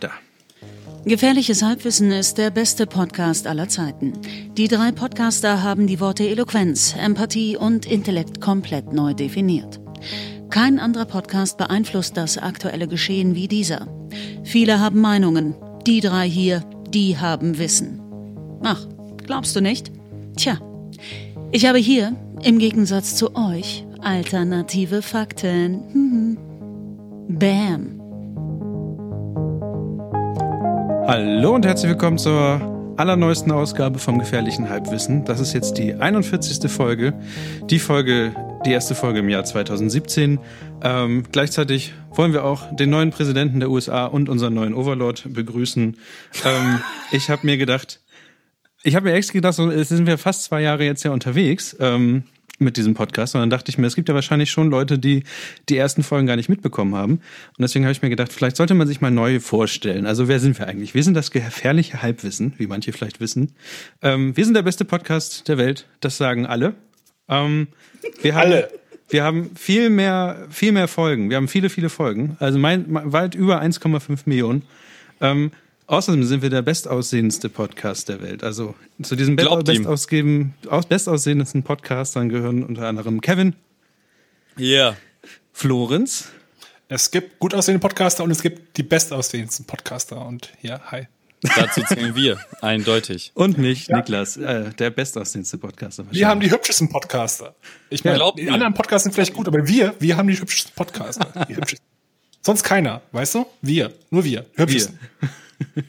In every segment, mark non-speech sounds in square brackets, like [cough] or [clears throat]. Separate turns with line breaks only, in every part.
da.
Gefährliches Halbwissen ist der beste Podcast aller Zeiten. Die drei Podcaster haben die Worte Eloquenz, Empathie und Intellekt komplett neu definiert. Kein anderer Podcast beeinflusst das aktuelle Geschehen wie dieser. Viele haben Meinungen. Die drei hier, die haben Wissen. Ach, glaubst du nicht? Tja, ich habe hier, im Gegensatz zu euch, alternative Fakten. [laughs] Bam.
Hallo und herzlich willkommen zur allerneuesten Ausgabe vom gefährlichen Halbwissen. Das ist jetzt die 41. Folge. Die Folge, die erste Folge im Jahr 2017. Ähm, gleichzeitig wollen wir auch den neuen Präsidenten der USA und unseren neuen Overlord begrüßen. Ähm, [laughs] ich habe mir gedacht, ich habe mir extra gedacht, so, jetzt sind wir fast zwei Jahre jetzt ja unterwegs. Ähm, mit diesem Podcast. Und dann dachte ich mir, es gibt ja wahrscheinlich schon Leute, die die ersten Folgen gar nicht mitbekommen haben. Und deswegen habe ich mir gedacht, vielleicht sollte man sich mal neu vorstellen. Also wer sind wir eigentlich? Wir sind das gefährliche Halbwissen, wie manche vielleicht wissen. Ähm, wir sind der beste Podcast der Welt. Das sagen alle. Ähm, wir haben, alle. Wir haben viel mehr, viel mehr Folgen. Wir haben viele, viele Folgen. Also mein, weit über 1,5 Millionen. Ähm, Außerdem sind wir der bestaussehendste Podcast der Welt. Also zu diesem bestausgeben, aus, bestaussehendsten Podcastern gehören unter anderem Kevin.
Ja. Yeah.
Florenz.
Es gibt gut aussehende Podcaster und es gibt die bestaussehendsten Podcaster. Und ja, hi.
Dazu zählen wir, eindeutig.
Und mich, ja. Niklas, äh, der bestaussehendste Podcaster.
Wir haben die hübschesten Podcaster. Ich meine, ja, die anderen Podcaster sind vielleicht gut, aber wir, wir haben die hübschesten Podcaster. Die [laughs] hübschesten. Sonst keiner, weißt du? Wir, nur wir, hübschesten. Wir.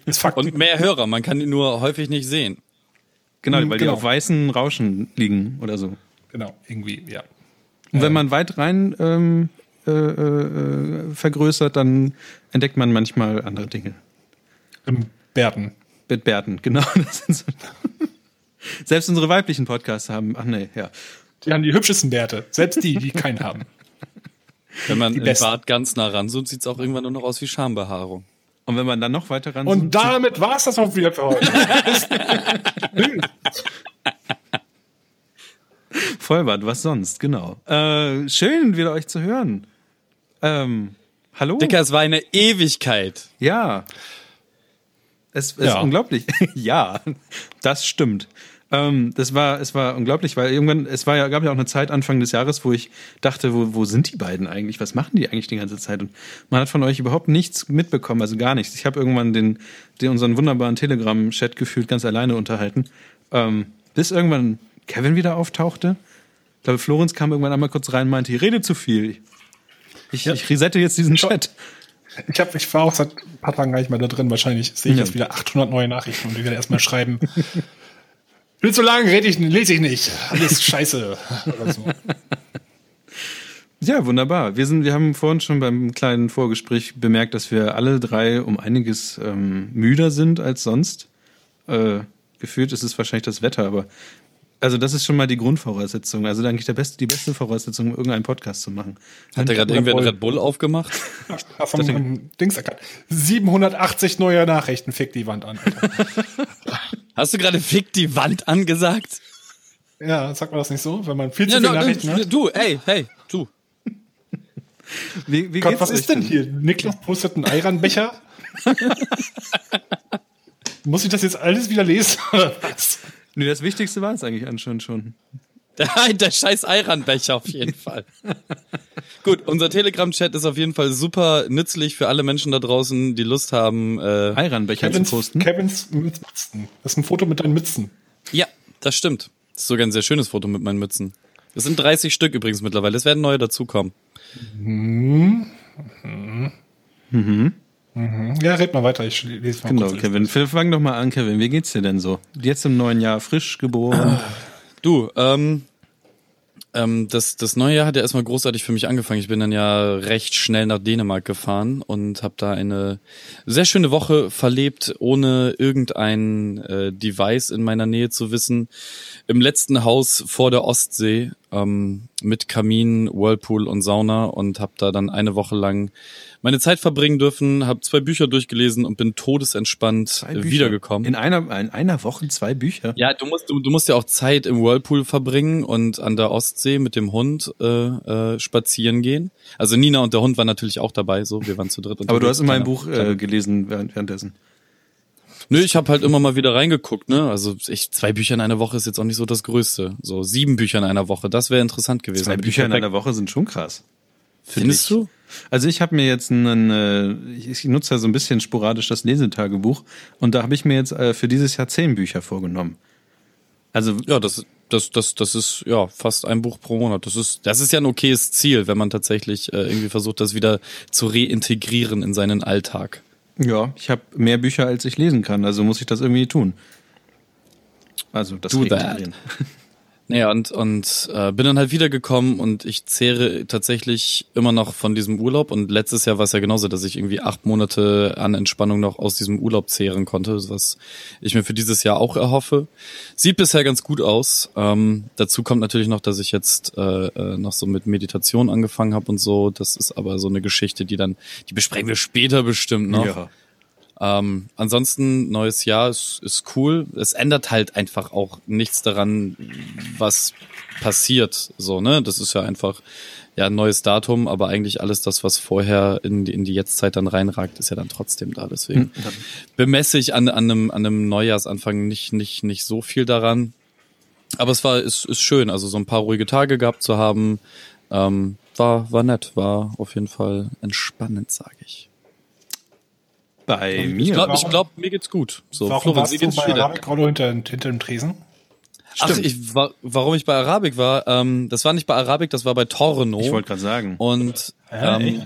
Ist Fakt. Und mehr Hörer, man kann die nur häufig nicht sehen.
Genau, weil genau. die auf weißen Rauschen liegen oder so.
Genau, irgendwie, ja.
Und wenn man weit rein ähm, äh, äh, vergrößert, dann entdeckt man manchmal andere Dinge.
Im Bärten.
Mit Bärten, genau. [laughs] So Selbst unsere weiblichen Podcasts haben, ach nee, ja.
Die haben die hübschesten Bärte. Selbst die, die keinen haben.
Wenn man den Bart ganz nah ranzoomt, sieht es auch irgendwann nur noch aus wie Schambehaarung.
Und wenn man dann noch weiter ran.
Und damit war es das auch wieder für heute. [laughs]
Vollbart, was sonst, genau. Äh, schön, wieder euch zu hören. Ähm, hallo?
Dicker, es war eine Ewigkeit.
Ja. Es, es ja. ist unglaublich. [laughs] ja, das stimmt. Ähm, das war, es war unglaublich, weil irgendwann, es war ja, gab ja auch eine Zeit Anfang des Jahres, wo ich dachte, wo, wo sind die beiden eigentlich? Was machen die eigentlich die ganze Zeit? Und man hat von euch überhaupt nichts mitbekommen, also gar nichts. Ich habe irgendwann den, den unseren wunderbaren Telegram-Chat gefühlt ganz alleine unterhalten, ähm, bis irgendwann Kevin wieder auftauchte. Ich glaube, Florenz kam irgendwann einmal kurz rein und meinte, ich rede zu viel. Ich, ja. ich resette jetzt diesen Chat.
Ich, hab, ich war auch seit ein paar Tagen gar nicht mehr da drin. Wahrscheinlich sehe ich ja. jetzt wieder 800 neue Nachrichten und ich werde erstmal schreiben, [laughs] Viel zu lang rede ich, lese ich nicht. Alles scheiße. Oder so.
Ja, wunderbar. Wir sind, wir haben vorhin schon beim kleinen Vorgespräch bemerkt, dass wir alle drei um einiges ähm, müder sind als sonst. Äh, gefühlt ist es wahrscheinlich das Wetter, aber also das ist schon mal die Grundvoraussetzung. Also eigentlich der beste, die beste Voraussetzung, um irgendeinen Podcast zu machen.
Hat da gerade irgendwer einen Red Bull aufgemacht? [laughs]
Vom Dings erkannt. 780 neue Nachrichten, fick die Wand an. [laughs]
Hast du gerade fick die Wand angesagt?
Ja, sagt man das nicht so, wenn man viel zu ja, viele no, Nachrichten hat?
Du, ey, hey, du.
Wie, wie Gott, was ist denn hier? Niklas postet einen Eiranbecher. [laughs] Muss ich das jetzt alles wieder lesen?
Nee, das Wichtigste war es eigentlich anscheinend schon. [laughs]
Der scheiß Eiranbecher auf jeden Fall. [laughs] Gut, unser Telegram-Chat ist auf jeden Fall super nützlich für alle Menschen da draußen, die Lust haben, äh,
Eiranbecher zu posten.
Kevins Mützen. Das ist ein Foto mit deinen Mützen.
Ja, das stimmt. Das ist sogar ein sehr schönes Foto mit meinen Mützen. Das sind 30 Stück übrigens mittlerweile. Es werden neue dazukommen.
Mhm. Mhm. Mhm. Ja, red mal weiter, ich lese
mal Genau, Kevin, fang doch mal an, Kevin. Wie geht's dir denn so? Jetzt im neuen Jahr frisch geboren?
Du, ähm, ähm, das, das neue Jahr hat ja erstmal großartig für mich angefangen. Ich bin dann ja recht schnell nach Dänemark gefahren und habe da eine sehr schöne Woche verlebt, ohne irgendein äh, Device in meiner Nähe zu wissen. Im letzten Haus vor der Ostsee ähm, mit Kamin, Whirlpool und Sauna und habe da dann eine Woche lang meine Zeit verbringen dürfen, habe zwei Bücher durchgelesen und bin todesentspannt äh, wiedergekommen.
In einer, in einer Woche zwei Bücher.
ja, du musst, du, du musst ja auch Zeit im Whirlpool verbringen und an der Ostsee mit dem Hund äh, äh, spazieren gehen. Also Nina und der Hund waren natürlich auch dabei, so wir waren zu dritt.
Aber du hast immer ein
Kleiner-
Buch äh, gelesen während, währenddessen.
Nö, ich habe halt immer mal wieder reingeguckt, ne? Also ich, zwei Bücher in einer Woche ist jetzt auch nicht so das Größte. So sieben Bücher in einer Woche, das wäre interessant gewesen.
Zwei Bücher in einer Woche sind schon krass.
Findest
ich.
du?
Also ich habe mir jetzt einen, äh, ich nutze ja so ein bisschen sporadisch das Lesetagebuch und da habe ich mir jetzt äh, für dieses Jahr zehn Bücher vorgenommen. Also
Ja, das, das, das, das ist ja fast ein Buch pro Monat. Das ist, das ist ja ein okayes Ziel, wenn man tatsächlich äh, irgendwie versucht, das wieder zu reintegrieren in seinen Alltag.
ja, ich habe mehr Bücher als ich lesen kann, also muss ich das irgendwie tun. Also das
Do that. Naja, und, und äh, bin dann halt wiedergekommen und ich zehre tatsächlich immer noch von diesem Urlaub. Und letztes Jahr war es ja genauso, dass ich irgendwie acht Monate an Entspannung noch aus diesem Urlaub zehren konnte, was ich mir für dieses Jahr auch erhoffe. Sieht bisher ganz gut aus. Ähm, dazu kommt natürlich noch, dass ich jetzt äh, äh, noch so mit Meditation angefangen habe und so. Das ist aber so eine Geschichte, die dann, die besprechen wir später bestimmt noch.
Ja.
Ähm, ansonsten, neues Jahr ist, ist cool. Es ändert halt einfach auch nichts daran, was passiert. So, ne? Das ist ja einfach ja ein neues Datum, aber eigentlich alles das, was vorher in die, in die Jetztzeit dann reinragt, ist ja dann trotzdem da. Deswegen bemesse ich an, an, einem, an einem Neujahrsanfang nicht, nicht, nicht so viel daran. Aber es war, ist, ist schön, also so ein paar ruhige Tage gehabt zu haben. Ähm, war, war nett, war auf jeden Fall entspannend, sage ich.
Bei
Ich
mir.
glaube, ich glaub, mir geht's gut. So,
Warum
Florenz,
warst du
geht's
bei? Arabic Rollo hinter, hinter dem Tresen?
Ach, ich, wa warum ich bei Arabik war, ähm, das war nicht bei Arabik, das war bei Torno.
ich wollte gerade sagen.
Und ähm,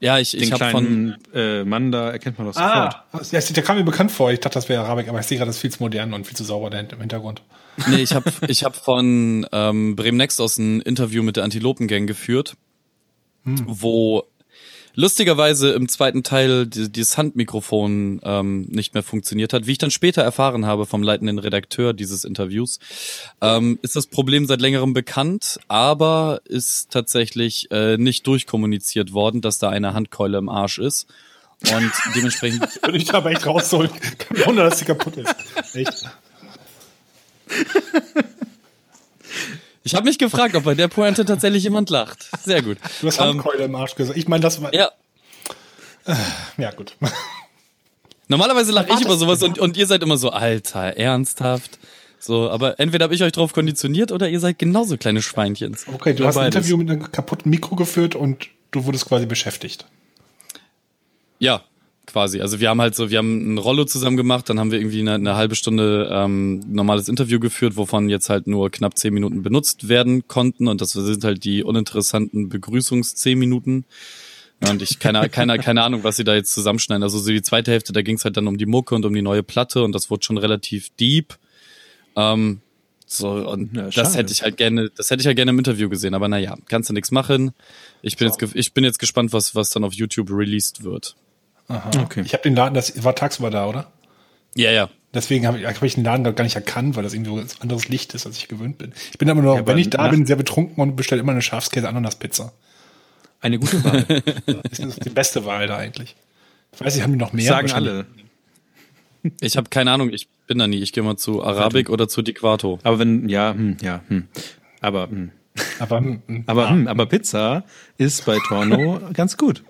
ja, ich,
Den
ich habe von
äh, Mann da erkennt man sofort.
Ah, ja, der kam mir bekannt vor. Ich dachte, das wäre Arabic, aber ich sehe gerade, das ist viel zu modern und viel zu sauber da im Hintergrund.
nee, ich habe ich hab von ähm, Bremen Next aus ein Interview mit der Antilopengang geführt, wo lustigerweise im zweiten Teil die, dieses Handmikrofon ähm, nicht mehr funktioniert hat. Wie ich dann später erfahren habe vom leitenden Redakteur dieses Interviews, ähm, ist das Problem seit längerem bekannt, aber ist tatsächlich äh, nicht durchkommuniziert worden, dass da eine Handkeule im Arsch ist. Und [laughs] dementsprechend
Würde ich da aber echt rausholen. Kein Wunder, dass die kaputt ist. Echt. [laughs]
Ich habe mich gefragt, ob bei der Pointe tatsächlich jemand lacht. Sehr gut.
Du hast
Ähm,
Handkeule im Arsch gesagt. Ich meine, das war.
ja,
ja gut. [laughs]
normalerweise lache ich über sowas und, und ihr seid immer so, Alter, ernsthaft. So, aber entweder habe ich euch drauf konditioniert oder ihr seid genauso kleine Schweinchens.
Okay, du
Ja,
hast ein
beides.
Interview mit einem kaputten Mikro geführt und du wurdest quasi beschäftigt.
Ja, quasi. Also wir haben halt so, wir haben ein Rollo zusammen gemacht, dann haben wir irgendwie eine, eine halbe Stunde ähm, normales Interview geführt, wovon jetzt halt nur knapp zehn Minuten benutzt werden konnten und das sind halt die uninteressanten Begrüßungs-zehn Minuten. Und ich keine, keine, keine Ahnung, was sie da jetzt zusammenschneiden. Also so die zweite Hälfte, da ging es halt dann um die Mucke und um die neue Platte und das wurde schon relativ deep. Ähm, so, und
Ja,
das hätte ich halt gerne, das hätte ich halt gerne im Interview gesehen, aber naja, kannst du nichts machen. Ich bin jetzt, ich bin jetzt gespannt, was, was dann auf YouTube released wird.
Aha.
Okay.
Ich habe den Laden, das war tagsüber da, oder?
Ja, ja.
Deswegen habe ich, hab ich den Laden gar nicht erkannt, weil das irgendwie so ein anderes Licht ist, als ich gewöhnt bin. Ich bin aber nur,
Ja, aber
wenn ich da bin, sehr betrunken und bestelle immer eine Schafskäse-Ananas-Pizza.
Eine gute Wahl. [laughs]
Das ist die beste Wahl da eigentlich. Ich weiß nicht, haben die noch mehr?
Sagen alle.
Ich habe keine Ahnung, ich bin da nie. Ich gehe mal zu Arabik oder zu Diquato.
Aber wenn, ja, hm, ja, hm. Aber, hm.
Aber, hm, hm.
aber, hm, aber Pizza ist bei Torno [laughs] ganz gut.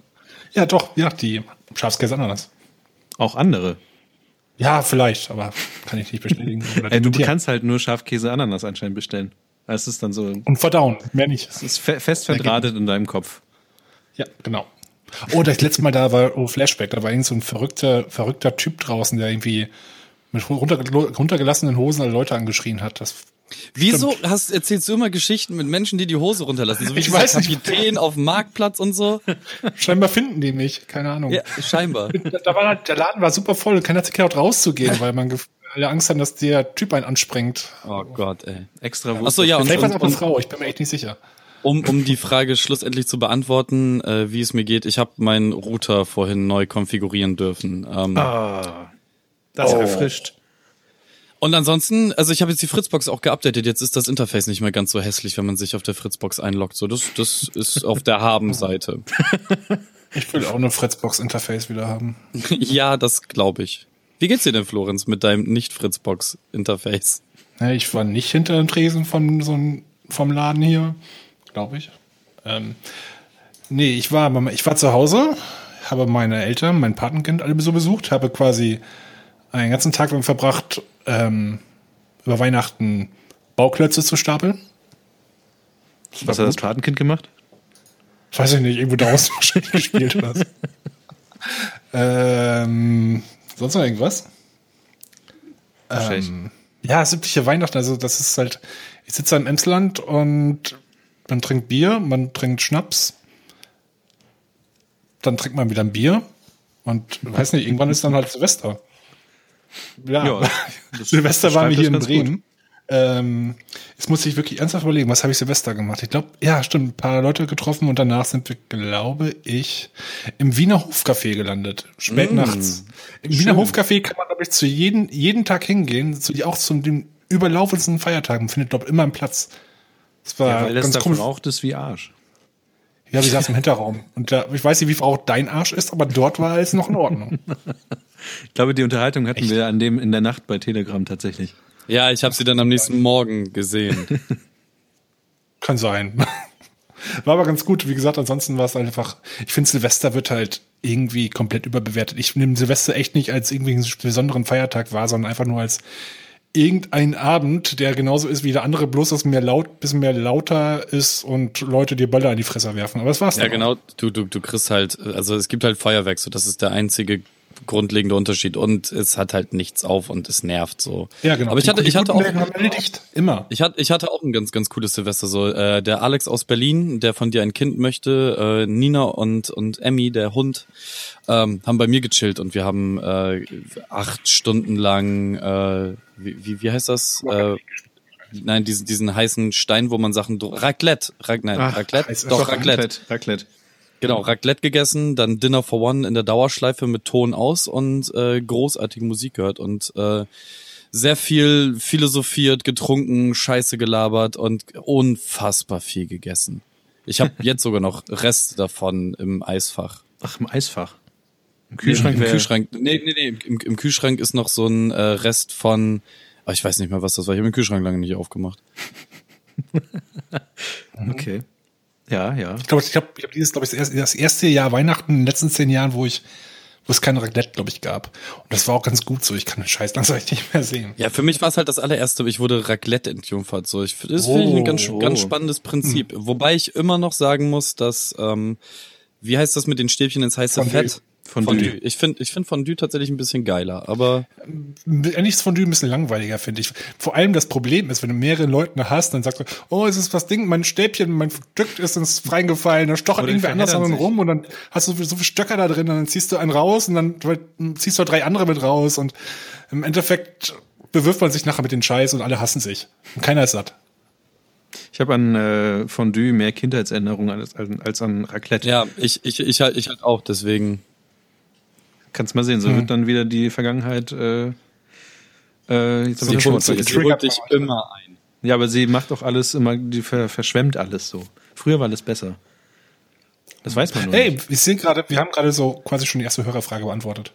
ja, doch, ja, die Schafskäse-Ananas.
Auch andere.
Ja, vielleicht, aber kann ich nicht bestätigen. [laughs] oder
Ey, du kannst halt nur Schafkäse Ananas anscheinend bestellen. Das ist dann so,
Und verdauen, mehr nicht.
es ist fe fest verdrahtet in deinem Kopf.
Ja, genau. Oh, das letzte Mal da war oh, Flashback, da war irgend so ein verrückter, verrückter Typ draußen, der irgendwie mit runter, runtergelassenen Hosen alle Leute angeschrien hat. Das
Wieso hast, erzählst du immer Geschichten mit Menschen, die die Hose runterlassen? So wie [laughs]
Ich weiß nicht.
Kapitän auf dem Marktplatz und so? [laughs]
scheinbar finden die mich, keine Ahnung.
Ja, scheinbar. [laughs]
Da, war halt, der Laden war super voll, keiner hat sich getraut rauszugehen, weil man alle Angst haben, dass der Typ einen anspringt.
Oh Gott, ey.
Extra
Ach so, ja, und,
Vielleicht war es auch eine Frau, ich bin mir echt nicht sicher.
um, um die Frage schlussendlich zu beantworten, äh, wie es mir geht, ich habe meinen Router vorhin neu konfigurieren dürfen. Ähm,
Ah, das
Oh.
erfrischt.
Und ansonsten, also ich habe jetzt die Fritzbox auch geupdatet. Jetzt ist das Interface nicht mehr ganz so hässlich, wenn man sich auf der Fritzbox einloggt. So, das, das ist auf der Haben-Seite. [laughs]
Ich will auch eine Fritzbox-Interface wieder haben. [laughs]
ja, das glaube ich. Wie geht's dir denn, Florenz, mit deinem Nicht-Fritzbox-Interface?
Ja, ich war nicht hinter dem Tresen von so einem, vom Laden hier, glaube ich. Ähm, nee, ich war, ich war zu Hause, habe meine Eltern, mein Patenkind alle so besucht, habe quasi einen ganzen Tag damit verbracht, ähm, über Weihnachten Bauklötze zu stapeln.
Was hat das Patenkind gemacht?
Weiß ich nicht, irgendwo draußen [laughs] wahrscheinlich gespielt oder so. ähm, sonst noch irgendwas? Ähm, ja, siebtliche Weihnachten, also das ist halt, ich sitze im Emsland und man trinkt Bier, man trinkt Schnaps, dann trinkt man wieder ein Bier und weiß nicht, irgendwann ist dann halt Silvester. Ja, ja [laughs] Silvester waren wir hier in Bremen. Ähm, jetzt muss ich wirklich ernsthaft überlegen, was habe ich Silvester gemacht? Ich glaube, ja, stimmt, ein paar Leute getroffen und danach sind wir, glaube ich, im Wiener Hofcafé gelandet. Spät mm, nachts. Im schön. Wiener Hofcafé kann man, glaube ich, zu jeden, jeden Tag hingehen, zu, auch zu den überlaufendsten Feiertagen, findet, glaube ich, immer einen Platz.
Das war ja, weil ganz das da raucht es wie Arsch.
Ja, wir saßen im Hinterraum. Und da, ich weiß nicht, wie verraucht dein Arsch ist, aber dort war es noch in Ordnung. [laughs]
ich glaube, die Unterhaltung hatten Echt? wir an dem in der Nacht bei Telegram tatsächlich.
Ja, ich habe sie dann am nächsten Morgen gesehen. [laughs]
Kann sein. [laughs] War aber ganz gut. Wie gesagt, ansonsten war es einfach, ich finde Silvester wird halt irgendwie komplett überbewertet. Ich nehme Silvester echt nicht als irgendwie einen besonderen Feiertag wahr, sondern einfach nur als irgendein Abend, der genauso ist wie der andere, bloß dass mehr laut, bisschen mehr lauter ist und Leute dir Böller an die Fresse werfen. Aber das war's.
Ja, genau. Du, du, du kriegst halt, also es gibt halt Feuerwerk, so das ist der einzige grundlegende Unterschied und es hat halt nichts auf und es nervt so.
Ja, genau.
Aber ich hatte, ich hatte auch
immer.
Ich hatte, ich hatte auch ein ganz, ganz cooles Silvester so. Äh, der Alex aus Berlin, der von dir ein Kind möchte, äh, Nina und und Emmy, der Hund, ähm, haben bei mir gechillt und wir haben äh, acht Stunden lang, äh, wie, wie, wie heißt das? Äh, nein, diesen, diesen heißen Stein, wo man Sachen Raclette, Rac, nein, Ach, Raclette, doch Raclette. Raclette. Genau, Raclette gegessen, dann Dinner for One in der Dauerschleife mit Ton aus und äh, großartige Musik gehört und äh, sehr viel philosophiert, getrunken, Scheiße gelabert und unfassbar viel gegessen. Ich habe [laughs] jetzt sogar noch Reste davon im Eisfach.
Ach, im Eisfach.
Im Kühlschrank? Im, im Kühlschrank. Nee, nee, nee. Im, Im, Kühlschrank ist noch so ein äh, Rest von. Oh, ich weiß nicht mehr, was das war. Ich habe den Kühlschrank lange nicht aufgemacht. [laughs]
okay. Ja, ja.
Ich glaube, ich habe ich hab dieses, glaube ich, das erste Jahr Weihnachten in den letzten zehn Jahren, wo ich wo es keine Raclette, glaube ich, gab. Und das war auch ganz gut so. Ich kann den Scheiß langsam nicht mehr sehen.
Ja, für mich war es halt das allererste. Ich wurde Raclette entjungfert. So, ich, das oh, finde ich ein ganz, oh. ganz spannendes Prinzip. Hm. Wobei ich immer noch sagen muss, dass, ähm, wie heißt das mit den Stäbchen ins heiße Fondue. Fett? Fondue. Fondue. Ich finde ich find Fondue tatsächlich ein bisschen geiler, aber.
Nichts Fondue ein bisschen langweiliger, finde ich. Vor allem das Problem ist, wenn du mehrere Leute hast, dann sagst du, oh, es ist was Ding, mein Stäbchen, mein Stück ist ins Freigefallen, da stochert irgendwer anders an rum und dann hast du so viele Stöcker da drin und dann ziehst du einen raus und dann ziehst du drei andere mit raus und im Endeffekt bewirft man sich nachher mit den Scheiß und alle hassen sich. Und keiner ist satt.
Ich habe an äh, Fondue mehr Kindheitserinnerungen als, als an Raclette.
Ja, ich, ich, ich halt, ich halt auch, deswegen.
Kannst mal sehen, so hm. wird dann wieder die Vergangenheit. Äh,
äh, jetzt sie holt dich immer ein.
Ja, aber sie macht doch alles immer, die ver verschwemmt alles so. Früher war alles besser. Das weiß man nur.
Hey, wir sind gerade, wir haben gerade so quasi schon die erste Hörerfrage beantwortet.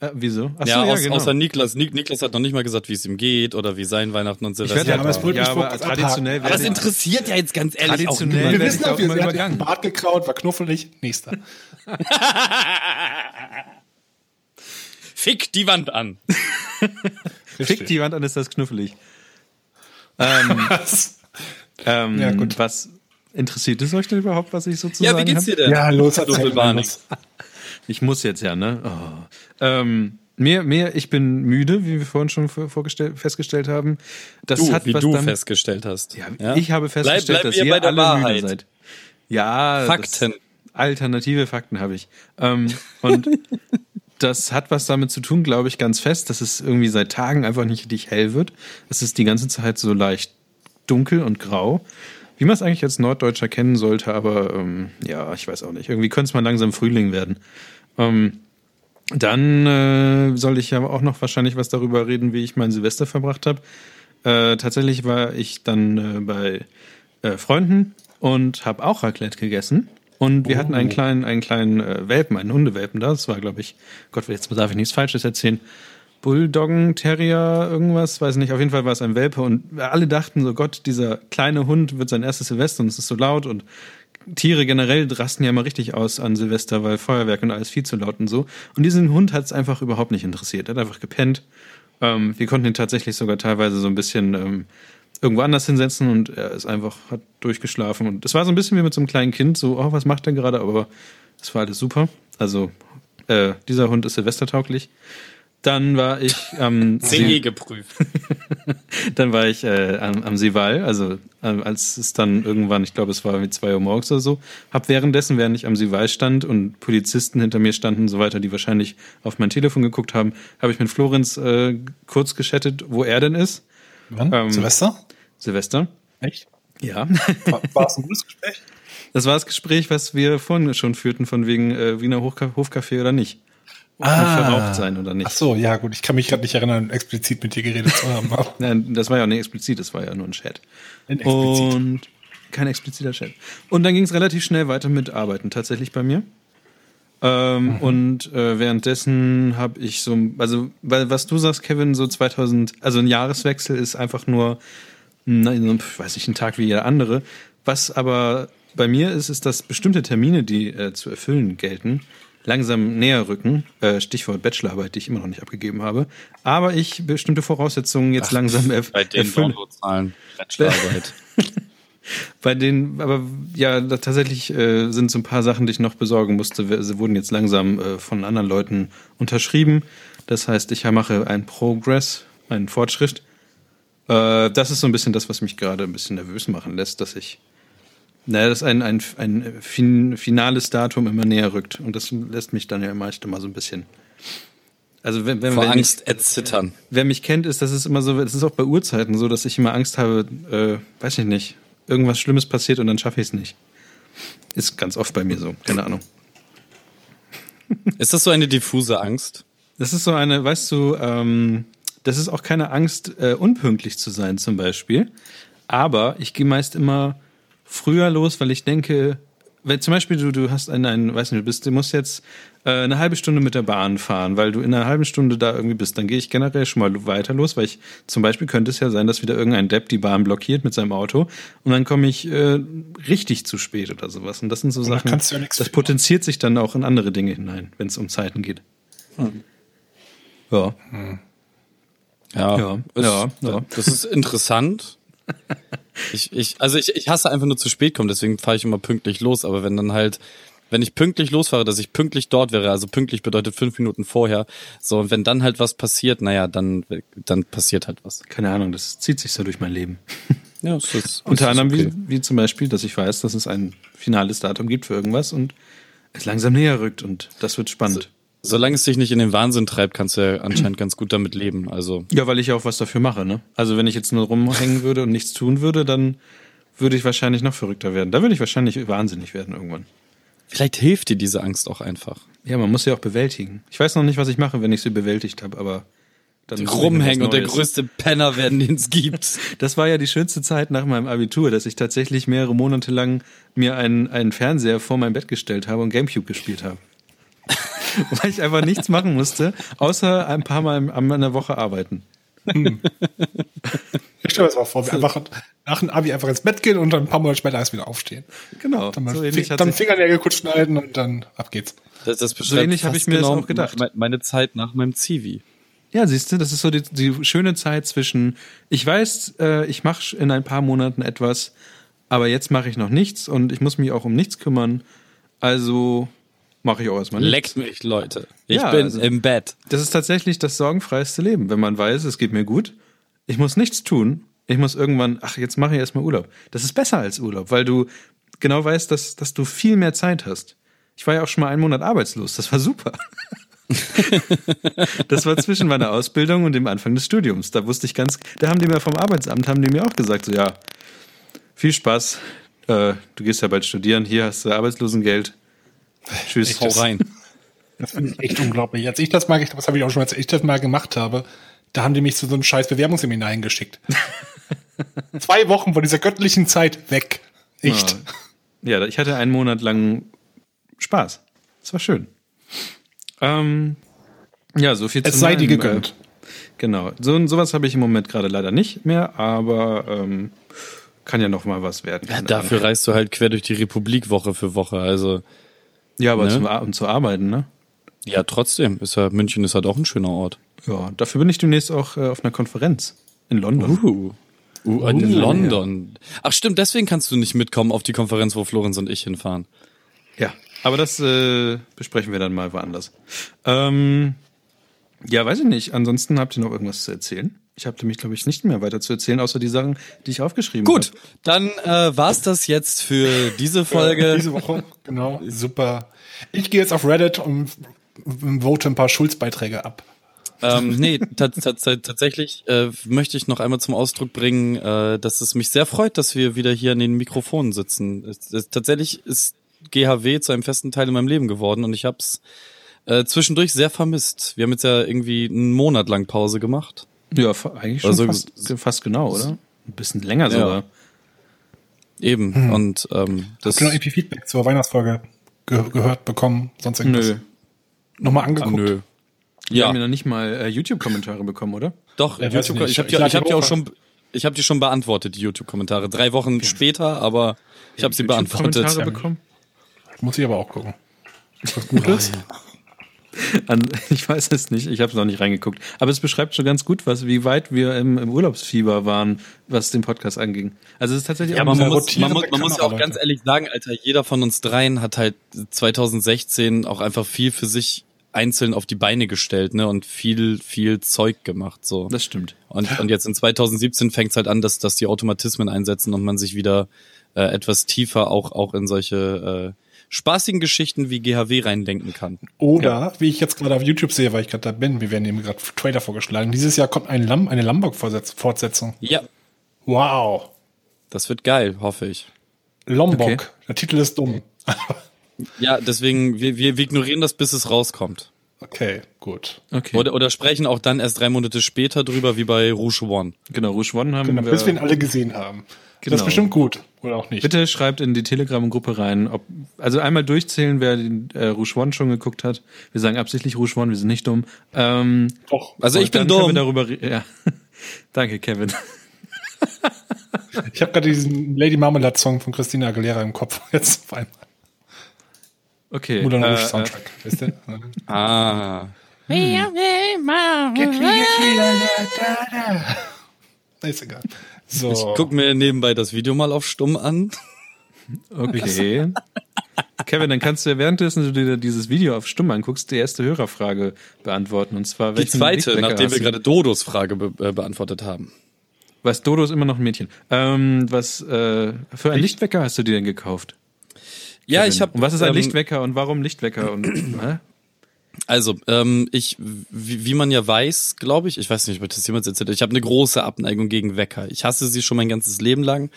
Äh, wieso?
Achso, ja, ja aus, genau. außer Niklas. Nik Niklas hat noch nicht mal gesagt, wie es ihm geht oder wie sein Weihnachten und Silvester.
Ich ja, aber, es ja, aber traditionell
aber das interessiert ja jetzt ganz ehrlich
traditionell auch Wir wissen auch, wir sind Bart gekraut, war knuffelig. Nächster. [laughs]
Fick die Wand an.
Fick die Wand an ist das knuffelig. Ähm, [laughs] was? Ähm, ja, gut. Was interessiert es euch denn überhaupt, was ich sozusagen
Ja, wie geht's dir denn?
Ja, los, hat
Ich muss jetzt ja, ne? Oh. Ähm, mir, mir, ich bin müde, wie wir vorhin schon vorgestellt, festgestellt haben.
Das du, hat wie was du damit, festgestellt hast.
Ja, ja, ich habe festgestellt, bleib, bleib dass ihr alle Wahrheit. müde seid. Ja,
Fakten.
alternative Fakten habe ich. Ähm, und [laughs] das hat was damit zu tun, glaube ich, ganz fest, dass es irgendwie seit Tagen einfach nicht richtig hell wird. Es ist die ganze Zeit so leicht dunkel und grau. Wie man es eigentlich als Norddeutscher kennen sollte, aber ähm, ja, ich weiß auch nicht. Irgendwie könnte es mal langsam Frühling werden. Ähm, Dann äh, soll ich ja auch noch wahrscheinlich was darüber reden, wie ich mein Silvester verbracht habe. Äh, tatsächlich war ich dann äh, bei äh, Freunden und habe auch Raclette gegessen. Und wir oh. hatten einen kleinen, einen kleinen äh, Welpen, einen Hundewelpen da. Das war, glaube ich, Gott, jetzt darf ich nichts Falsches erzählen. Bulldoggen, Terrier, irgendwas, weiß nicht. Auf jeden Fall war es ein Welpe und alle dachten so, Gott, dieser kleine Hund wird sein erstes Silvester und es ist so laut und Tiere generell rasten ja immer richtig aus an Silvester, weil Feuerwerk und alles viel zu laut und so. Und diesen Hund hat es einfach überhaupt nicht interessiert. Er hat einfach gepennt. Ähm, wir konnten ihn tatsächlich sogar teilweise so ein bisschen ähm, irgendwo anders hinsetzen und er ist einfach, hat durchgeschlafen. Und es war so ein bisschen wie mit so einem kleinen Kind, so, oh, was macht er gerade? Aber es war alles super. Also, äh, dieser Hund ist silvestertauglich. Dann war ich am [laughs]
See geprüft. [laughs]
dann war ich äh, am, am Seeval, also äh, als es dann irgendwann, ich glaube, es war wie zwei Uhr morgens oder so, hab währenddessen, während ich am Seeval stand und Polizisten hinter mir standen und so weiter, die wahrscheinlich auf mein Telefon geguckt haben, habe ich mit Florenz äh, kurz geschattet, wo er denn ist.
Wann? Ähm, Silvester?
Silvester.
Echt?
Ja.
War, war es ein gutes Gespräch?
Das war das Gespräch, was wir vorhin schon führten, von wegen äh, Wiener Hofcafé oder nicht
ah.
verraucht sein oder nicht.
Ach so, ja gut, ich kann mich gerade nicht erinnern, explizit mit dir geredet zu haben. [laughs]
Nein, das war ja auch nicht explizit, das war ja nur ein Chat.
Ein explizit.
Und kein expliziter Chat. Und dann ging es relativ schnell weiter mit Arbeiten tatsächlich bei mir. Ähm, mhm. Und äh, währenddessen habe ich so, also weil was du sagst, Kevin, so 2000, also ein Jahreswechsel ist einfach nur, na, weiß ich, ein Tag wie jeder andere. Was aber bei mir ist, ist, dass bestimmte Termine, die äh, zu erfüllen gelten, langsam näher rücken. Äh, Stichwort Bachelorarbeit, die ich immer noch nicht abgegeben habe. Aber ich bestimmte Voraussetzungen jetzt Ach, langsam erf
bei den erfüllen. Downloadzahlen Bachelorarbeit. [laughs]
bei den, aber ja, tatsächlich äh, sind so ein paar Sachen, die ich noch besorgen musste, sie wurden jetzt langsam äh, von anderen Leuten unterschrieben. Das heißt, ich mache einen Progress, einen Fortschritt. Äh, das ist so ein bisschen das, was mich gerade ein bisschen nervös machen lässt, dass ich naja, dass ein, ein, ein fin finales Datum immer näher rückt. Und das lässt mich dann ja meist immer so ein bisschen. Also wenn, wenn,
Vor
wenn
Angst
ich,
erzittern.
Wer mich kennt, ist, das ist immer so, das ist auch bei Uhrzeiten so, dass ich immer Angst habe, äh, weiß ich nicht, irgendwas Schlimmes passiert und dann schaffe ich es nicht. Ist ganz oft bei mir so, keine Ahnung.
Ist das so eine diffuse Angst?
Das ist so eine, weißt du, ähm, das ist auch keine Angst, äh, unpünktlich zu sein zum Beispiel. Aber ich gehe meist immer früher los, weil ich denke, wenn zum Beispiel du, du hast einen, einen, weiß nicht, du bist, du musst jetzt äh, eine halbe Stunde mit der Bahn fahren, weil du in einer halben Stunde da irgendwie bist, dann gehe ich generell schon mal weiter los, weil ich zum Beispiel könnte es ja sein, dass wieder irgendein Depp die Bahn blockiert mit seinem Auto und dann komme ich äh, richtig zu spät oder sowas. Und das sind so Sachen,
ja
das potenziert sich dann auch in andere Dinge hinein, wenn es um Zeiten geht. Hm. Ja. Hm.
Ja, ja, ja, ja. Das ist interessant. [laughs] Ich, ich, also ich, ich hasse einfach nur zu spät kommen, deswegen fahre ich immer pünktlich los. Aber wenn dann halt, wenn ich pünktlich losfahre, dass ich pünktlich dort wäre, also pünktlich bedeutet fünf Minuten vorher, so und wenn dann halt was passiert, naja, dann, dann passiert halt was.
Keine Ahnung, das zieht sich so durch mein Leben. [laughs]
Ja, es ist,
Unter anderem okay. wie, wie zum Beispiel, dass ich weiß, dass es ein finales Datum gibt für irgendwas und es langsam näher rückt und das wird spannend. So.
Solange es dich nicht in den Wahnsinn treibt, kannst du ja anscheinend ganz gut damit leben. Also
ja, weil ich ja auch was dafür mache. Ne? Also wenn ich jetzt nur rumhängen würde und nichts tun würde, dann würde ich wahrscheinlich noch verrückter werden. Da würde ich wahrscheinlich wahnsinnig werden irgendwann.
Vielleicht hilft dir diese Angst auch einfach.
Ja, man muss sie auch bewältigen. Ich weiß noch nicht, was ich mache, wenn ich sie bewältigt habe, aber
dann rumhängen und der größte Penner werden, den es gibt. [laughs]
Das war ja die schönste Zeit nach meinem Abitur, dass ich tatsächlich mehrere Monate lang mir einen, einen Fernseher vor mein Bett gestellt habe und Gamecube gespielt habe. [laughs] [laughs] weil ich einfach nichts machen musste, außer ein paar Mal an der Woche arbeiten. Hm.
Ich stelle mir das mal vor, wir einfach nach dem Abi einfach ins Bett gehen und dann ein paar Monate später erst wieder aufstehen.
Genau.
Dann, so Fing, dann Fingernägel kurz schneiden und dann ab geht's.
Das, das so ähnlich habe ich mir genau das auch gedacht. Meine Zeit nach meinem Zivi.
Ja, siehst du, das ist so die, die schöne Zeit zwischen, ich weiß, äh, ich mache in ein paar Monaten etwas, aber jetzt mache ich noch nichts und ich muss mich auch um nichts kümmern. Also mache ich auch erstmal
nicht. Leckt mich, Leute. Ich ja, bin also, im Bett.
Das ist tatsächlich das sorgenfreiste Leben, wenn man weiß, es geht mir gut. Ich muss nichts tun. Ich muss irgendwann, ach, jetzt mache ich erstmal Urlaub. Das ist besser als Urlaub, weil du genau weißt, dass, dass du viel mehr Zeit hast. Ich war ja auch schon mal einen Monat arbeitslos. Das war super. [laughs] das war zwischen meiner Ausbildung und dem Anfang des Studiums. Da wusste ich ganz, da haben die mir vom Arbeitsamt, haben die mir auch gesagt, so ja, viel Spaß, äh, du gehst ja bald studieren, hier hast du Arbeitslosengeld, Tschüss.
Hau rein.
Das finde ich echt unglaublich. Als ich das mal, das habe ich auch schon, als ich das mal gemacht habe, da haben die mich zu so einem scheiß Bewerbungsseminar hingeschickt. [laughs] Zwei Wochen von dieser göttlichen Zeit weg. Echt.
Ja. ja, ich hatte einen Monat lang Spaß. Das war schön. Ähm, ja, so viel
es zu Es sei dir gegönnt.
Äh, genau. So, sowas habe ich im Moment gerade leider nicht mehr, aber ähm, kann ja noch mal was werden.
Ja, dafür reist du halt quer durch die Republik Woche für Woche, also.
Ja, aber ne? zum, um zu arbeiten, ne?
Ja, trotzdem. Ist ja, München ist halt auch ein schöner Ort.
Ja, dafür bin ich demnächst auch äh, auf einer Konferenz in London.
Uh. Uh, in uh, London. Ja. Ach stimmt, deswegen kannst du nicht mitkommen auf die Konferenz, wo Florenz und ich hinfahren.
Ja, aber das äh, besprechen wir dann mal woanders. Ähm, ja, weiß ich nicht. Ansonsten habt ihr noch irgendwas zu erzählen? Ich habe nämlich, glaube ich, nicht mehr weiter zu erzählen, außer die Sachen, die ich aufgeschrieben habe.
Gut, hab. dann äh, war's das jetzt für diese Folge. [laughs]
diese Woche, genau. Super. Ich gehe jetzt auf Reddit und vote ein paar Schulzbeiträge ab.
ähm, nee, tatsächlich äh, möchte ich noch einmal zum Ausdruck bringen, äh, dass es mich sehr freut, dass wir wieder hier an den Mikrofonen sitzen. Es, es, tatsächlich ist GHW zu einem festen Teil in meinem Leben geworden und ich habe es äh, zwischendurch sehr vermisst. Wir haben jetzt ja irgendwie einen Monat lang Pause gemacht.
Ja, eigentlich schon also, fast, fast genau, oder? Ein bisschen länger sogar. Ja.
Eben. Hm. Und ähm,
das. Hast du noch irgendwie Feedback zur Weihnachtsfolge ge gehört bekommen? Sonst irgendwas? Nö. Nochmal angeguckt? Ah, nö.
Wir ja. haben ja noch nicht mal äh, YouTube-Kommentare bekommen, oder?
Doch, ja, YouTube, ich, ich habe die, ich hab die auch schon, ich habe die schon beantwortet, die YouTube-Kommentare. Drei Wochen okay. später, aber ich habe sie beantwortet. Kommentare
bekommen?
Muss ich aber auch gucken.
Ist das Gutes? An, [laughs] ich weiß es nicht, ich habe es noch nicht reingeguckt. Aber es beschreibt schon ganz gut, was, wie weit wir im, im Urlaubsfieber waren, was den Podcast anging. Also es ist tatsächlich
ja, auch man, muss, man, muss, man muss ja auch ganz ehrlich sagen, Alter, jeder von uns dreien hat halt 2016 auch einfach viel für sich einzeln auf die Beine gestellt, ne, und viel, viel Zeug gemacht, so.
Das stimmt.
Und, und jetzt in 2017 fängt es halt an, dass, dass die Automatismen einsetzen und man sich wieder äh, etwas tiefer auch, auch in solche äh, spaßigen Geschichten wie GHW reindenken kann.
Oder, ja. wie ich jetzt gerade auf YouTube sehe, weil ich gerade da bin, wir werden eben gerade Trailer vorgeschlagen, dieses Jahr kommt ein Lam eine Lombok-Fortsetzung.
Ja.
Wow.
Das wird geil, hoffe ich.
Lombok. Okay. Der Titel ist dumm.
ja, deswegen, wir, wir, wir ignorieren das, bis es rauskommt.
Okay, gut.
Okay. Oder, oder sprechen auch dann erst drei Monate später drüber, wie bei Rouge One.
Genau, Rouge One haben
genau,
wir.
Bis wir ihn alle gesehen haben. Genau. Das ist bestimmt gut. Oder auch nicht.
Bitte schreibt in die Telegram-Gruppe rein, ob, also einmal durchzählen, wer den äh, Rouge One schon geguckt hat. Wir sagen absichtlich Rouge One, wir sind nicht dumm. Ähm,
Doch. Also ich bin dumm.
Darüber, ja. [laughs] Danke, Kevin.
ich habe gerade diesen Lady Marmalade Song von Christina Aguilera im Kopf [laughs] jetzt auf einmal.
Okay.
Moulin Rouge äh, Soundtrack, äh. weißt du? [laughs]
ah.
Ist egal.
So. Ich guck mir nebenbei das Video mal auf Stumm an.
Okay. [laughs] Kevin, dann kannst du ja währenddessen du dir dieses Video auf Stumm anguckst, die erste Hörerfrage beantworten. Und zwar
Die zweite, nachdem wir gerade Dodos Frage be äh, beantwortet haben.
Was Dodo ist immer noch ein Mädchen. Ähm, was äh, für ein Lichtwecker hast du dir denn gekauft?
Ja, Kevin? ich habe.
Und was ist ein ähm, Lichtwecker und warum Lichtwecker und [clears throat] äh?
Also, ähm, ich, wie, wie man ja weiß, glaube ich, ich weiß nicht, ob ich das jemals erzählt ich habe eine große Abneigung gegen Wecker. Ich hasse sie schon mein ganzes Leben lang.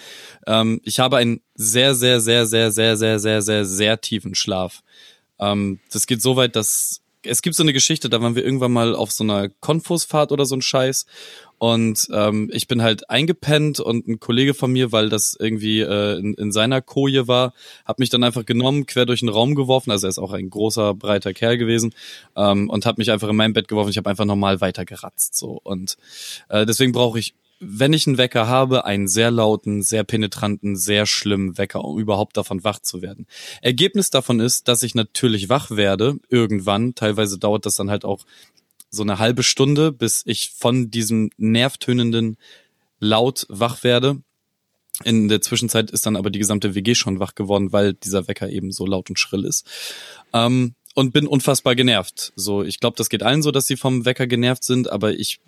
Ähm, ich habe einen sehr, sehr, sehr, sehr, sehr, sehr, sehr, sehr, sehr tiefen Schlaf. Ähm, das geht so weit, dass es gibt so eine Geschichte, da waren wir irgendwann mal auf so einer Konfusfahrt oder so ein Scheiß und ähm, ich bin halt eingepennt und ein Kollege von mir, weil das irgendwie äh, in, in seiner Koje war, hat mich dann einfach genommen, quer durch den Raum geworfen. Also er ist auch ein großer, breiter Kerl gewesen ähm, und hat mich einfach in mein Bett geworfen. Ich habe einfach normal weitergeratzt. So. Und äh, deswegen brauche ich wenn ich einen Wecker habe, einen sehr lauten, sehr penetranten, sehr schlimmen Wecker, um überhaupt davon wach zu werden. Ergebnis davon ist, dass ich natürlich wach werde, irgendwann. Teilweise dauert das dann halt auch so eine halbe Stunde, bis ich von diesem nervtönenden Laut wach werde. In der Zwischenzeit ist dann aber die gesamte WG schon wach geworden, weil dieser Wecker eben so laut und schrill ist. Ähm, und bin unfassbar genervt. So, ich glaube, das geht allen so, dass sie vom Wecker genervt sind, aber ich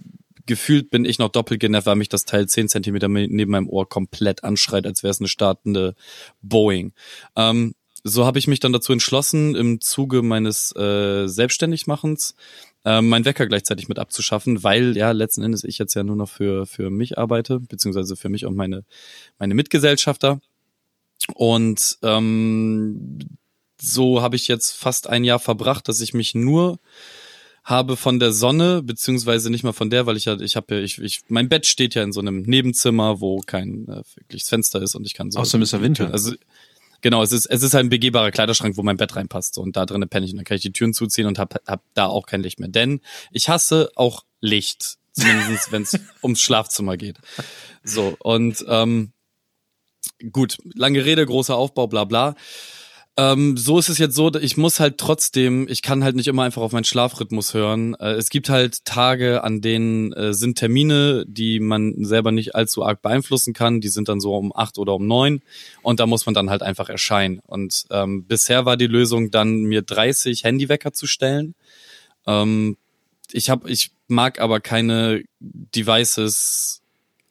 gefühlt bin ich noch doppelt genervt, weil mich das Teil zehn Zentimeter neben meinem Ohr komplett anschreit, als wäre es eine startende Boeing. Ähm, so habe ich mich dann dazu entschlossen, im Zuge meines äh, Selbstständigmachens äh, mein Wecker gleichzeitig mit abzuschaffen, weil ja letzten Endes ich jetzt ja nur noch für für mich arbeite, beziehungsweise für mich und meine meine Mitgesellschafter. Und ähm, so habe ich jetzt fast ein Jahr verbracht, dass ich mich nur habe von der Sonne, beziehungsweise nicht mal von der, weil ich ja, ich habe ja, ich, ich, mein Bett steht ja in so einem Nebenzimmer, wo kein äh, wirkliches Fenster ist und ich kann so.
Außerdem ist ja Winter.
Also genau, es ist, es ist halt ein begehbarer Kleiderschrank, wo mein Bett reinpasst. So, und da drinnen penne ich und dann kann ich die Türen zuziehen und hab, hab da auch kein Licht mehr. Denn ich hasse auch Licht. Zumindest wenn es [laughs] ums Schlafzimmer geht. So, und ähm, gut, lange Rede, großer Aufbau, bla bla. Ähm, so ist es jetzt so, ich muss halt trotzdem, ich kann halt nicht immer einfach auf meinen Schlafrhythmus hören. Äh, es gibt halt Tage, an denen äh, sind Termine, die man selber nicht allzu arg beeinflussen kann. Die sind dann so um acht oder um neun und da muss man dann halt einfach erscheinen. Und ähm, bisher war die Lösung dann, mir 30 Handywecker zu stellen. Ähm, ich habe, ich mag aber keine Devices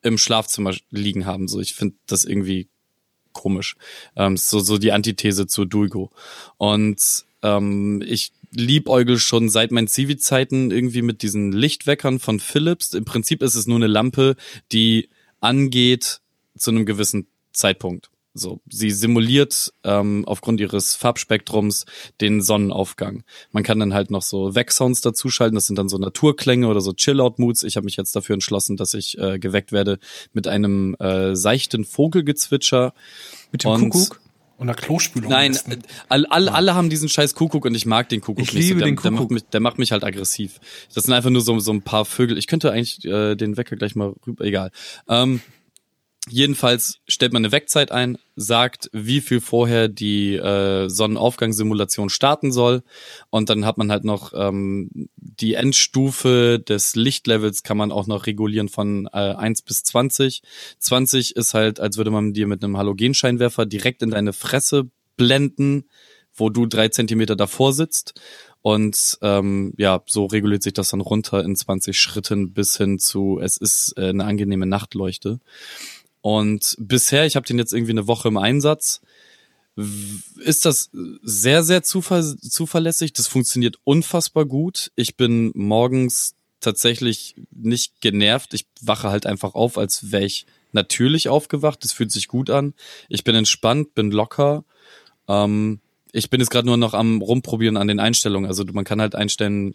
im Schlafzimmer liegen haben. So, ich finde das irgendwie komisch. Ähm, so, so die Antithese zu Duigo. Und ähm, ich liebäugel schon seit meinen Civi-Zeiten irgendwie mit diesen Lichtweckern von Philips. Im Prinzip ist es nur eine Lampe, die angeht zu einem gewissen Zeitpunkt. So, sie simuliert ähm, aufgrund ihres Farbspektrums den Sonnenaufgang. Man kann dann halt noch so Wegsounds dazuschalten, das sind dann so Naturklänge oder so Chill-Out-Moods. Ich habe mich jetzt dafür entschlossen, dass ich äh, geweckt werde mit einem äh, seichten Vogelgezwitscher.
Mit dem und Kuckuck? Und der Klospülung.
Nein, all, all, alle haben diesen scheiß Kuckuck und ich mag den Kuckuck
ich nicht. Liebe
der,
den Kuckuck.
Der macht, mich, der macht mich halt aggressiv. Das sind einfach nur so, so ein paar Vögel. Ich könnte eigentlich äh, den Wecker gleich mal rüber, egal. Ähm, Jedenfalls stellt man eine Wegzeit ein, sagt, wie viel vorher die äh, Sonnenaufgangssimulation starten soll und dann hat man halt noch ähm, die Endstufe des Lichtlevels kann man auch noch regulieren von äh, 1 bis 20. 20 ist halt, als würde man dir mit einem Halogenscheinwerfer direkt in deine Fresse blenden, wo du drei Zentimeter davor sitzt und ähm, ja, so reguliert sich das dann runter in 20 Schritten bis hin zu, es ist äh, eine angenehme Nachtleuchte. Und bisher, ich habe den jetzt irgendwie eine Woche im Einsatz, ist das sehr, sehr zuver zuverlässig. Das funktioniert unfassbar gut. Ich bin morgens tatsächlich nicht genervt. Ich wache halt einfach auf, als wäre ich natürlich aufgewacht. Das fühlt sich gut an. Ich bin entspannt, bin locker. Ähm, ich bin jetzt gerade nur noch am rumprobieren an den Einstellungen. Also man kann halt einstellen,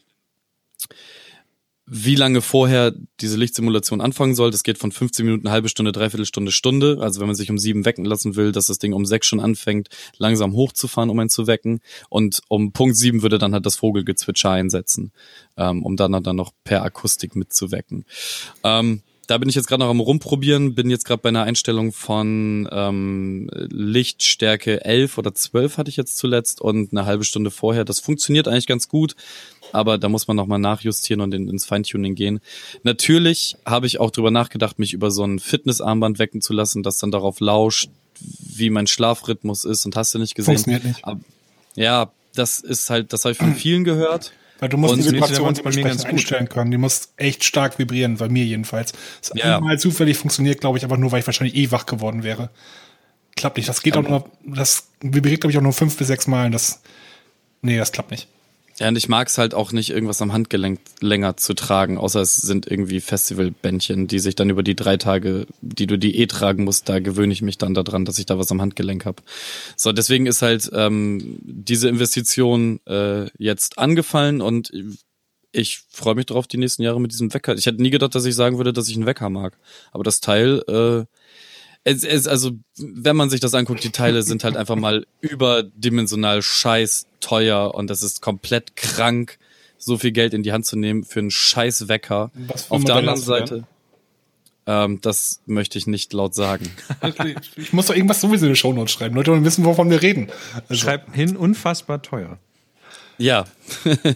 wie lange vorher diese Lichtsimulation anfangen soll. Das geht von 15 Minuten, halbe Stunde, dreiviertel Stunde, Stunde. Also wenn man sich um sieben wecken lassen will, dass das Ding um sechs schon anfängt, langsam hochzufahren, um einen zu wecken. Und um Punkt sieben würde dann halt das Vogelgezwitscher einsetzen, ähm, um dann, dann noch per Akustik mitzuwecken. Ähm, da bin ich jetzt gerade noch am rumprobieren, bin jetzt gerade bei einer Einstellung von ähm, Lichtstärke 11 oder 12 hatte ich jetzt zuletzt und eine halbe Stunde vorher. Das funktioniert eigentlich ganz gut, aber da muss man nochmal nachjustieren und in, ins Feintuning gehen. Natürlich habe ich auch drüber nachgedacht, mich über so ein Fitnessarmband wecken zu lassen, das dann darauf lauscht, wie mein Schlafrhythmus ist und hast du nicht gesehen.
Funktioniert nicht.
Aber, ja, das ist halt, das habe ich von vielen gehört.
Weil du musst und die Vibration dementsprechend einstellen können. Die muss echt stark vibrieren, bei mir jedenfalls. Das ja. einmal zufällig funktioniert, glaube ich, aber nur, weil ich wahrscheinlich eh wach geworden wäre. Klappt nicht. Das geht auch nur, das vibriert, glaube ich, auch nur fünf bis sechs Mal. Das, nee, das klappt nicht.
Ja, und ich mag es halt auch nicht, irgendwas am Handgelenk länger zu tragen, außer es sind irgendwie Festivalbändchen, die sich dann über die drei Tage, die du die eh tragen musst, da gewöhne ich mich dann daran, dass ich da was am Handgelenk habe. So, deswegen ist halt ähm, diese Investition äh, jetzt angefallen und ich freue mich drauf, die nächsten Jahre mit diesem Wecker. Ich hätte nie gedacht, dass ich sagen würde, dass ich einen Wecker mag. Aber das Teil äh, es, es, also, wenn man sich das anguckt, die Teile sind halt einfach mal überdimensional scheiß teuer und das ist komplett krank, so viel Geld in die Hand zu nehmen für einen scheiß Wecker. Auf der anderen Seite. Ähm, das möchte ich nicht laut sagen. [laughs]
ich muss doch irgendwas sowieso in die Shownotes schreiben. Leute wollen wissen, wovon wir reden.
Also. Schreib hin, unfassbar teuer.
Ja.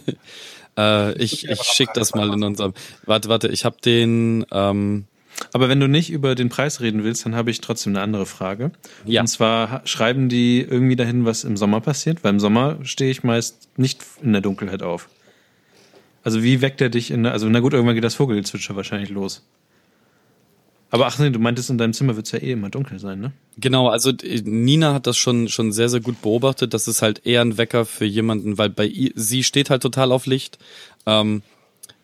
[laughs] äh, ich ich schicke das mal in unserem. Warte, warte, ich habe den. Ähm,
aber wenn du nicht über den Preis reden willst, dann habe ich trotzdem eine andere Frage. Ja. Und zwar schreiben die irgendwie dahin, was im Sommer passiert, weil im Sommer stehe ich meist nicht in der Dunkelheit auf. Also wie weckt er dich in der, also na gut, irgendwann geht das Vogelgezwitscher wahrscheinlich los. Aber ach nee, du meintest, in deinem Zimmer wird es ja eh immer dunkel sein, ne?
Genau, also Nina hat das schon, schon sehr, sehr gut beobachtet. Das ist halt eher ein Wecker für jemanden, weil bei ihr, sie steht halt total auf Licht. Ähm,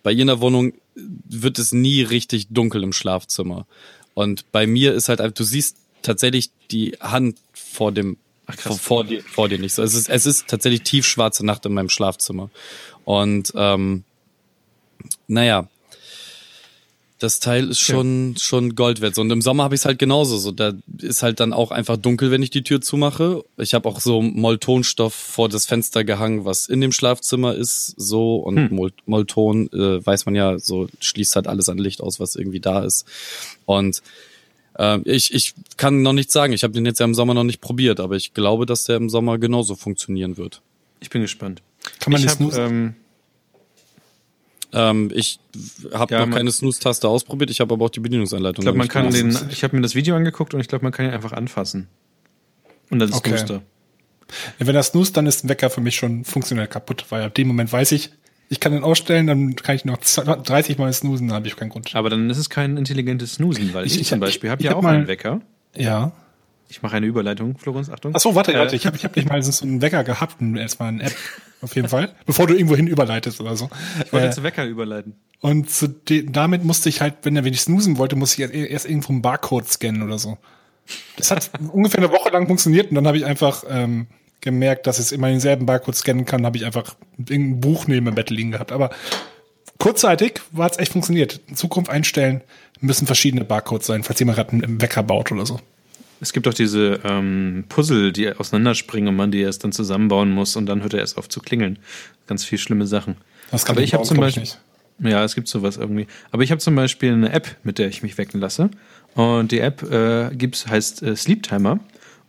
bei ihr in der Wohnung wird es nie richtig dunkel im Schlafzimmer. Und bei mir ist halt, du siehst tatsächlich die Hand vor dem Ach, krass. Vor, vor, dir, vor dir nicht so. Es ist, es ist tatsächlich tiefschwarze Nacht in meinem Schlafzimmer. Und ähm, naja, das Teil ist schon ja. schon Gold wert. Und im Sommer habe ich es halt genauso. So, da ist halt dann auch einfach dunkel, wenn ich die Tür zumache. Ich habe auch so Moltonstoff vor das Fenster gehangen, was in dem Schlafzimmer ist. So und hm. Molton äh, weiß man ja, so schließt halt alles an Licht aus, was irgendwie da ist. Und äh, ich ich kann noch nichts sagen. Ich habe den jetzt ja im Sommer noch nicht probiert, aber ich glaube, dass der im Sommer genauso funktionieren wird.
Ich bin gespannt.
Kann man ich das hab, ähm,
ähm, ich habe ja, noch keine Snooze-Taste ausprobiert, ich habe aber auch die Bedienungsanleitung.
Ich glaube, man kann den, ich habe mir das Video angeguckt und ich glaube, man kann ihn einfach anfassen. Und dann ist okay. Snooze
ja, wenn das snoost, dann ist ein Wecker für mich schon funktionell kaputt, weil ab dem Moment weiß ich, ich kann den ausstellen, dann kann ich noch 30 Mal snoosen, dann habe ich keinen Grund.
Aber dann ist es kein intelligentes Snoosen, weil ich, ich, ich zum Beispiel habe ja hab auch mal, einen Wecker.
Ja.
Ich mache eine Überleitung, Florenz, Achtung.
Ach so, warte, äh, warte, ich habe ich hab nicht mal so einen Wecker gehabt, erstmal eine App, auf jeden Fall, bevor du irgendwo hin überleitest oder so.
Ich wollte äh, zu Wecker überleiten.
Und zu damit musste ich halt, wenn er wenig snoosen wollte, musste ich erst irgendwo einen Barcode scannen oder so. Das hat [laughs] ungefähr eine Woche lang funktioniert und dann habe ich einfach ähm, gemerkt, dass es immer denselben Barcode scannen kann, habe ich einfach irgendein Buch neben dem Bett liegen gehabt. Aber kurzzeitig war es echt funktioniert. In Zukunft einstellen müssen verschiedene Barcodes sein, falls jemand gerade einen Wecker baut oder so.
Es gibt auch diese ähm, Puzzle, die auseinanderspringen und man die erst dann zusammenbauen muss und dann hört er erst auf zu klingeln. Ganz viel schlimme Sachen.
Das kann Aber ich habe zum Beispiel. Nicht.
Ja, es gibt sowas irgendwie. Aber ich habe zum Beispiel eine App, mit der ich mich wecken lasse. Und die App äh, gibt's, heißt äh, Sleep Timer.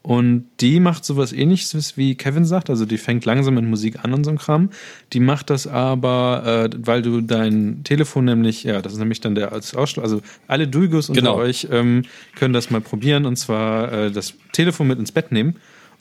Und die macht sowas ähnliches, wie Kevin sagt. Also die fängt langsam mit Musik an und so ein Kram. Die macht das aber, äh, weil du dein Telefon nämlich, ja, das ist nämlich dann der als Ausschlag. Also alle Duigos unter genau. euch ähm, können das mal probieren und zwar äh, das Telefon mit ins Bett nehmen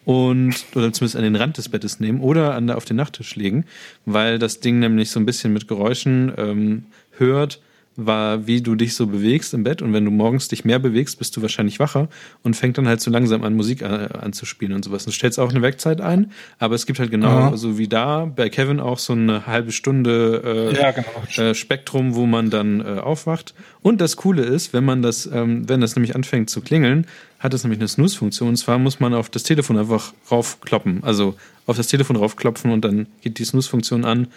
und oder zumindest an den Rand des Bettes nehmen oder an der, auf den Nachttisch legen, weil das Ding nämlich so ein bisschen mit Geräuschen ähm, hört war, wie du dich so bewegst im Bett. Und wenn du morgens dich mehr bewegst, bist du wahrscheinlich wacher und fängt dann halt so langsam an, Musik äh, anzuspielen und sowas. Du stellst auch eine Wegzeit ein, aber es gibt halt genau, so wie da bei Kevin auch so eine halbe Stunde äh, ja, genau. äh, Spektrum, wo man dann äh, aufwacht. Und das Coole ist, wenn man das, ähm, wenn das nämlich anfängt zu klingeln, hat es nämlich eine Snooze-Funktion. Und zwar muss man auf das Telefon einfach raufkloppen. Also auf das Telefon raufklopfen und dann geht die Snooze-Funktion an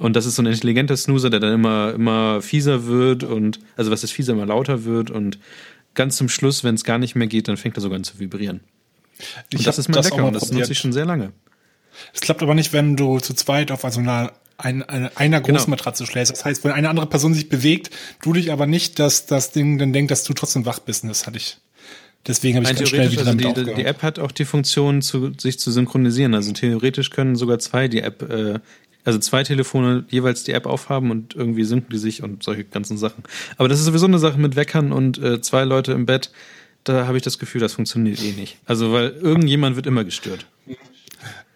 und das ist so ein intelligenter Snoozer, der dann immer, immer fieser wird und, also was ist fieser, immer lauter wird und ganz zum Schluss, wenn es gar nicht mehr geht, dann fängt er sogar an zu vibrieren. Und ich das ist mein Wecker und das nutze ich schon sehr lange.
Es klappt aber nicht, wenn du zu zweit auf so einer ein, eine, einer genau. Großmatratze genau. schläfst. Das heißt, wenn eine andere Person sich bewegt, du dich aber nicht, dass das Ding dann denkt, dass du trotzdem wach bist. Und das hatte ich. Deswegen habe ich ganz schnell wieder
also die, die App hat auch die Funktion, zu, sich zu synchronisieren. Also theoretisch können sogar zwei die App äh, also zwei Telefone jeweils die App aufhaben und irgendwie sinken die sich und solche ganzen Sachen. Aber das ist sowieso eine Sache mit Weckern und äh, zwei Leute im Bett. Da habe ich das Gefühl, das funktioniert eh nicht. Also, weil irgendjemand wird immer gestört.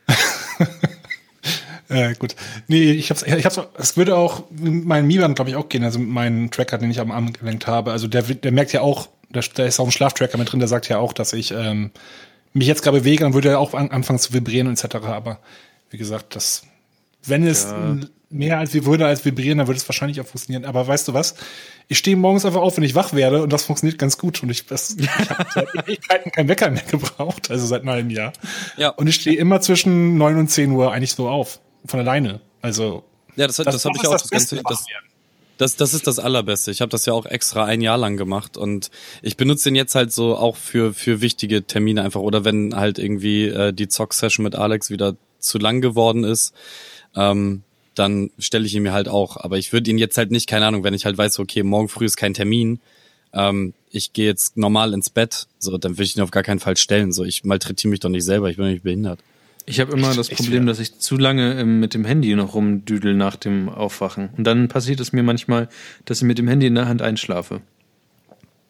[laughs]
äh, gut. Nee, ich hab's, ich hab's, es würde auch mit meinem Miban, glaube ich, auch gehen, also mit meinem Tracker, den ich am Arm gelenkt habe. Also der, der merkt ja auch, da, da ist auch ein Schlaftracker mit drin, der sagt ja auch, dass ich ähm, mich jetzt gerade bewege, dann würde er auch an, anfangen zu vibrieren etc. Aber wie gesagt, das wenn es ja. mehr als wir würde als vibrieren, dann würde es wahrscheinlich auch funktionieren. Aber weißt du was? Ich stehe morgens einfach auf, wenn ich wach werde und das funktioniert ganz gut. Und ich, das, ich habe seit [laughs] Ewigkeiten keinen Wecker mehr gebraucht, also seit einem halben Jahr. Ja. Und ich stehe immer zwischen neun und zehn Uhr eigentlich so auf. Von alleine. Also.
Ja, das, das, das habe ich auch das, das. Das, das, das ist das Allerbeste. Ich habe das ja auch extra ein Jahr lang gemacht und ich benutze den jetzt halt so auch für für wichtige Termine einfach oder wenn halt irgendwie äh, die Zock-Session mit Alex wieder zu lang geworden ist, ähm, dann stelle ich ihn mir halt auch. Aber ich würde ihn jetzt halt nicht, keine Ahnung, wenn ich halt weiß, okay, morgen früh ist kein Termin, ähm, ich gehe jetzt normal ins Bett, so, dann würde ich ihn auf gar keinen Fall stellen. So, ich malträtiere mich doch nicht selber, ich bin nicht behindert.
Ich habe immer das Problem, dass ich zu lange ähm, mit dem Handy noch rumdüdel nach dem Aufwachen. Und dann passiert es mir manchmal, dass ich mit dem Handy in der Hand einschlafe.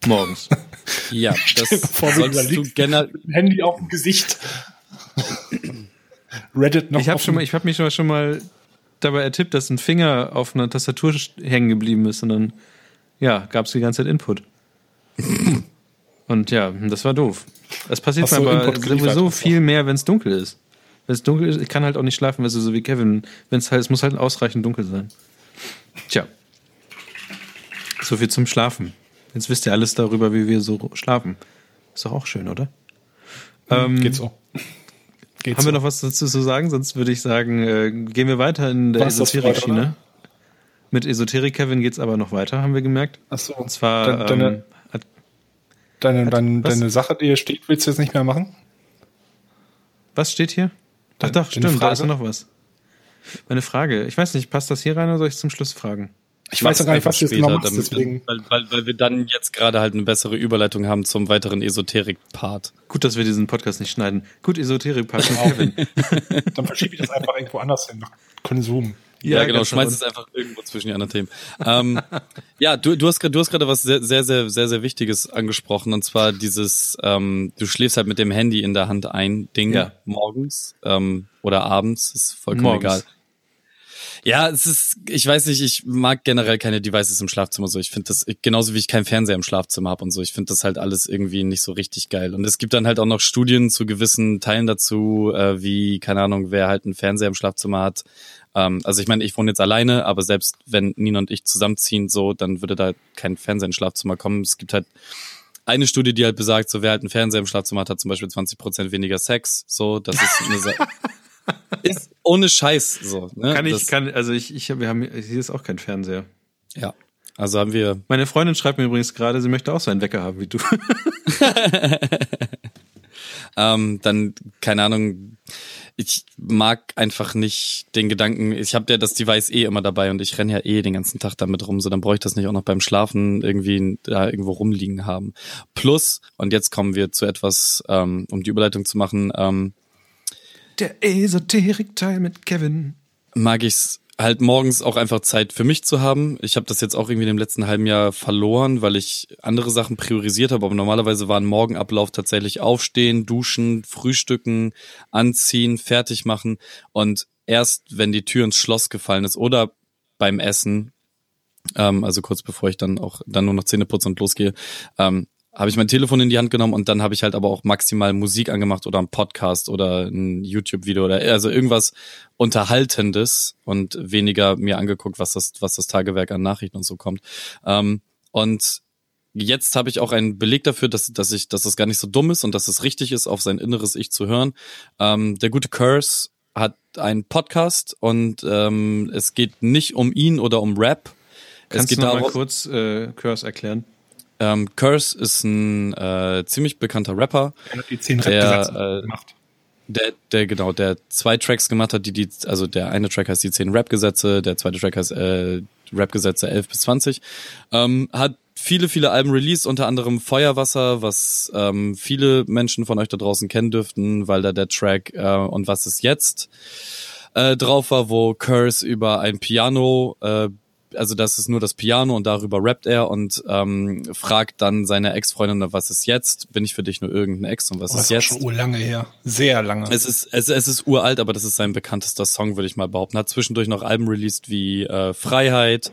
Morgens. [laughs]
ja, das vor, solltest du generell.
Handy auf dem Gesicht. [laughs]
Reddit noch. Ich habe habe mich schon mal dabei ertippt, dass ein Finger auf einer Tastatur hängen geblieben ist und dann ja gab es die ganze Zeit Input. [laughs] und ja, das war doof. Das passiert mir aber sowieso viel mehr, wenn es dunkel ist. Wenn es dunkel ist, ich kann halt auch nicht schlafen, weißt du, so wie Kevin. Wenn es halt, es muss halt ausreichend dunkel sein. Tja. So viel zum Schlafen. Jetzt wisst ihr alles darüber, wie wir so schlafen. Ist doch auch schön, oder?
Ähm, Geht so.
Geht's Haben so. wir noch was dazu zu sagen? Sonst würde ich sagen, äh, gehen wir weiter in der Esoterik-Schiene. Mit Esoterik Kevin geht's aber noch weiter, haben wir gemerkt.
Ach so. Und zwar deine, ähm, hat, deine, deine, deine Sache, die hier steht, willst du jetzt nicht mehr machen?
Was steht hier? Ach doch, stimmt, da ist noch was. Meine Frage, ich weiß nicht, passt das hier rein oder soll ich zum Schluss fragen?
Ich weiß ja gar nicht, was du jetzt genau machst,
deswegen. Weil, weil, weil wir dann jetzt gerade halt eine bessere Überleitung haben zum weiteren Esoterik-Part.
Gut, dass wir diesen Podcast nicht schneiden. Gut, Esoterik-Part Kevin. [laughs]
dann verschiebe ich das einfach irgendwo anders hin, nach Konsum.
Ja, ja genau, schmeiß es einfach irgendwo zwischen die anderen Themen. ähm, [laughs] ja, du, du hast gerade du hast gerade was sehr, sehr, sehr, sehr, sehr Wichtiges angesprochen, und zwar dieses, ähm, du schläfst halt mit dem Handy in der Hand ein, Ding ja. morgens ähm, oder abends, ist vollkommen morgens. egal. Ja, es ist, ich weiß nicht, ich mag generell keine Devices im Schlafzimmer so. Ich finde das, genauso wie ich keinen Fernseher im Schlafzimmer habe und so, ich finde das halt alles irgendwie nicht so richtig geil. Und es gibt dann halt auch noch Studien zu gewissen Teilen dazu, äh, wie, keine Ahnung, wer halt einen Fernseher im Schlafzimmer hat. Ähm, also ich meine, ich wohne jetzt alleine, aber selbst wenn Nina und ich zusammenziehen, so, dann würde da kein Fernseher ins Schlafzimmer kommen. Es gibt halt eine Studie, die halt besagt, so wer halt einen Fernseher im Schlafzimmer hat, hat zum Beispiel 20 Prozent weniger Sex. So, das ist eine Sache. [laughs] ist ohne Scheiß so. Ne?
Kann ich, das, kann, also ich, ich, wir haben, hier ist auch kein Fernseher.
Ja. Also haben wir.
Meine Freundin schreibt mir übrigens gerade, sie möchte auch so einen Wecker haben wie du. [laughs] [laughs]
ähm, dann, keine Ahnung, ich mag einfach nicht den Gedanken, ich habe ja das Device eh immer dabei und ich renne ja eh den ganzen Tag damit rum, so dann brauche ich das nicht auch noch beim Schlafen irgendwie da irgendwo rumliegen haben. Plus, und jetzt kommen wir zu etwas, ähm, um die Überleitung zu machen, ähm,
der Esoterik-Teil mit Kevin.
Mag ich's halt morgens auch einfach Zeit für mich zu haben. Ich habe das jetzt auch irgendwie im letzten halben Jahr verloren, weil ich andere Sachen priorisiert habe. Aber normalerweise war ein Morgenablauf tatsächlich aufstehen, duschen, frühstücken, anziehen, fertig machen. Und erst wenn die Tür ins Schloss gefallen ist oder beim Essen, ähm, also kurz bevor ich dann auch dann nur noch Zähne putze und losgehe, ähm, habe ich mein Telefon in die Hand genommen und dann habe ich halt aber auch maximal Musik angemacht oder ein Podcast oder ein YouTube-Video oder also irgendwas Unterhaltendes und weniger mir angeguckt, was das, was das Tagewerk an Nachrichten und so kommt. Ähm, und jetzt habe ich auch einen Beleg dafür, dass, dass ich, dass das gar nicht so dumm ist und dass es richtig ist, auf sein inneres Ich zu hören. Ähm, der gute Curse hat einen Podcast und ähm, es geht nicht um ihn oder um Rap.
Kannst es geht du noch mal kurz äh, Curse erklären?
Ähm, Curse ist ein äh, ziemlich bekannter Rapper.
Er hat die zehn Rap-Gesetze äh, gemacht.
Der, der, genau, der zwei Tracks gemacht hat, die, die, also der eine Track heißt die zehn Rap-Gesetze, der zweite Track heißt äh, Rap-Gesetze 11 bis 20. Ähm, hat viele, viele Alben released, unter anderem Feuerwasser, was ähm, viele Menschen von euch da draußen kennen dürften, weil da der Track äh, und was ist jetzt äh, drauf war, wo Curse über ein Piano äh, also das ist nur das Piano und darüber rappt er und ähm, fragt dann seine Ex-Freundin, was ist jetzt? Bin ich für dich nur irgendein Ex und was oh, ist jetzt? Das ist
schon urlange her. Sehr lange.
Es ist, es, es ist uralt, aber das ist sein bekanntester Song, würde ich mal behaupten. Hat zwischendurch noch Alben released wie äh, Freiheit.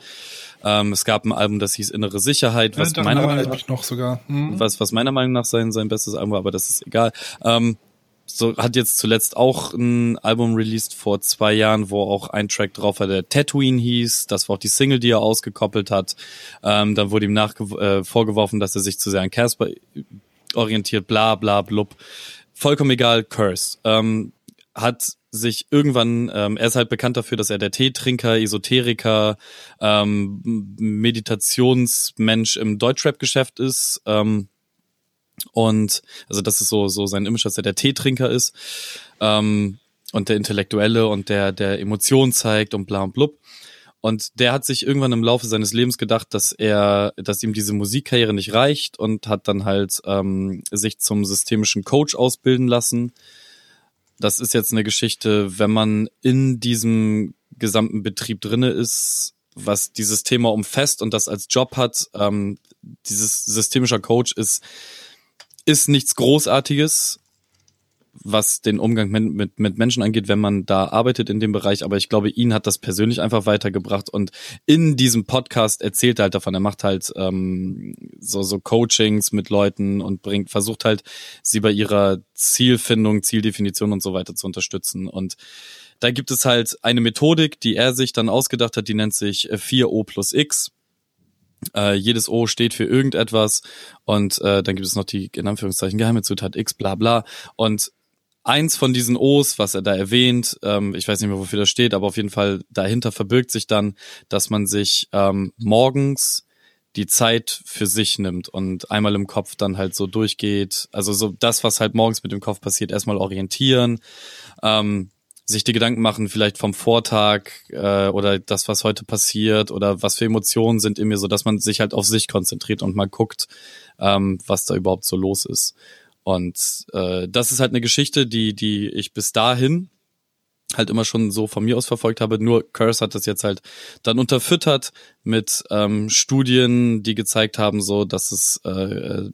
Ähm, es gab ein Album, das hieß Innere Sicherheit, was ja, meiner Meinung nach
noch sogar.
Hm. was was meiner Meinung nach sein sein bestes Album war, aber das ist egal. Ähm, so hat jetzt zuletzt auch ein Album released vor zwei Jahren, wo auch ein Track drauf war, der Tatooine hieß. Das war auch die Single, die er ausgekoppelt hat. Ähm, dann wurde ihm nach äh, vorgeworfen, dass er sich zu sehr an Casper orientiert, bla bla blub. Vollkommen egal, Curse. Ähm, hat sich irgendwann, ähm, er ist halt bekannt dafür, dass er der Teetrinker, Esoteriker, ähm, Meditationsmensch im Deutschrap-Geschäft ist. Ähm, und also das ist so, so sein Image, dass er der Teetrinker ist ähm, und der Intellektuelle und der, der Emotionen zeigt und bla und blub. Und der hat sich irgendwann im Laufe seines Lebens gedacht, dass er, dass ihm diese Musikkarriere nicht reicht und hat dann halt ähm, sich zum systemischen Coach ausbilden lassen. Das ist jetzt eine Geschichte, wenn man in diesem gesamten Betrieb drinne ist, was dieses Thema umfasst und das als Job hat. Ähm, dieses systemischer Coach ist ist nichts Großartiges, was den Umgang mit, mit, Menschen angeht, wenn man da arbeitet in dem Bereich. Aber ich glaube, ihn hat das persönlich einfach weitergebracht. Und in diesem Podcast erzählt er halt davon. Er macht halt ähm, so, so Coachings mit Leuten und bringt, versucht halt, sie bei ihrer Zielfindung, Zieldefinition und so weiter zu unterstützen. Und da gibt es halt eine Methodik, die er sich dann ausgedacht hat, die nennt sich 4O plus X äh, jedes O steht für irgendetwas und äh, dann gibt es noch die in Anführungszeichen geheime Zutat X, bla bla. Und eins von diesen O's, was er da erwähnt, ähm, ich weiß nicht mehr, wofür das steht, aber auf jeden Fall dahinter verbirgt sich dann, dass man sich ähm, morgens die Zeit für sich nimmt und einmal im Kopf dann halt so durchgeht. Also so das, was halt morgens mit dem Kopf passiert, erstmal orientieren, ähm, sich die Gedanken machen, vielleicht vom Vortag äh, oder das, was heute passiert oder was für Emotionen sind in mir, so dass man sich halt auf sich konzentriert und mal guckt, ähm, was da überhaupt so los ist. Und äh, das ist halt eine Geschichte, die, die ich bis dahin halt immer schon so von mir aus verfolgt habe. Nur Curse hat das jetzt halt dann unterfüttert mit ähm, Studien, die gezeigt haben, so dass es äh,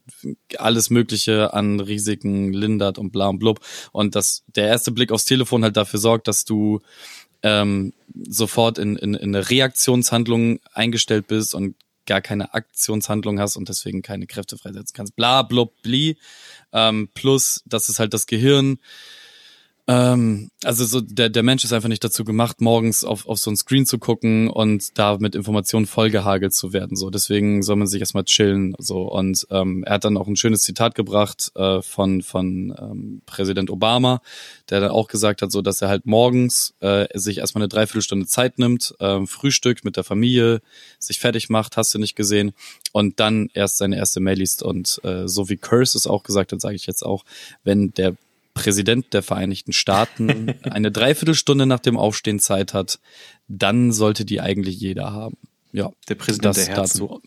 alles Mögliche an Risiken lindert und bla und blub. Und dass der erste Blick aufs Telefon halt dafür sorgt, dass du ähm, sofort in, in, in eine Reaktionshandlung eingestellt bist und gar keine Aktionshandlung hast und deswegen keine Kräfte freisetzen kannst. Bla, blub, bli. Ähm, plus, dass es halt das Gehirn ähm, also so der, der Mensch ist einfach nicht dazu gemacht, morgens auf, auf so ein Screen zu gucken und da mit Informationen vollgehagelt zu werden. So, deswegen soll man sich erstmal chillen. So und ähm, er hat dann auch ein schönes Zitat gebracht äh, von von ähm, Präsident Obama, der dann auch gesagt hat, so dass er halt morgens äh, sich erstmal eine Dreiviertelstunde Zeit nimmt, äh, Frühstück mit der Familie, sich fertig macht, hast du nicht gesehen, und dann erst seine erste Mail liest. Und äh, so wie Curse es auch gesagt hat, sage ich jetzt auch, wenn der Präsident der Vereinigten Staaten [laughs] eine Dreiviertelstunde nach dem Aufstehen Zeit hat, dann sollte die eigentlich jeder haben. Ja,
der Präsident das der Herzen. dazu.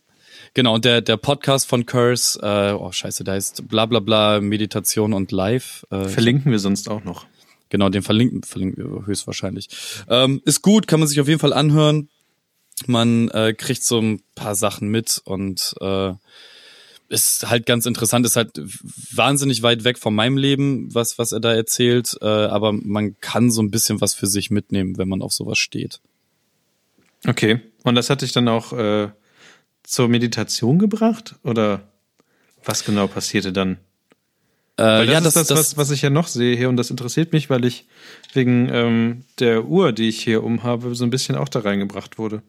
Genau, und der, der Podcast von Curse, äh, oh scheiße, da heißt bla bla bla Meditation und Live.
Äh, verlinken wir sonst auch noch.
Genau, den verlinken, verlinken wir höchstwahrscheinlich. Ähm, ist gut, kann man sich auf jeden Fall anhören. Man äh, kriegt so ein paar Sachen mit und äh, ist halt ganz interessant, ist halt wahnsinnig weit weg von meinem Leben, was, was er da erzählt, äh, aber man kann so ein bisschen was für sich mitnehmen, wenn man auf sowas steht.
Okay, und das hat dich dann auch äh, zur Meditation gebracht oder was genau passierte dann? Äh, weil das ja, ist das, das, was, was ich ja noch sehe hier und das interessiert mich, weil ich wegen ähm, der Uhr, die ich hier umhabe, so ein bisschen auch da reingebracht wurde.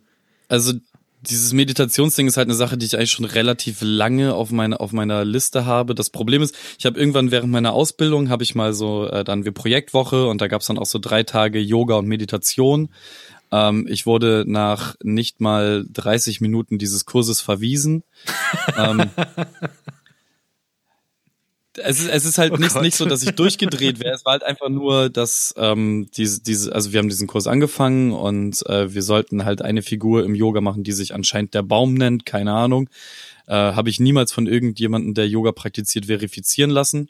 Also dieses Meditationsding ist halt eine Sache, die ich eigentlich schon relativ lange auf meiner auf meiner Liste habe. Das Problem ist, ich habe irgendwann während meiner Ausbildung habe ich mal so äh, dann wie Projektwoche und da gab's dann auch so drei Tage Yoga und Meditation. Ähm, ich wurde nach nicht mal 30 Minuten dieses Kurses verwiesen. [laughs] ähm, es ist, es ist halt oh nicht, nicht so, dass ich durchgedreht wäre. Es war halt einfach nur, dass ähm, diese, diese, also wir haben diesen Kurs angefangen und äh, wir sollten halt eine Figur im Yoga machen, die sich anscheinend der Baum nennt, keine Ahnung. Äh, Habe ich niemals von irgendjemandem, der Yoga praktiziert, verifizieren lassen.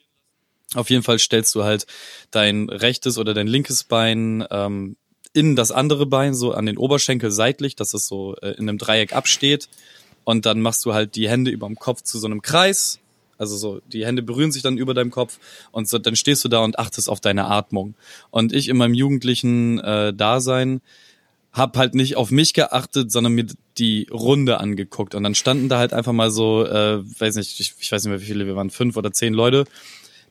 Auf jeden Fall stellst du halt dein rechtes oder dein linkes Bein ähm, in das andere Bein, so an den Oberschenkel seitlich, dass es so äh, in einem Dreieck absteht. Und dann machst du halt die Hände über dem Kopf zu so einem Kreis also so, die Hände berühren sich dann über deinem Kopf und so, dann stehst du da und achtest auf deine Atmung. Und ich in meinem jugendlichen äh, Dasein hab halt nicht auf mich geachtet, sondern mir die Runde angeguckt. Und dann standen da halt einfach mal so, äh, weiß nicht, ich, ich weiß nicht mehr, wie viele wir waren, fünf oder zehn Leute,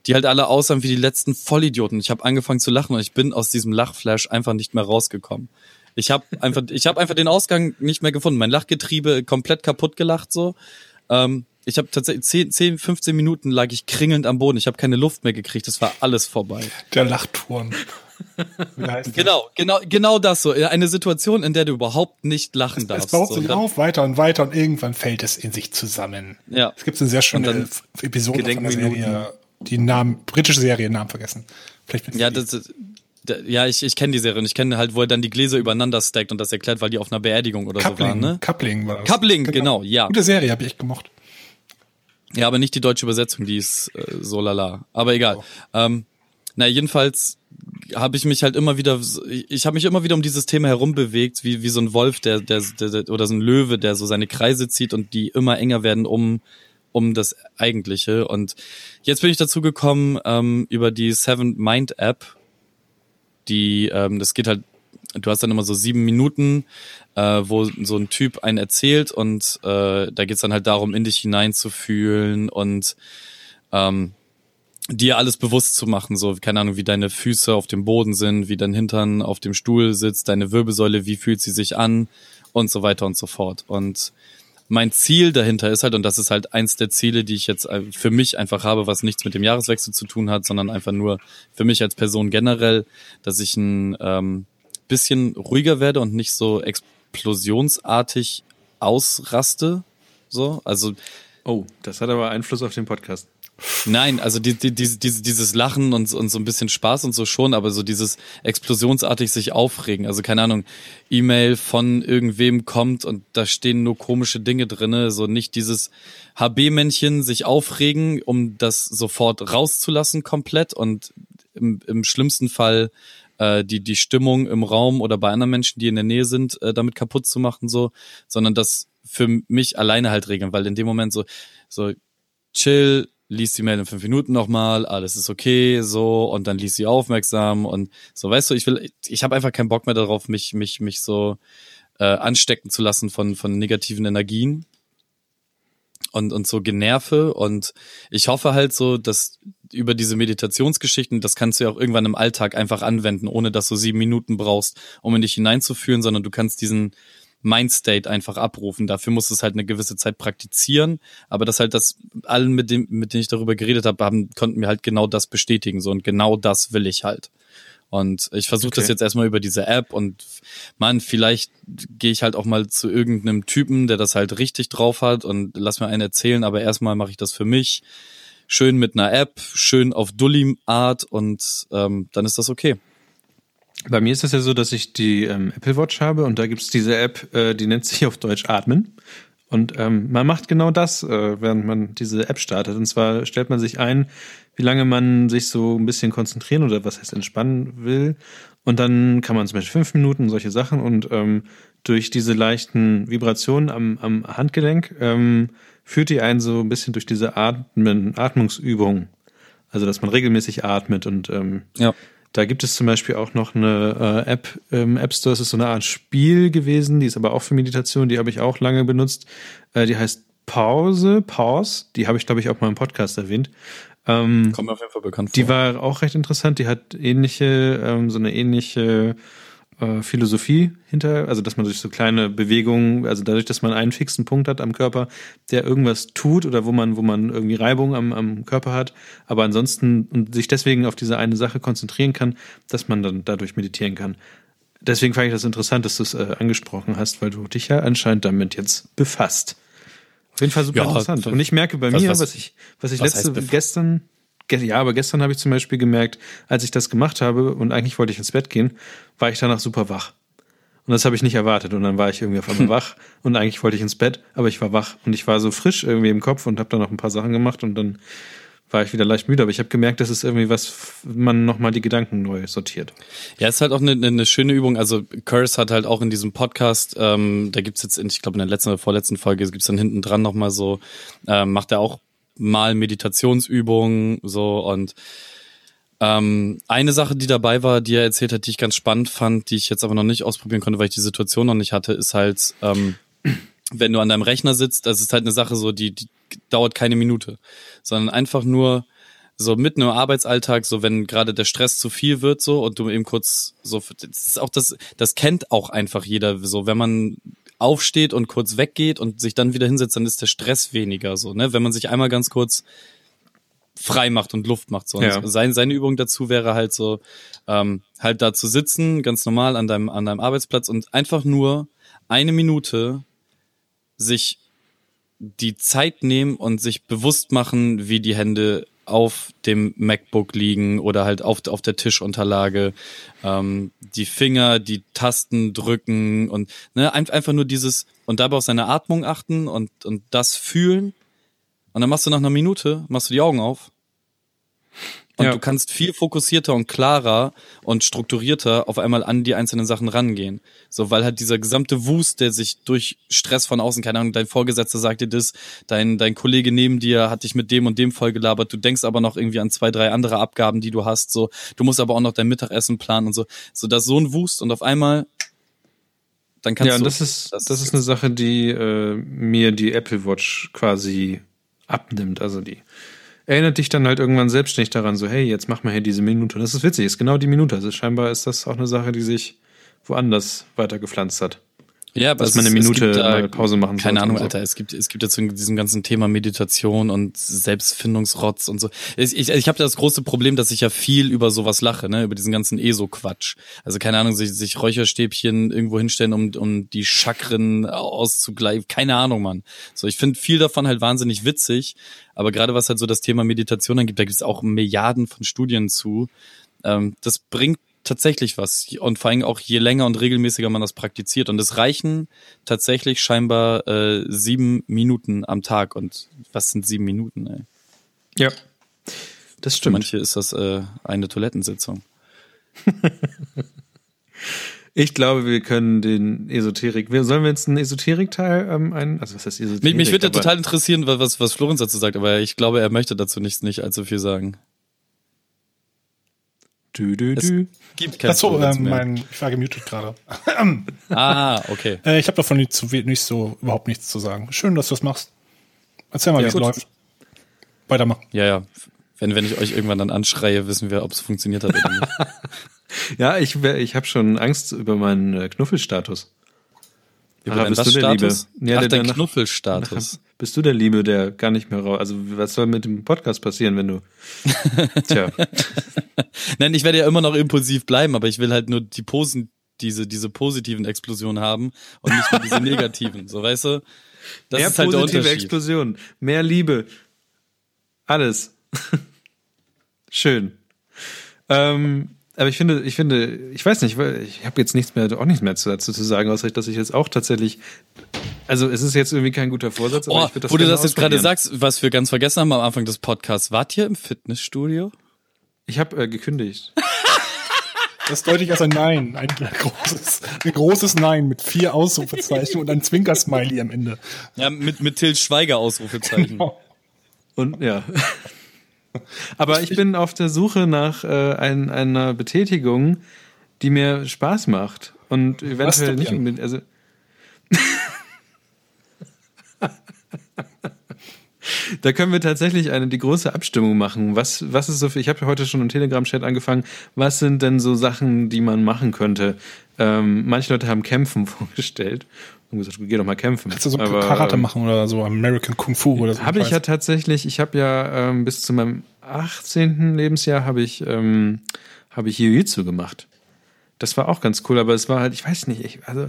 die halt alle aussahen wie die letzten Vollidioten. Ich habe angefangen zu lachen und ich bin aus diesem Lachflash einfach nicht mehr rausgekommen. Ich habe einfach, ich habe einfach den Ausgang nicht mehr gefunden. Mein Lachgetriebe komplett kaputt gelacht so. Ähm, ich habe tatsächlich 10, 10, 15 Minuten lag ich kringelnd am Boden. Ich habe keine Luft mehr gekriegt. Das war alles vorbei.
Der Lachturm.
genau, genau, genau das so. Eine Situation, in der du überhaupt nicht lachen
es,
darfst.
Es baut
so,
sich auf, weiter und weiter und irgendwann fällt es in sich zusammen.
Ja.
Es gibt eine sehr schöne Episode von der Serie, die Namen, britische Serie, Namen vergessen.
Vielleicht ja, das, das, ja, ich, ich kenne die Serie und ich kenne halt, wo er dann die Gläser übereinander stackt und das erklärt, weil die auf einer Beerdigung oder Coupling, so waren, ne?
Coupling war das.
Coupling, genau, genau ja.
Gute Serie, habe ich echt gemocht.
Ja, aber nicht die deutsche Übersetzung, die ist äh, so lala. Aber egal. Oh. Ähm, na, jedenfalls habe ich mich halt immer wieder, ich habe mich immer wieder um dieses Thema herumbewegt, wie, wie so ein Wolf, der, der, der, oder so ein Löwe, der so seine Kreise zieht und die immer enger werden um, um das Eigentliche. Und jetzt bin ich dazu gekommen ähm, über die Seven Mind App, die, ähm, das geht halt du hast dann immer so sieben Minuten, äh, wo so ein Typ einen erzählt und äh, da geht's dann halt darum, in dich hineinzufühlen und ähm, dir alles bewusst zu machen, so, keine Ahnung, wie deine Füße auf dem Boden sind, wie dein Hintern auf dem Stuhl sitzt, deine Wirbelsäule, wie fühlt sie sich an und so weiter und so fort. Und mein Ziel dahinter ist halt, und das ist halt eins der Ziele, die ich jetzt äh, für mich einfach habe, was nichts mit dem Jahreswechsel zu tun hat, sondern einfach nur für mich als Person generell, dass ich ein ähm, bisschen ruhiger werde und nicht so explosionsartig ausraste. So, also.
Oh, das hat aber Einfluss auf den Podcast.
Nein, also die, die, die, dieses Lachen und, und so ein bisschen Spaß und so schon, aber so dieses explosionsartig sich aufregen. Also keine Ahnung, E-Mail von irgendwem kommt und da stehen nur komische Dinge drinne. So nicht dieses HB-Männchen sich aufregen, um das sofort rauszulassen komplett und im, im schlimmsten Fall äh, die, die Stimmung im Raum oder bei anderen Menschen, die in der Nähe sind, äh, damit kaputt zu machen, so, sondern das für mich alleine halt regeln, weil in dem Moment so, so chill, liest die Mail in fünf Minuten nochmal, alles ist okay, so, und dann liest sie aufmerksam und so, weißt du, ich will, ich habe einfach keinen Bock mehr darauf, mich, mich, mich so äh, anstecken zu lassen von, von negativen Energien und, und so Generve. Und ich hoffe halt so, dass über diese Meditationsgeschichten, das kannst du ja auch irgendwann im Alltag einfach anwenden, ohne dass du sieben Minuten brauchst, um in dich hineinzuführen, sondern du kannst diesen, Mindstate einfach abrufen. Dafür muss es halt eine gewisse Zeit praktizieren. Aber das halt das, allen, mit dem, mit denen ich darüber geredet habe, haben, konnten mir halt genau das bestätigen. So, und genau das will ich halt. Und ich versuche okay. das jetzt erstmal über diese App und man, vielleicht gehe ich halt auch mal zu irgendeinem Typen, der das halt richtig drauf hat und lass mir einen erzählen, aber erstmal mache ich das für mich. Schön mit einer App, schön auf Dully-Art und ähm, dann ist das okay.
Bei mir ist es ja so, dass ich die ähm, Apple Watch habe und da gibt es diese App, äh, die nennt sich auf Deutsch Atmen. Und ähm, man macht genau das, äh, während man diese App startet. Und zwar stellt man sich ein, wie lange man sich so ein bisschen konzentrieren oder was heißt entspannen will. Und dann kann man zum Beispiel fünf Minuten solche Sachen und ähm, durch diese leichten Vibrationen am, am Handgelenk ähm, führt die einen so ein bisschen durch diese Atmen, Atmungsübung. Also dass man regelmäßig atmet und ähm, ja da gibt es zum Beispiel auch noch eine äh, App im App Store. Das ist so eine Art Spiel gewesen, die ist aber auch für Meditation, die habe ich auch lange benutzt. Äh, die heißt Pause, Pause. Die habe ich, glaube ich, auch mal im Podcast erwähnt. Ähm,
Kommt mir auf jeden Fall bekannt
vor. Die war auch recht interessant. Die hat ähnliche, ähm, so eine ähnliche äh, Philosophie hinter, also dass man durch so kleine Bewegungen, also dadurch, dass man einen fixen Punkt hat am Körper, der irgendwas tut oder wo man, wo man irgendwie Reibung am, am Körper hat, aber ansonsten und sich deswegen auf diese eine Sache konzentrieren kann, dass man dann dadurch meditieren kann. Deswegen fand ich das interessant, dass du es äh, angesprochen hast, weil du dich ja anscheinend damit jetzt befasst. Auf jeden Fall super ja, interessant. Und ich merke bei was, mir, was, was ich, was ich was letzte, gestern, ja, aber gestern habe ich zum Beispiel gemerkt, als ich das gemacht habe und eigentlich wollte ich ins Bett gehen, war ich danach super wach. Und das habe ich nicht erwartet. Und dann war ich irgendwie auf einmal [laughs] wach und eigentlich wollte ich ins Bett, aber ich war wach und ich war so frisch irgendwie im Kopf und habe dann noch ein paar Sachen gemacht und dann war ich wieder leicht müde, aber ich habe gemerkt, das ist irgendwie was, man nochmal die Gedanken neu sortiert.
Ja, es ist halt auch eine, eine schöne Übung. Also Curse hat halt auch in diesem Podcast, ähm, da gibt's jetzt, in, ich glaube in der letzten oder vorletzten Folge, gibt's dann hinten dran nochmal so, ähm, macht er auch mal Meditationsübungen so. Und ähm, eine Sache, die dabei war, die er erzählt hat, die ich ganz spannend fand, die ich jetzt aber noch nicht ausprobieren konnte, weil ich die Situation noch nicht hatte, ist halt, ähm, wenn du an deinem Rechner sitzt, das ist halt eine Sache so, die, die dauert keine Minute, sondern einfach nur so mitten im Arbeitsalltag, so wenn gerade der Stress zu viel wird, so und du eben kurz so, das ist auch das, das kennt auch einfach jeder, so wenn man aufsteht und kurz weggeht und sich dann wieder hinsetzt, dann ist der Stress weniger so, ne? Wenn man sich einmal ganz kurz frei macht und Luft macht. So. Ja. sein, seine Übung dazu wäre halt so, ähm, halt da zu sitzen, ganz normal an deinem, an deinem Arbeitsplatz und einfach nur eine Minute sich die Zeit nehmen und sich bewusst machen, wie die Hände auf dem MacBook liegen oder halt auf, auf der Tischunterlage, ähm, die Finger, die Tasten drücken und ne, einfach nur dieses und dabei auf seine Atmung achten und, und das fühlen. Und dann machst du nach einer Minute, machst du die Augen auf und ja. du kannst viel fokussierter und klarer und strukturierter auf einmal an die einzelnen Sachen rangehen. So, weil halt dieser gesamte Wust, der sich durch Stress von außen, keine Ahnung, dein Vorgesetzter sagt dir das, dein, dein Kollege neben dir hat dich mit dem und dem vollgelabert, du denkst aber noch irgendwie an zwei, drei andere Abgaben, die du hast, so, du musst aber auch noch dein Mittagessen planen und so. So, das ist so ein Wust und auf einmal dann kannst
ja,
du.
Ja, das ist, das, das ist eine Sache, die äh, mir die Apple Watch quasi abnimmt. Also die erinnert dich dann halt irgendwann selbstständig daran, so, hey, jetzt mach mal hier diese Minute. Und das ist witzig, ist genau die Minute. Also scheinbar ist das auch eine Sache, die sich woanders weiter gepflanzt hat.
Ja,
dass man eine Minute da, Pause machen
sollte. Keine Ahnung, so. Alter. Es gibt, es gibt jetzt in diesem ganzen Thema Meditation und Selbstfindungsrotz und so. Ich, ich, ich habe das große Problem, dass ich ja viel über sowas lache, ne, über diesen ganzen ESO-Quatsch. Also keine Ahnung, sich, sich Räucherstäbchen irgendwo hinstellen, um, um die Chakren auszugleichen. Keine Ahnung, Mann. So, ich finde viel davon halt wahnsinnig witzig. Aber gerade was halt so das Thema Meditation angeht, da gibt es auch Milliarden von Studien zu. Ähm, das bringt tatsächlich was. Und vor allem auch je länger und regelmäßiger man das praktiziert. Und es reichen tatsächlich scheinbar äh, sieben Minuten am Tag. Und was sind sieben Minuten, ey?
Ja. Das stimmt. Für
manche ist das äh, eine Toilettensitzung. [laughs]
ich glaube, wir können den Esoterik. Sollen wir jetzt einen Esoterik-Teil ähm, ein? Also was heißt Esoterik?
Mich, mich würde ja total interessieren, was, was Florenz dazu sagt, aber ich glaube, er möchte dazu nicht, nicht allzu viel sagen.
Du, du, du.
Gibt kein Achso, ähm, mein, ich war gemutet gerade. [laughs]
ah, okay.
Äh, ich habe davon nicht, zu, nicht so überhaupt nichts zu sagen. Schön, dass du das machst. Erzähl mal, ja, wie es läuft. Weitermachen.
Ja, ja. Wenn, wenn ich euch irgendwann dann anschreie, wissen wir, ob es funktioniert hat oder nicht. [laughs]
ja, ich, ich habe schon Angst über meinen äh, Knuffelstatus.
Über bist du der Status? Liebe? Ja, Ach, der, der Knuffelstatus.
Bist du der Liebe, der gar nicht mehr raus? Also was soll mit dem Podcast passieren, wenn du? [laughs]
Tja. Nein, ich werde ja immer noch impulsiv bleiben, aber ich will halt nur die Posen, diese diese positiven Explosionen haben und nicht nur diese [laughs] negativen. So weißt du?
Das mehr ist halt positive der Explosionen, mehr Liebe, alles. [laughs] Schön. Ähm, aber ich finde, ich finde, ich weiß nicht, ich habe jetzt nichts mehr, auch nichts mehr dazu zu sagen, außer dass ich jetzt auch tatsächlich, also es ist jetzt irgendwie kein guter Vorsatz,
aber oh, ich das Wo du das jetzt gerade sagst, was wir ganz vergessen haben am Anfang des Podcasts, wart ihr im Fitnessstudio?
Ich habe äh, gekündigt. [laughs]
Das deute ich als ein Nein, ein großes, ein großes Nein mit vier Ausrufezeichen und ein Zwinkersmiley am Ende.
Ja, mit, mit Till Schweiger Ausrufezeichen. Genau.
Und ja. Aber ich bin auf der Suche nach äh, ein, einer Betätigung, die mir Spaß macht. Und eventuell nicht unbedingt. Also [laughs] da können wir tatsächlich eine die große Abstimmung machen. Was was ist so viel? Ich habe heute schon im Telegram-Chat angefangen. Was sind denn so Sachen, die man machen könnte? Ähm, manche Leute haben Kämpfen [laughs] vorgestellt und gesagt, geh doch mal kämpfen.
Kannst du so Aber, Karate ähm, machen oder so American Kung Fu oder so?
Habe ich ja tatsächlich. Ich habe ja ähm, bis zu meinem 18. Lebensjahr habe ich ähm, habe ich Jiu-Jitsu gemacht. Das war auch ganz cool, aber es war halt, ich weiß nicht, ich, also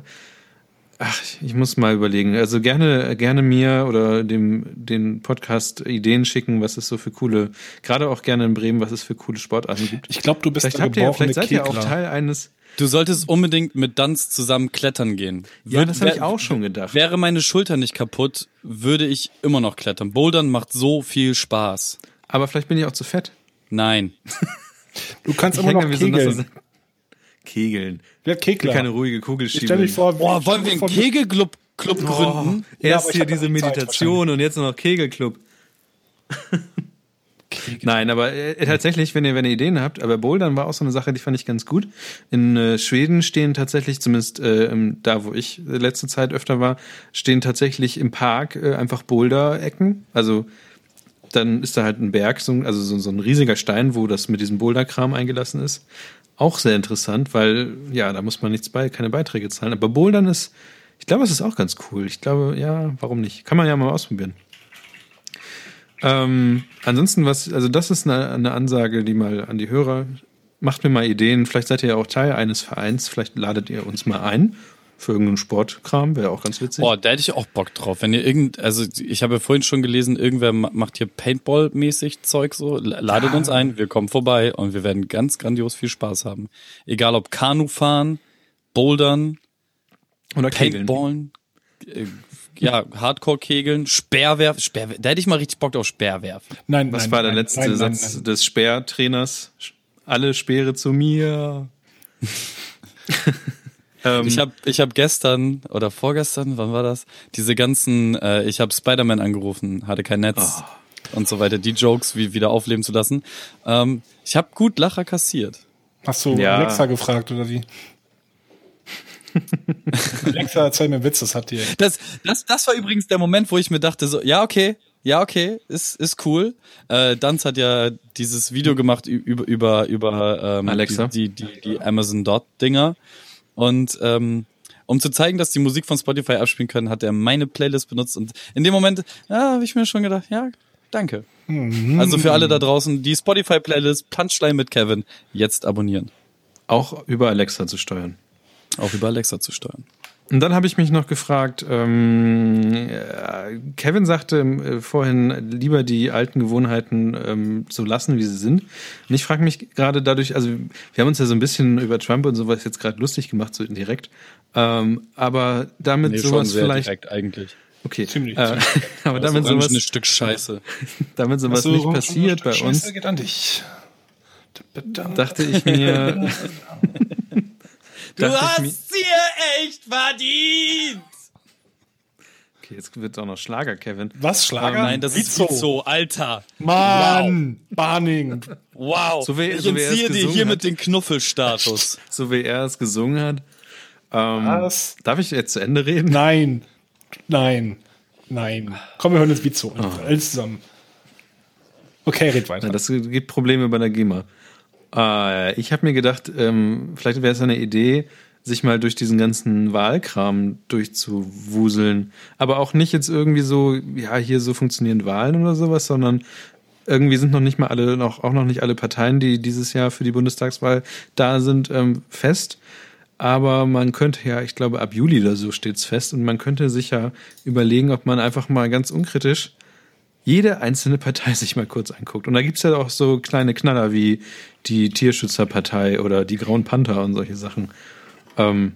Ach, ich muss mal überlegen. Also gerne, gerne mir oder dem den Podcast Ideen schicken, was es so für coole, gerade auch gerne in Bremen, was es für coole Sportarten gibt.
Ich glaube, du bist
vielleicht habt ihr, vielleicht seid ihr auch Teil eines.
Du solltest unbedingt mit Danz zusammen klettern gehen.
Ja, das habe ich auch schon gedacht.
Wäre meine Schulter nicht kaputt, würde ich immer noch klettern. Bouldern macht so viel Spaß.
Aber vielleicht bin ich auch zu fett.
Nein. [laughs]
du kannst ich immer noch kegeln. So [laughs]
Kegeln.
Wer Kegler?
Keine ruhige Kugel schieben.
Stell dich vor,
Boah, wollen wir einen Kegelclub Club oh, gründen?
Erst ja, hier diese Meditation und jetzt noch Kegelclub. [laughs] Nein, aber äh, tatsächlich, wenn ihr, wenn ihr Ideen habt, aber Bouldern war auch so eine Sache, die fand ich ganz gut. In äh, Schweden stehen tatsächlich, zumindest äh, da, wo ich letzte Zeit öfter war, stehen tatsächlich im Park äh, einfach Boulder-Ecken. Also dann ist da halt ein Berg, so, also so, so ein riesiger Stein, wo das mit diesem Boulder-Kram eingelassen ist auch sehr interessant, weil ja, da muss man nichts bei, keine Beiträge zahlen. Aber Bouldern ist, ich glaube, es ist auch ganz cool. Ich glaube, ja, warum nicht? Kann man ja mal ausprobieren. Ähm, ansonsten, was, also das ist eine, eine Ansage, die mal an die Hörer, macht mir mal Ideen. Vielleicht seid ihr ja auch Teil eines Vereins, vielleicht ladet ihr uns mal ein für irgendeinen Sportkram, wäre auch ganz witzig.
Boah, da hätte ich auch Bock drauf. Wenn ihr irgend, also ich habe ja vorhin schon gelesen, irgendwer macht hier Paintball-mäßig Zeug so, ladet ja. uns ein, wir kommen vorbei und wir werden ganz grandios viel Spaß haben. Egal ob Kanu fahren, Bouldern
oder
Paintballen, äh, ja, Hardcore-Kegeln, Speerwerfen, Speerwerf, da hätte ich mal richtig Bock auf Speerwerfen.
Nein, Was nein, war der nein, letzte nein, Satz des Speertrainers? Alle Speere zu mir. [laughs]
Ähm, ich habe ich hab gestern oder vorgestern, wann war das? Diese ganzen, äh, ich habe Spider-Man angerufen, hatte kein Netz oh. und so weiter, die Jokes wie, wieder aufleben zu lassen. Ähm, ich habe gut Lacher kassiert.
Hast du ja. Alexa gefragt oder wie? [laughs] Alexa, erzähl mir Witz, das hat dir.
Das, das, das war übrigens der Moment, wo ich mir dachte, so, ja, okay, ja, okay, ist, ist cool. Äh, Danz hat ja dieses Video gemacht über, über, über ähm,
Alexa.
Die, die, die, die Amazon Dot Dinger. Und, ähm, um zu zeigen, dass die Musik von Spotify abspielen können, hat er meine Playlist benutzt und in dem Moment, ja, habe ich mir schon gedacht, ja, danke. Mhm. Also für alle da draußen, die Spotify-Playlist Punchline mit Kevin jetzt abonnieren.
Auch über Alexa zu steuern.
Auch über Alexa zu steuern.
Und dann habe ich mich noch gefragt, ähm, Kevin sagte äh, vorhin, lieber die alten Gewohnheiten ähm, so lassen, wie sie sind. Und ich frage mich gerade dadurch, also wir haben uns ja so ein bisschen über Trump und sowas jetzt gerade lustig gemacht, so indirekt. Ähm, aber damit nee, sowas vielleicht.
Direkt eigentlich.
Okay.
Ziemlich.
Äh, [laughs] aber das damit sowas.
ein Stück Scheiße. [laughs]
damit sowas so, nicht passiert bei uns.
Geht an dich.
Dachte ich mir. [laughs]
Du hast dir echt verdient!
Okay, jetzt wird auch noch Schlager, Kevin.
Was, Schlager?
Oh nein, das Vizo. ist so, Alter.
Mann, wow. Barning.
Wow. So wie, ich so entziehe dir hiermit den Knuffelstatus. [laughs]
so wie er es gesungen hat. Ähm, Was? Darf ich jetzt zu Ende reden?
Nein. Nein. Nein. Komm, wir hören das Vizo. Oh. Alles zusammen. Okay, red weiter.
Ja, das gibt Probleme bei der GEMA. Äh, ich habe mir gedacht, ähm, vielleicht wäre es eine Idee, sich mal durch diesen ganzen Wahlkram durchzuwuseln. Aber auch nicht jetzt irgendwie so, ja, hier so funktionieren Wahlen oder sowas, sondern irgendwie sind noch nicht mal alle, noch, auch noch nicht alle Parteien, die dieses Jahr für die Bundestagswahl da sind, ähm, fest. Aber man könnte ja, ich glaube, ab Juli oder so steht's fest und man könnte sich ja überlegen, ob man einfach mal ganz unkritisch jede einzelne Partei [laughs] sich mal kurz anguckt. Und da gibt's ja auch so kleine Knaller wie die Tierschutzerpartei oder die Grauen Panther und solche Sachen. Ähm,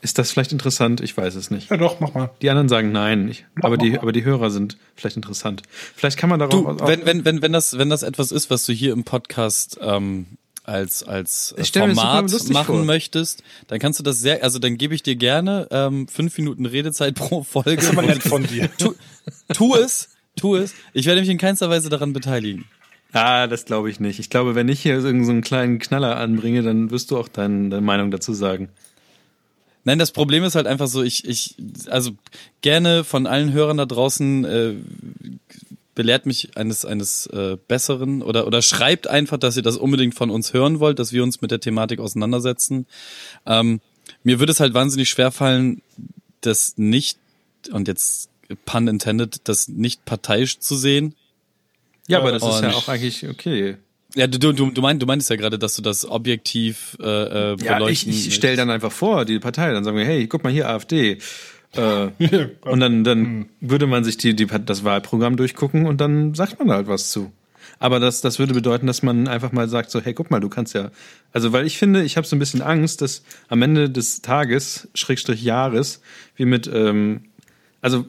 ist das vielleicht interessant? Ich weiß es nicht.
Ja, doch, mach mal.
Die anderen sagen nein. Ich, aber, die, aber die Hörer sind vielleicht interessant. Vielleicht kann man darauf.
Du, wenn, wenn, wenn, wenn, das, wenn das etwas ist, was du hier im Podcast ähm, als als Format machen vor. möchtest, dann kannst du das sehr, also dann gebe ich dir gerne ähm, fünf Minuten Redezeit pro Folge. Das ist
aber nett von dir.
Tu, tu es, Tu es. Ich werde mich in keinster Weise daran beteiligen.
Ah, das glaube ich nicht. Ich glaube, wenn ich hier irgendeinen so einen kleinen Knaller anbringe, dann wirst du auch dein, deine Meinung dazu sagen.
Nein, das Problem ist halt einfach so, ich, ich, also gerne von allen Hörern da draußen äh, belehrt mich eines eines äh, besseren oder oder schreibt einfach, dass ihr das unbedingt von uns hören wollt, dass wir uns mit der Thematik auseinandersetzen. Ähm, mir würde es halt wahnsinnig schwer fallen, das nicht und jetzt pun intended, das nicht parteiisch zu sehen.
Ja, aber das und ist ja auch eigentlich okay.
Ja, du, du, du, mein, du meintest ja gerade, dass du das objektiv äh, äh, beleuchten Ja,
ich, ich stelle dann einfach vor, die Partei, dann sagen wir, hey, guck mal hier, AfD. Äh, [laughs] und dann, dann hm. würde man sich die, die, das Wahlprogramm durchgucken und dann sagt man halt was zu. Aber das, das würde bedeuten, dass man einfach mal sagt, so, hey, guck mal, du kannst ja. Also, weil ich finde, ich habe so ein bisschen Angst, dass am Ende des Tages, Schrägstrich Jahres, wir mit, ähm, also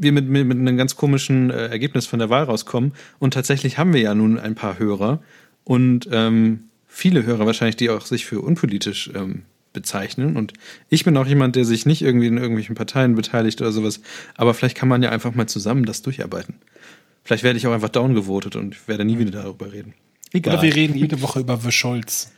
wir mit, mit, mit einem ganz komischen äh, Ergebnis von der Wahl rauskommen. Und tatsächlich haben wir ja nun ein paar Hörer und ähm, viele Hörer wahrscheinlich, die auch sich für unpolitisch ähm, bezeichnen. Und ich bin auch jemand, der sich nicht irgendwie in irgendwelchen Parteien beteiligt oder sowas. Aber vielleicht kann man ja einfach mal zusammen das durcharbeiten. Vielleicht werde ich auch einfach downgevotet und werde nie wieder darüber reden.
Egal. Oder wir reden jede Woche über The Scholz.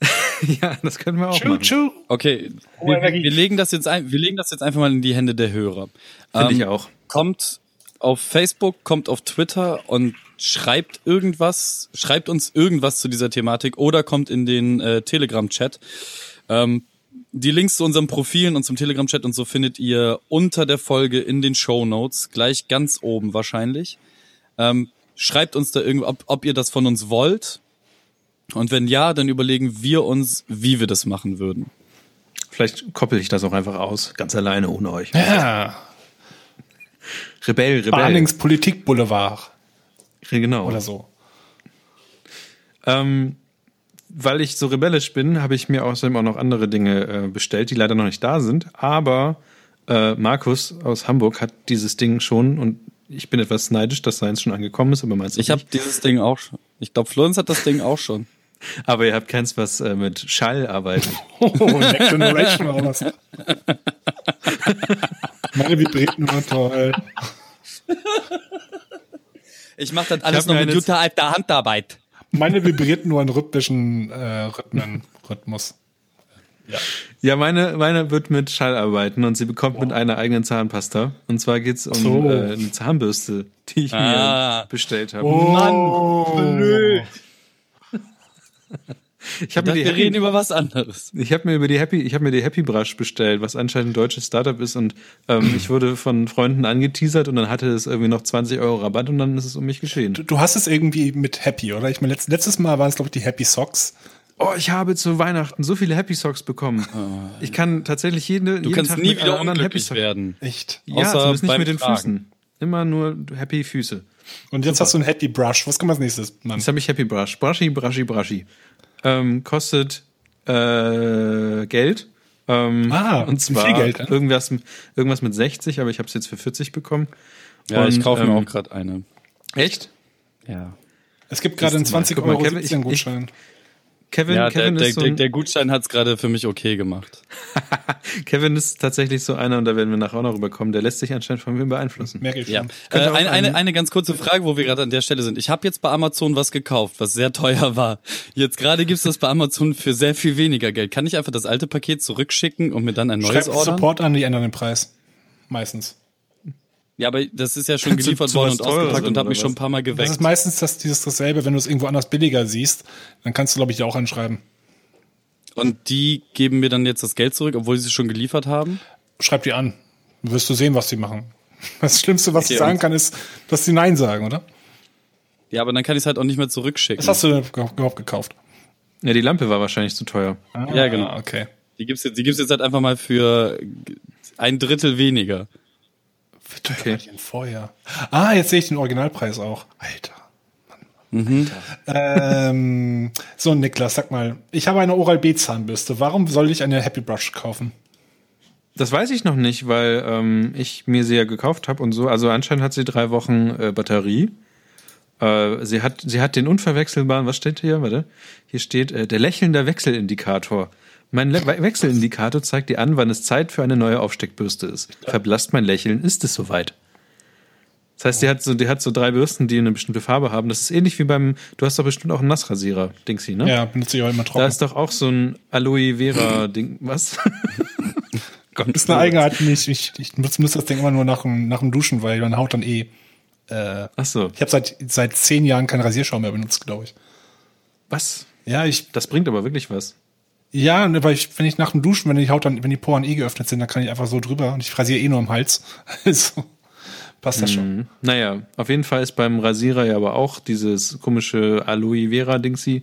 [laughs]
ja, das können wir auch tschu, machen. Tschu.
Okay, wir, wir, legen das jetzt ein, wir legen das jetzt einfach mal in die Hände der Hörer.
Finde ähm, ich auch.
Kommt auf Facebook, kommt auf Twitter und schreibt irgendwas, schreibt uns irgendwas zu dieser Thematik oder kommt in den äh, Telegram-Chat. Ähm, die Links zu unseren Profilen und zum Telegram-Chat und so findet ihr unter der Folge in den Show Notes, gleich ganz oben wahrscheinlich. Ähm, schreibt uns da irgendwie, ob, ob ihr das von uns wollt und wenn ja, dann überlegen wir uns, wie wir das machen würden.
Vielleicht koppel ich das auch einfach aus, ganz alleine ohne euch.
Ja.
Rebell, Rebell.
Barnings Politik Boulevard.
Genau.
Oder so.
Ähm, weil ich so rebellisch bin, habe ich mir außerdem auch noch andere Dinge äh, bestellt, die leider noch nicht da sind. Aber äh, Markus aus Hamburg hat dieses Ding schon und ich bin etwas neidisch, dass seins schon angekommen ist, aber meinst du
Ich habe dieses Ding auch schon. Ich glaube, Florenz hat das Ding auch schon. [laughs]
Aber ihr habt keins, was äh, mit Schall arbeitet.
Oh, Next Generation oder was? [laughs] Meine Vibriten war toll.
Ich mache das alles noch mit guter alter Handarbeit.
Meine vibriert nur in rhythmischen äh, Rhythmen, Rhythmus.
Ja. ja, meine, meine wird mit Schall arbeiten und sie bekommt wow. mit einer eigenen Zahnpasta. Und zwar geht's um so. äh, eine Zahnbürste, die ich ah. mir bestellt habe.
Oh. Mann, blöd. [laughs]
Ich habe mir die wir Happy, reden über was anderes.
Ich habe mir über die Happy, ich habe mir die Happy Brush bestellt, was anscheinend ein deutsches Startup ist und ähm, ich wurde von Freunden angeteasert und dann hatte es irgendwie noch 20 Euro Rabatt und dann ist es um mich geschehen.
Du, du hast es irgendwie mit Happy, oder? Ich meine, letztes, letztes Mal waren es glaube ich die Happy Socks.
Oh, ich habe zu Weihnachten so viele Happy Socks bekommen. Oh. Ich kann tatsächlich jede,
du
jeden
kannst
Tag
nie wieder unglücklich werden.
Echt?
Ja, Außer zumindest nicht mit den Tragen. Füßen. Immer nur Happy Füße.
Und jetzt Super. hast du ein Happy Brush. Was kommt als nächstes,
Mann? Jetzt habe ich Happy Brush. Brushy, brushy, brushy. Ähm, kostet äh, Geld. Ähm,
ah,
und zwar viel Geld, irgendwas, irgendwas mit 60, aber ich habe es jetzt für 40 bekommen.
Ja, und, ich kaufe ähm, mir auch gerade eine.
Echt?
Ja.
Es gibt gerade einen 20 Euro Gutschein.
Kevin, ja, Kevin der, ist so der, der Gutschein hat's gerade für mich okay gemacht. [laughs]
Kevin ist tatsächlich so einer, und da werden wir nachher auch noch rüberkommen, der lässt sich anscheinend von mir beeinflussen.
Merke ich schon. Ja. Äh, eine, eine, eine ganz kurze Frage, wo wir gerade an der Stelle sind. Ich habe jetzt bei Amazon was gekauft, was sehr teuer war. Jetzt gerade gibt's das bei Amazon für sehr viel weniger Geld. Kann ich einfach das alte Paket zurückschicken und mir dann ein neues
Schreib ordern? Support an, die ändern den Preis. Meistens.
Ja, aber das ist ja schon geliefert worden und ausgepackt und hat mich schon ein paar Mal geweckt. Das
ist meistens das, dieses dasselbe, wenn du es irgendwo anders billiger siehst, dann kannst du, glaube ich, auch anschreiben.
Und die geben mir dann jetzt das Geld zurück, obwohl sie es schon geliefert haben?
Schreib die an. Wirst du sehen, was sie machen. [laughs] Das Schlimmste, was okay, ich sagen kann, ist, dass sie Nein sagen, oder?
Ja, aber dann kann ich es halt auch nicht mehr zurückschicken.
Was hast du denn überhaupt gekauft?
Ja, die Lampe war wahrscheinlich zu teuer.
Ah, ja, genau.
Okay.
Die gibt's jetzt, die gibt's jetzt halt einfach mal für ein Drittel weniger.
Okay. Vorher. Ah, jetzt sehe ich den Originalpreis auch. Alter. Mhm. ähm, so, Niklas, sag mal, ich habe eine Oral-B Zahnbürste. Warum soll ich eine Happy Brush kaufen?
Das weiß ich noch nicht, weil ähm, ich mir sie ja gekauft habe und so. Also anscheinend hat sie drei Wochen äh, Batterie. Äh, sie hat sie hat den unverwechselbaren. Was steht hier? Warte, hier steht äh, der lächelnde Wechselindikator. Mein Le Wechselindikator zeigt dir an, wann es Zeit für eine neue Aufsteckbürste ist. Verblasst mein Lächeln, ist es soweit. Das heißt, die hat so, die hat so drei Bürsten, die eine bestimmte Farbe haben. Das ist ähnlich wie beim, du hast doch bestimmt auch einen Nassrasierer, Dingsy, ne?
Ja, benutze ich auch immer trocken.
Da ist doch auch so ein Aloe Vera Ding, was? [laughs]
Gott, das ist eine Eigenart, ich, ich, ich nutze das Ding immer nur nach dem, nach dem Duschen, weil meine Haut dann eh. Äh,
Ach so.
Ich habe seit, seit zehn Jahren keinen Rasierschaum mehr benutzt, glaube ich.
Was?
Ja, ich.
Das bringt aber wirklich was.
Ja, weil ich, wenn ich nach dem Duschen, wenn die Haut dann, wenn die Poren eh geöffnet sind, dann kann ich einfach so drüber und ich rasiere eh nur am Hals. [laughs] Also. Passt das schon. Mhm.
Naja, auf jeden Fall ist beim Rasierer ja aber auch dieses komische Aloe Vera Dingsy.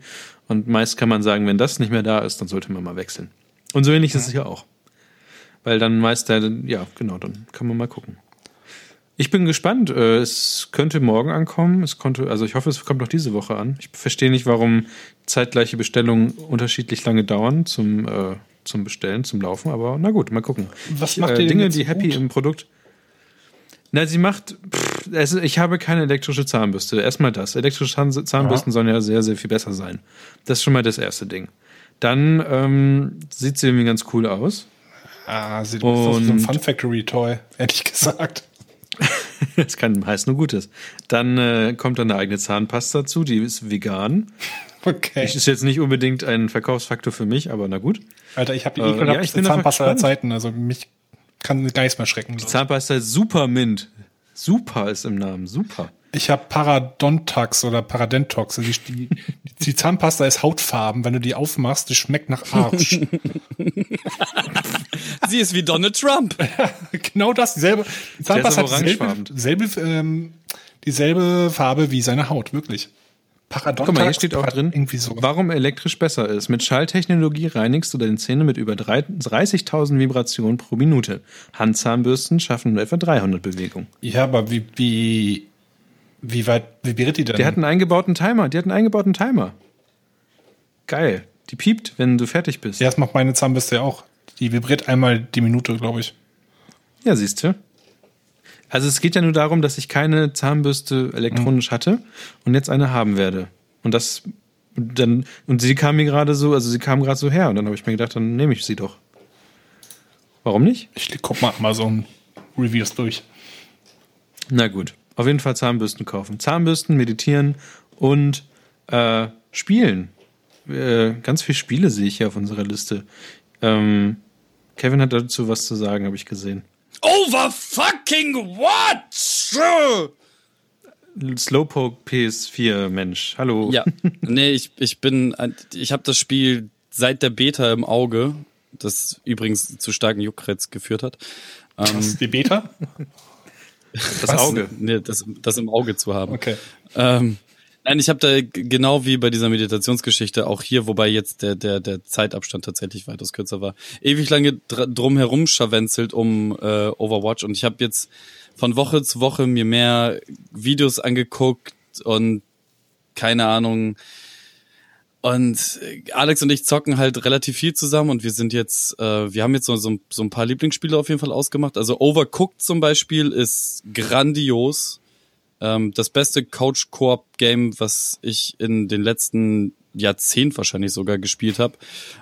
Und meist kann man sagen, wenn das nicht mehr da ist, dann sollte man mal wechseln. Und so ähnlich ja. ist es ja auch. Weil dann meist der, ja, genau, dann kann man mal gucken. Ich bin gespannt. Äh, es könnte morgen ankommen. Es konnte, also ich hoffe, es kommt noch diese Woche an. Ich verstehe nicht, warum zeitgleiche Bestellungen unterschiedlich lange dauern zum, äh, zum Bestellen, zum Laufen. Aber na gut, mal gucken.
Was macht
äh, Dinge, die happy gut? im Produkt. Na, sie macht. Pff, es, ich habe keine elektrische Zahnbürste. Erstmal das. Elektrische Zahnbürsten ja. sollen ja sehr, sehr viel besser sein. Das ist schon mal das erste Ding. Dann ähm, sieht sie irgendwie ganz cool aus.
Ah, sieht aus wie so ein Fun Factory Toy, ehrlich gesagt. [laughs]
das kann heißt nur Gutes. Dann äh, kommt dann eine eigene Zahnpasta dazu, die ist vegan.
Okay.
Ist jetzt nicht unbedingt ein Verkaufsfaktor für mich, aber na gut.
Alter, ich habe die äh, ja, ich Zahnpasta der Zeiten, also mich kann gar nichts mehr schrecken.
Die Zahnpasta ist super mint. Super ist im Namen, super.
Ich habe Paradontax oder Paradentox. Also die, die, die, Zahnpasta ist hautfarben. Wenn du die aufmachst, die schmeckt nach Arsch. [laughs]
Sie ist wie Donald Trump. [laughs]
genau das. Dieselbe, die Zahnpasta hat dieselbe, selbe, ähm, dieselbe Farbe wie seine Haut, wirklich.
Paradontax. Guck mal, hier steht auch drin, irgendwie so. warum elektrisch besser ist. Mit Schalltechnologie reinigst du deine Zähne mit über 30.000 Vibrationen pro Minute. Handzahnbürsten schaffen nur etwa 300 Bewegungen.
Ja, aber wie, wie, wie weit vibriert die denn?
Die hat einen eingebauten Timer. Die hat einen eingebauten Timer. Geil. Die piept, wenn du fertig bist.
Ja, das macht meine Zahnbürste ja auch. Die vibriert einmal die Minute, glaube ich.
Ja, siehst du. Also es geht ja nur darum, dass ich keine Zahnbürste elektronisch mhm. hatte und jetzt eine haben werde. Und das dann und sie kam mir gerade so, also sie kam gerade so her und dann habe ich mir gedacht, dann nehme ich sie doch. Warum nicht?
Ich guck mal Amazon Reviews durch.
Na gut, auf jeden Fall Zahnbürsten kaufen. Zahnbürsten, meditieren und äh, spielen. Äh, ganz viele Spiele sehe ich hier auf unserer Liste. Ähm, Kevin hat dazu was zu sagen, habe ich gesehen.
Over fucking what?
Slowpoke PS4 Mensch. Hallo.
Ja, [laughs] nee, ich, ich bin, ich habe das Spiel seit der Beta im Auge, das übrigens zu starken Juckreiz geführt hat.
Ähm, Was, die Beta? [laughs]
das Was? Auge.
Nee, das, das im Auge zu haben.
Okay.
Ähm, Nein, ich habe da genau wie bei dieser Meditationsgeschichte auch hier, wobei jetzt der der der Zeitabstand tatsächlich weitaus kürzer war, ewig lange dr drum herum scharwenzelt um äh, Overwatch und ich habe jetzt von Woche zu Woche mir mehr Videos angeguckt und keine Ahnung und Alex und ich zocken halt relativ viel zusammen und wir sind jetzt, äh, wir haben jetzt so, so, so ein paar Lieblingsspiele auf jeden Fall ausgemacht. Also Overcooked zum Beispiel ist grandios ähm, das beste Couch-Koop-Game, was ich in den letzten Jahrzehnt wahrscheinlich sogar gespielt habe.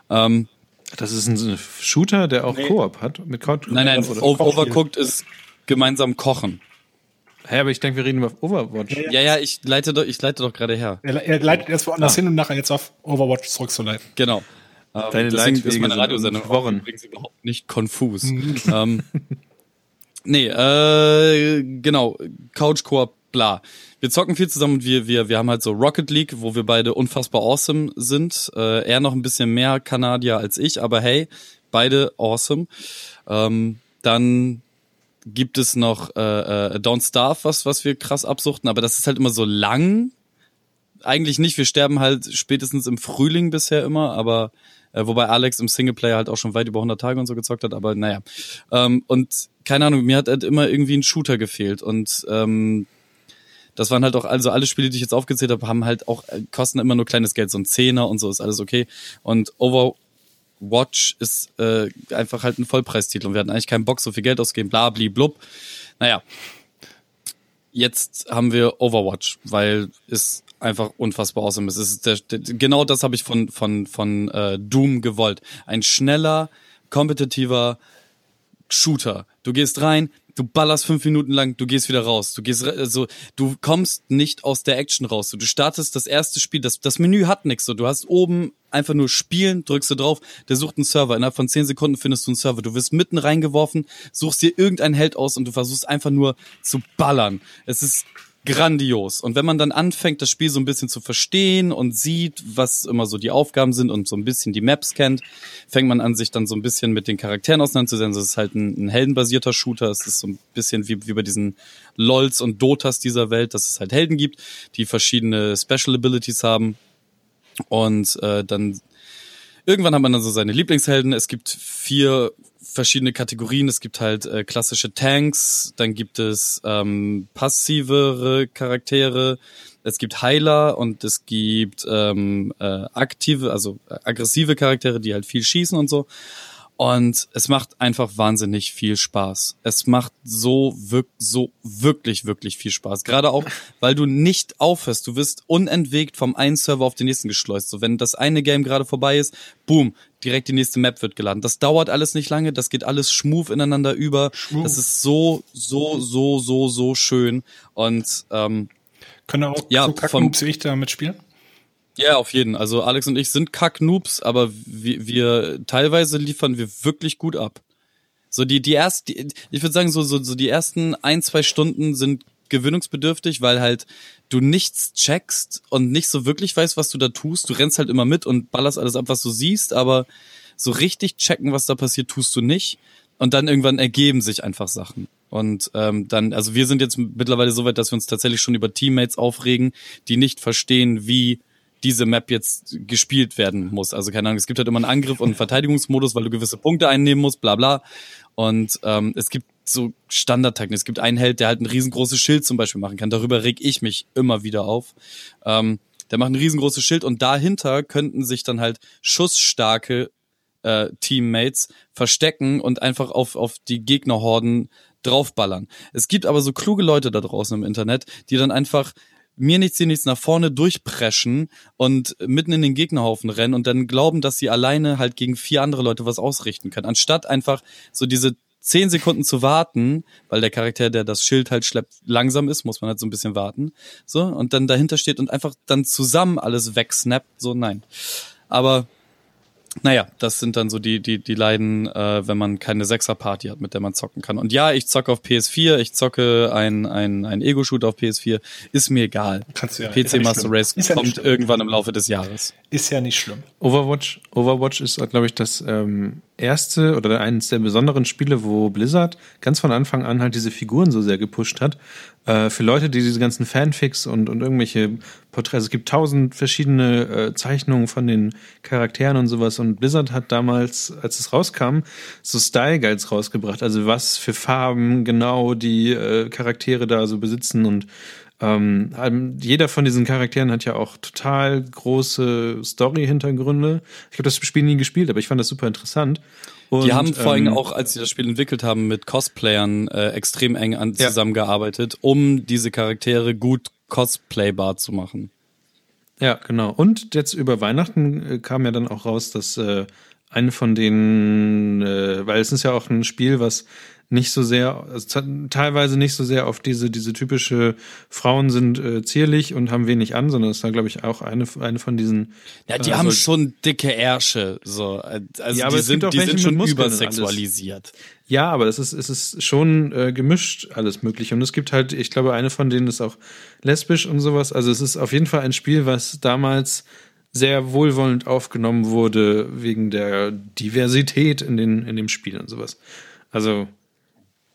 Ähm,
das ist ein Shooter, der auch nee. Koop hat mit Couch.
Nein, nein, Overcooked ist gemeinsam kochen.
Hä, hey, aber ich denke, wir reden über Overwatch.
Ja, ja, ja ich leite doch, ich leite doch gerade her.
Er, er leitet erst woanders ah. hin, um nachher jetzt auf Overwatch zurückzuleiten.
Genau.
Ähm, Deine Leitwege ist
meine Radiosendung übrigens überhaupt nicht konfus. [laughs] ähm, nee, äh, genau, Couch Koop bla. Wir zocken viel zusammen und wir, wir, wir haben halt so Rocket League, wo wir beide unfassbar awesome sind. Äh, er noch ein bisschen mehr Kanadier als ich, aber hey, beide awesome. Ähm, dann gibt es noch äh, äh, Don't Starve, was, was wir krass absuchten, aber das ist halt immer so lang. Eigentlich nicht, wir sterben halt spätestens im Frühling bisher immer, aber äh, wobei Alex im Singleplayer halt auch schon weit über 100 Tage und so gezockt hat, aber naja. Ähm, und keine Ahnung, mir hat halt immer irgendwie ein Shooter gefehlt und ähm, das waren halt auch, also alle Spiele, die ich jetzt aufgezählt habe, haben halt auch, äh, kosten immer nur kleines Geld, so ein Zehner und so ist alles okay. Und Overwatch ist äh, einfach halt ein Vollpreistitel und wir hatten eigentlich keinen Bock, so viel Geld auszugeben, bla, bli, blub. Naja. Jetzt haben wir Overwatch, weil es einfach unfassbar awesome ist. Es ist der, der, genau das habe ich von, von, von äh, Doom gewollt. Ein schneller, kompetitiver Shooter. Du gehst rein, du ballerst fünf Minuten lang, du gehst wieder raus. Du gehst also du kommst nicht aus der Action raus. Du startest das erste Spiel, das, das Menü hat nichts so. Du hast oben einfach nur spielen, drückst du drauf, der sucht einen Server. Innerhalb von zehn Sekunden findest du einen Server. Du wirst mitten reingeworfen, suchst dir irgendein Held aus und du versuchst einfach nur zu ballern. Es ist grandios. Und wenn man dann anfängt, das Spiel so ein bisschen zu verstehen und sieht, was immer so die Aufgaben sind und so ein bisschen die Maps kennt, fängt man an, sich dann so ein bisschen mit den Charakteren auseinanderzusetzen. Das ist halt ein, ein heldenbasierter Shooter. Es ist so ein bisschen wie, wie bei diesen LOLs und Dotas dieser Welt, dass es halt Helden gibt, die verschiedene Special Abilities haben. Und äh, dann irgendwann hat man dann so seine Lieblingshelden. Es gibt vier verschiedene Kategorien. Es gibt halt äh, klassische Tanks, dann gibt es ähm, passivere Charaktere, es gibt Heiler und es gibt ähm, äh, aktive, also äh, aggressive Charaktere, die halt viel schießen und so. Und es macht einfach wahnsinnig viel Spaß. Es macht so, wirk so wirklich, wirklich viel Spaß. Gerade auch, [laughs] weil du nicht aufhörst. Du wirst unentwegt vom einen Server auf den nächsten geschleust. So, wenn das eine Game gerade vorbei ist, boom, direkt die nächste Map wird geladen. Das dauert alles nicht lange. Das geht alles schmuf ineinander über. Schmuf. Das ist so, so, so, so, so schön. Und ähm,
können auch ja, so vom, wie ich da mitspielen?
Ja, auf jeden. Also Alex und ich sind Kack-Noobs, aber wir, wir teilweise liefern wir wirklich gut ab. So die die erst, die, ich würde sagen so, so so die ersten ein zwei Stunden sind gewöhnungsbedürftig, weil halt du nichts checkst und nicht so wirklich weißt, was du da tust. Du rennst halt immer mit und ballerst alles ab, was du siehst, aber so richtig checken, was da passiert, tust du nicht. Und dann irgendwann ergeben sich einfach Sachen. Und ähm, dann, also wir sind jetzt mittlerweile so weit, dass wir uns tatsächlich schon über Teammates aufregen, die nicht verstehen, wie diese Map jetzt gespielt werden muss. Also keine Ahnung, es gibt halt immer einen Angriff und einen Verteidigungsmodus, weil du gewisse Punkte einnehmen musst, bla bla. Und ähm, es gibt so Standardtaktiken. Es gibt einen Held, der halt ein riesengroßes Schild zum Beispiel machen kann. Darüber reg ich mich immer wieder auf. Ähm, der macht ein riesengroßes Schild und dahinter könnten sich dann halt schussstarke äh, Teammates verstecken und einfach auf, auf die Gegnerhorden draufballern. Es gibt aber so kluge Leute da draußen im Internet, die dann einfach mir nichts, dir nichts nach vorne durchpreschen und mitten in den Gegnerhaufen rennen und dann glauben, dass sie alleine halt gegen vier andere Leute was ausrichten können. Anstatt einfach so diese zehn Sekunden zu warten, weil der Charakter, der das Schild halt schleppt, langsam ist, muss man halt so ein bisschen warten. So, und dann dahinter steht und einfach dann zusammen alles wegsnappt. So, nein. Aber naja, das sind dann so die, die, die Leiden, äh, wenn man keine Sechser-Party hat, mit der man zocken kann. Und ja, ich zocke auf PS4, ich zocke ein, ein, ein Ego-Shoot auf PS4, ist mir egal.
Kannst du ja,
PC Master Race kommt irgendwann im Laufe des Jahres.
Ist ja nicht schlimm.
Overwatch, Overwatch ist, glaube ich, das ähm, erste oder eines der besonderen Spiele, wo Blizzard ganz von Anfang an halt diese Figuren so sehr gepusht hat. Äh, für Leute, die diese ganzen Fanfics und, und irgendwelche Porträts, es gibt tausend verschiedene äh, Zeichnungen von den Charakteren und sowas. Und Blizzard hat damals, als es rauskam, so Style Guides rausgebracht. Also was für Farben genau die äh, Charaktere da so besitzen und ähm, jeder von diesen Charakteren hat ja auch total große Story-Hintergründe. Ich habe das Spiel nie gespielt, aber ich fand das super interessant.
Und, die haben vor allem ähm, auch, als sie das Spiel entwickelt haben, mit Cosplayern äh, extrem eng an, ja. zusammengearbeitet, um diese Charaktere gut cosplaybar zu machen.
Ja, genau. Und jetzt über Weihnachten äh, kam ja dann auch raus, dass äh, eine von denen, äh, weil es ist ja auch ein Spiel, was nicht so sehr, also teilweise nicht so sehr auf diese, diese typische Frauen sind äh, zierlich und haben wenig an, sondern es war, glaube ich, auch eine, eine von diesen.
Ja, die äh, haben schon dicke Ärsche, so. Also ja, die sind, die sind schon übersexualisiert.
Ja, aber es ist, es ist schon äh, gemischt alles mögliche. Und es gibt halt, ich glaube, eine von denen ist auch lesbisch und sowas. Also es ist auf jeden Fall ein Spiel, was damals sehr wohlwollend aufgenommen wurde wegen der Diversität in den in dem Spiel und sowas. Also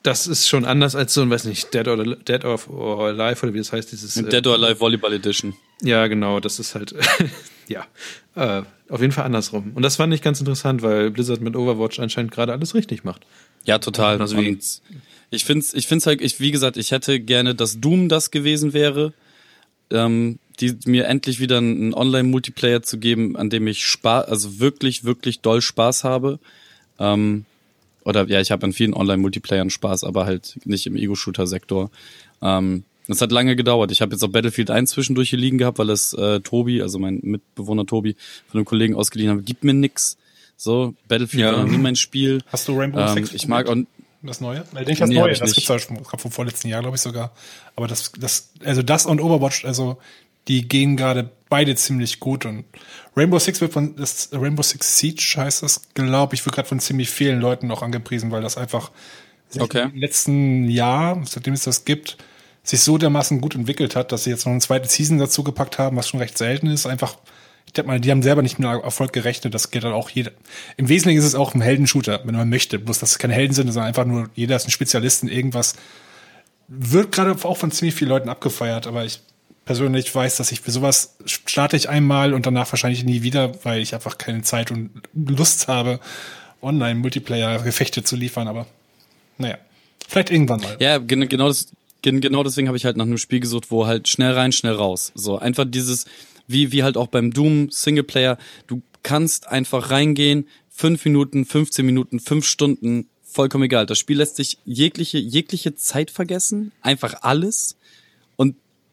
das ist schon anders als so ein, weiß nicht, Dead or, Dead or Alive oder wie das heißt, dieses.
Dead or Alive Volleyball Edition.
Ja, genau, das ist halt, [laughs] ja, äh, auf jeden Fall andersrum. Und das fand ich ganz interessant, weil Blizzard mit Overwatch anscheinend gerade alles richtig macht.
Ja, total. Also Und ich find's, ich find's halt, ich, wie gesagt, ich hätte gerne, dass Doom das gewesen wäre, ähm, die mir endlich wieder einen Online-Multiplayer zu geben, an dem ich Spaß, also wirklich, wirklich doll Spaß habe. Ähm, oder ja, ich habe an vielen Online-Multiplayern Spaß, aber halt nicht im Ego-Shooter-Sektor. Ähm, das hat lange gedauert. Ich habe jetzt auch Battlefield 1 zwischendurch hier liegen gehabt, weil es äh, Tobi, also mein Mitbewohner Tobi, von einem Kollegen ausgeliehen hat. Gibt mir nix. So, Battlefield ja. war noch nie mein Spiel.
Hast du Rainbow ähm,
Six? Ich mag auch
das Neue? Nein, nicht das nee, Neue, das gibt's ja schon vom vorletzten Jahr, glaube ich sogar. Aber das, das, also das und Overwatch, also die gehen gerade beide ziemlich gut und Rainbow Six wird von das Rainbow Six Siege heißt das, glaube ich, wird gerade von ziemlich vielen Leuten noch angepriesen, weil das einfach
okay.
im letzten Jahr, seitdem es das gibt, sich so dermaßen gut entwickelt hat, dass sie jetzt noch eine zweite Season dazu gepackt haben, was schon recht selten ist. Einfach, ich denke mal, die haben selber nicht mit Erfolg gerechnet. Das geht dann auch jeder. Im Wesentlichen ist es auch ein Heldenshooter, wenn man möchte. Bloß, dass es keine Helden sind, sondern einfach nur jeder ist ein Spezialist in irgendwas. Wird gerade auch von ziemlich vielen Leuten abgefeiert, aber ich persönlich weiß, dass ich für sowas starte ich einmal und danach wahrscheinlich nie wieder, weil ich einfach keine Zeit und Lust habe, Online-Multiplayer-Gefechte zu liefern, aber naja, vielleicht irgendwann mal.
Ja, genau das, genau deswegen habe ich halt nach einem Spiel gesucht, wo halt schnell rein, schnell raus. So einfach dieses, wie, wie halt auch beim Doom Singleplayer, du kannst einfach reingehen, fünf Minuten, 15 Minuten, fünf Stunden, vollkommen egal. Das Spiel lässt sich jegliche, jegliche Zeit vergessen, einfach alles.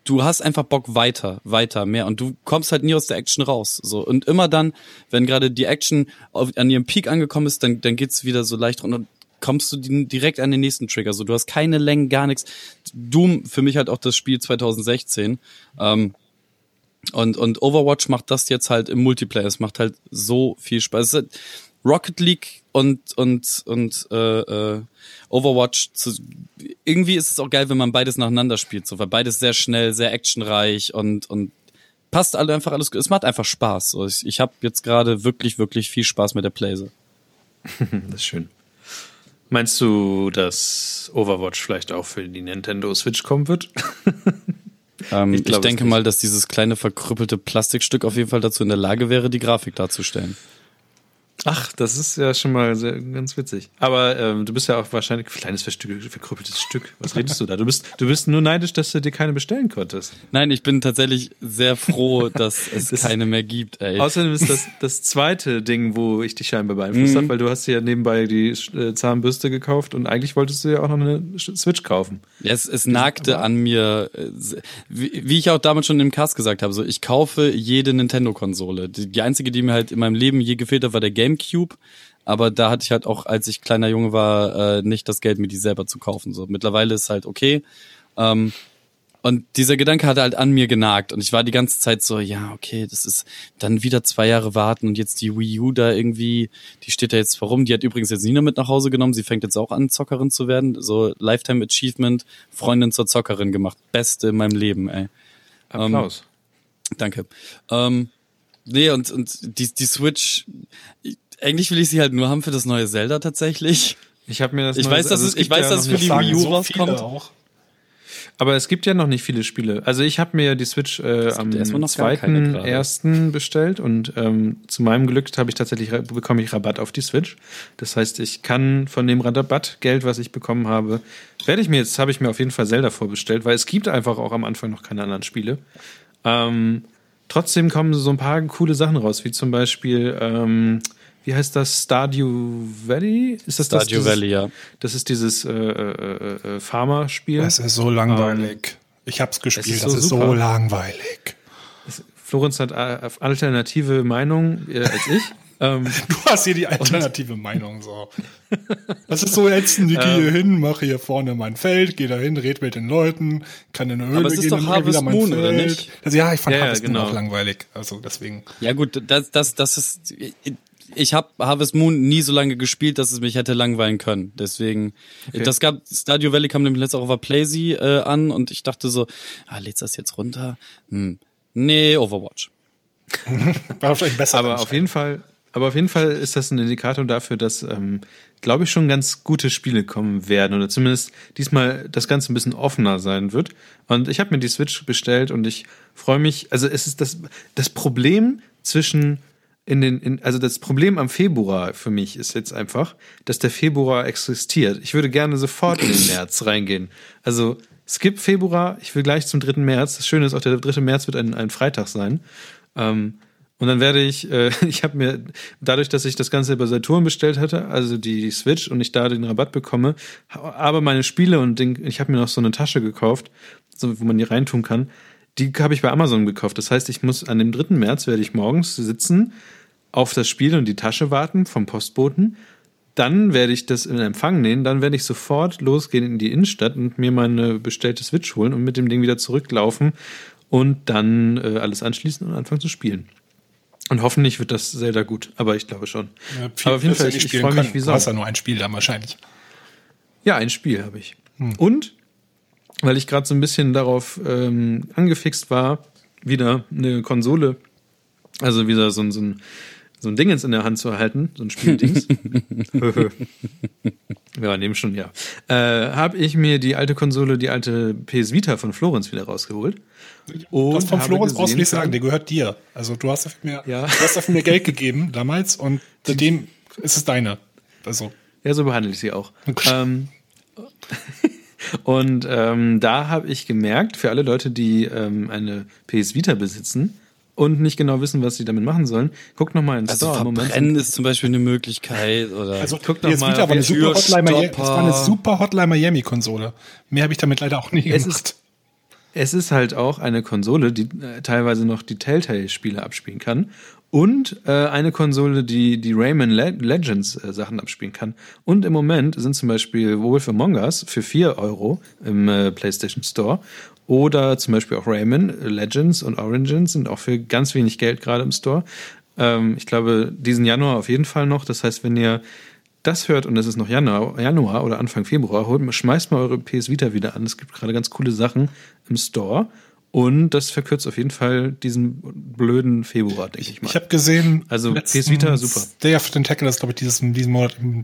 Du hast einfach Bock weiter, weiter, mehr und du kommst halt nie aus der Action raus. So und immer dann, wenn gerade die Action auf, an ihrem Peak angekommen ist, dann dann geht's wieder so leicht runter. Kommst du direkt an den nächsten Trigger. So, du hast keine Längen, gar nichts. Doom für mich halt auch das Spiel 2016. Ähm, und, und Overwatch macht das jetzt halt im Multiplayer. Es macht halt so viel Spaß. Halt Rocket League und und und äh, äh, Overwatch zu, irgendwie ist es auch geil, wenn man beides nacheinander spielt, so weil beides sehr schnell, sehr actionreich und und passt alle einfach alles. Es macht einfach Spaß. So, ich ich habe jetzt gerade wirklich wirklich viel Spaß mit der Playse. [laughs]
das ist schön. Meinst du, dass Overwatch vielleicht auch für die Nintendo Switch kommen wird? [laughs]
ähm, ich, ich denke mal, dass dieses kleine verkrüppelte Plastikstück auf jeden Fall dazu in der Lage wäre, die Grafik darzustellen.
Ach, das ist ja schon mal sehr, ganz witzig. Aber ähm, du bist ja auch wahrscheinlich kleines verkrüppeltes Stück. Was redest du da? Du bist, du bist nur neidisch, dass du dir keine bestellen konntest.
Nein, ich bin tatsächlich sehr froh, [laughs] dass es das keine mehr gibt. Ey.
Außerdem ist das das zweite Ding, wo ich dich scheinbar beeinflusst mhm. habe, weil du hast dir ja nebenbei die äh, Zahnbürste gekauft und eigentlich wolltest du ja auch noch eine Switch kaufen.
Ja, es, es nagte an mir, äh, wie, wie ich auch damals schon im Cast gesagt habe, so ich kaufe jede Nintendo-Konsole. Die, die einzige, die mir halt in meinem Leben je gefehlt hat, war der Game GameCube, aber da hatte ich halt auch, als ich kleiner Junge war, äh, nicht das Geld, mir die selber zu kaufen. So mittlerweile ist halt okay. Ähm, Und dieser Gedanke hatte halt an mir genagt und ich war die ganze Zeit so, ja, okay, das ist dann wieder zwei Jahre warten und jetzt die Wii U da irgendwie, die steht da jetzt warum? Die hat übrigens jetzt Nina mit nach Hause genommen, sie fängt jetzt auch an, Zockerin zu werden, so Lifetime Achievement, Freundin zur Zockerin gemacht, beste in meinem Leben, ey.
Applaus.
Ähm, danke. Ähm, nee, und, und die, die Switch, eigentlich will ich sie halt nur haben für das neue Zelda tatsächlich.
Ich habe mir das
Ich weiß, dass
also
es, ich weiß,
ja
dass es für die Wii U
so
rauskommt.
auch.
Aber es gibt ja noch nicht viele Spiele. Also ich habe mir die Switch äh, am zweiten ersten bestellt und ähm, zu meinem Glück habe ich tatsächlich bekomme ich Rabatt auf die Switch. Das heißt, ich kann von dem Rabattgeld, was ich bekommen habe, werde ich mir jetzt habe ich mir auf jeden Fall Zelda vorbestellt, weil es gibt einfach auch am Anfang noch keine anderen Spiele. Ähm, trotzdem kommen so ein paar coole Sachen raus, wie zum Beispiel ähm, wie heißt das? Stardew Valley? Ist das das?
Stardew
dieses-
Valley, ja.
Das ist dieses äh, äh, äh, Farmer-Spiel.
Das ist so langweilig. ich hab's gespielt,
ist
das
so
ist so langweilig.
Florenz hat äh, alternative Meinung äh, als ich. [laughs] ähm, [laughs]
Du hast hier die alternative Meinung so. Das ist so ätzend, ich gehe
Ähm.
hier hin, mache hier vorne mein Feld, gehe da hin, red mit den Leuten, kann in eine Höhle
Aber es ist
gehen
doch Harvest
wieder mein
Moon,
Feld.
oder nicht?
Also, ja, ich fand
Ja, ja,
Harvest
genau.
Moon auch langweilig. Also deswegen.
Ja gut, das, das, das ist. Ich habe Harvest Moon nie so lange gespielt, dass es mich hätte langweilen können. Deswegen, das gab Stadio Valley kam nämlich letztes auch auf Playsee äh, an und ich dachte so, ah, lädst das jetzt runter? Hm. Nee, Overwatch. [laughs]
War wahrscheinlich besser.
aber auf jeden Fall, aber auf jeden Fall ist das ein Indikator dafür, dass, ähm, glaube ich, schon ganz gute Spiele kommen werden oder zumindest diesmal das Ganze ein bisschen offener sein wird. Und ich habe mir die Switch bestellt und ich freue mich. Also es ist das das Problem zwischen in den, in, also das Problem am Februar für mich ist jetzt einfach, dass der Februar existiert. Ich würde gerne sofort in den [clears throat] März reingehen. Also skip Februar, ich will gleich zum 3. März. Das Schöne ist auch, der 3. März wird ein, ein Freitag sein. Ähm, und dann werde ich, äh, [laughs] ich habe mir, dadurch, dass ich das Ganze bei Saturn bestellt hatte, also die Switch und ich da den Rabatt bekomme, aber meine Spiele und den, ich habe mir noch so eine Tasche gekauft, so, wo man die reintun kann, die habe ich bei Amazon gekauft. Das heißt, ich muss an dem 3. März werde ich morgens sitzen, auf das Spiel und die Tasche warten vom Postboten. Dann werde ich das in Empfang nehmen, dann werde ich sofort losgehen in die Innenstadt und mir meine bestellte Switch holen und mit dem Ding wieder zurücklaufen und dann äh, alles anschließen und anfangen zu spielen. Und hoffentlich wird das Zelda gut, aber ich glaube schon.
Ja, viel
aber auf jeden Fall, ich, ich freue mich wie
Du hast ja nur ein Spiel dann wahrscheinlich.
Ja, ein Spiel habe ich. Und weil ich gerade so ein bisschen darauf ähm, angefixt war, wieder eine Konsole, also wieder so, ein- so ein so ein Dingens in der Hand zu erhalten, so ein Spieldings. [laughs] ja, nehmen schon, ja. Äh, habe ich mir die alte Konsole, die alte PS Vita von Florenz wieder rausgeholt. Und
Das von Florenz brauchst du nicht sagen, der gehört dir. Also du hast dafür mir,
Ja.
du hast dafür mir Geld gegeben damals und [laughs] seitdem ist es deine. Also
Ja, so behandle ich sie auch. Ähm, [laughs] und ähm, da habe ich gemerkt, für alle Leute, die ähm, eine PS Vita besitzen und nicht genau wissen, was sie damit machen sollen, guckt noch mal in den
Also
Store. Moment
verbrennen ist zum Beispiel eine Möglichkeit oder.
Also
guck doch
jetzt
mal
war eine super Hotline Miami, das war eine super Hotline Miami Konsole. Mehr habe ich damit leider auch nie
Es
gemacht.
ist- Es ist halt auch eine Konsole, die äh, teilweise noch die Telltale-Spiele abspielen kann. Und äh, eine Konsole, die die Rayman Le Legends äh, Sachen abspielen kann. Und im Moment sind zum Beispiel Wolf Among Us für 4 Euro im äh, PlayStation Store. Oder zum Beispiel auch Rayman Legends und Origins sind auch für ganz wenig Geld gerade im Store. Ähm, ich glaube, diesen Januar auf jeden Fall noch. Das heißt, wenn ihr das hört und es ist noch Januar, Januar oder Anfang Februar, holt, schmeißt mal eure PS Vita wieder an. Es gibt gerade ganz coole Sachen im Store. Und das verkürzt auf jeden Fall diesen blöden Februar, denke ich mal.
Ich habe gesehen,
Also, PS Vita, super.
Day of the Tentacle ist, glaube ich, dieses, diesen Monat im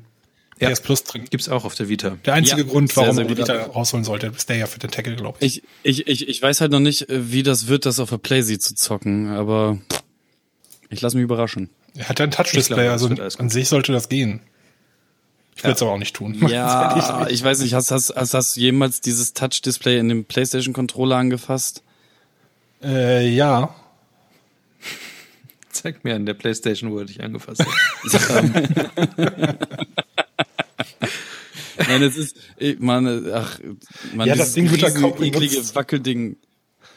Ja.
PS Plus drin.
Gibt's auch auf der Vita.
Der einzige
Ja,
Grund, warum
sehr
man die
gut.
Vita rausholen sollte, ist Day of the Tentacle, glaube ich.
Ich, ich, ich, ich weiß halt noch nicht, äh, wie das wird, das auf der Playsee zu zocken, aber ich lasse mich überraschen.
Er hat ja ein Touch-Display, also an sich sollte das gehen. Ich will es aber auch nicht tun. [laughs]
Ja, ich weiß nicht, hast, hast, hast, hast du jemals dieses Touch-Display in dem PlayStation-Controller angefasst?
Äh, ja. [laughs]
Zeig mir an der Playstation, wo er dich angefasst hat. [laughs]
Nein, es ist, ich meine, ach, man,
Ja, das
dieses
Ding wird ja
riesen,
kaum
eklige
benutzt.
Wackelding.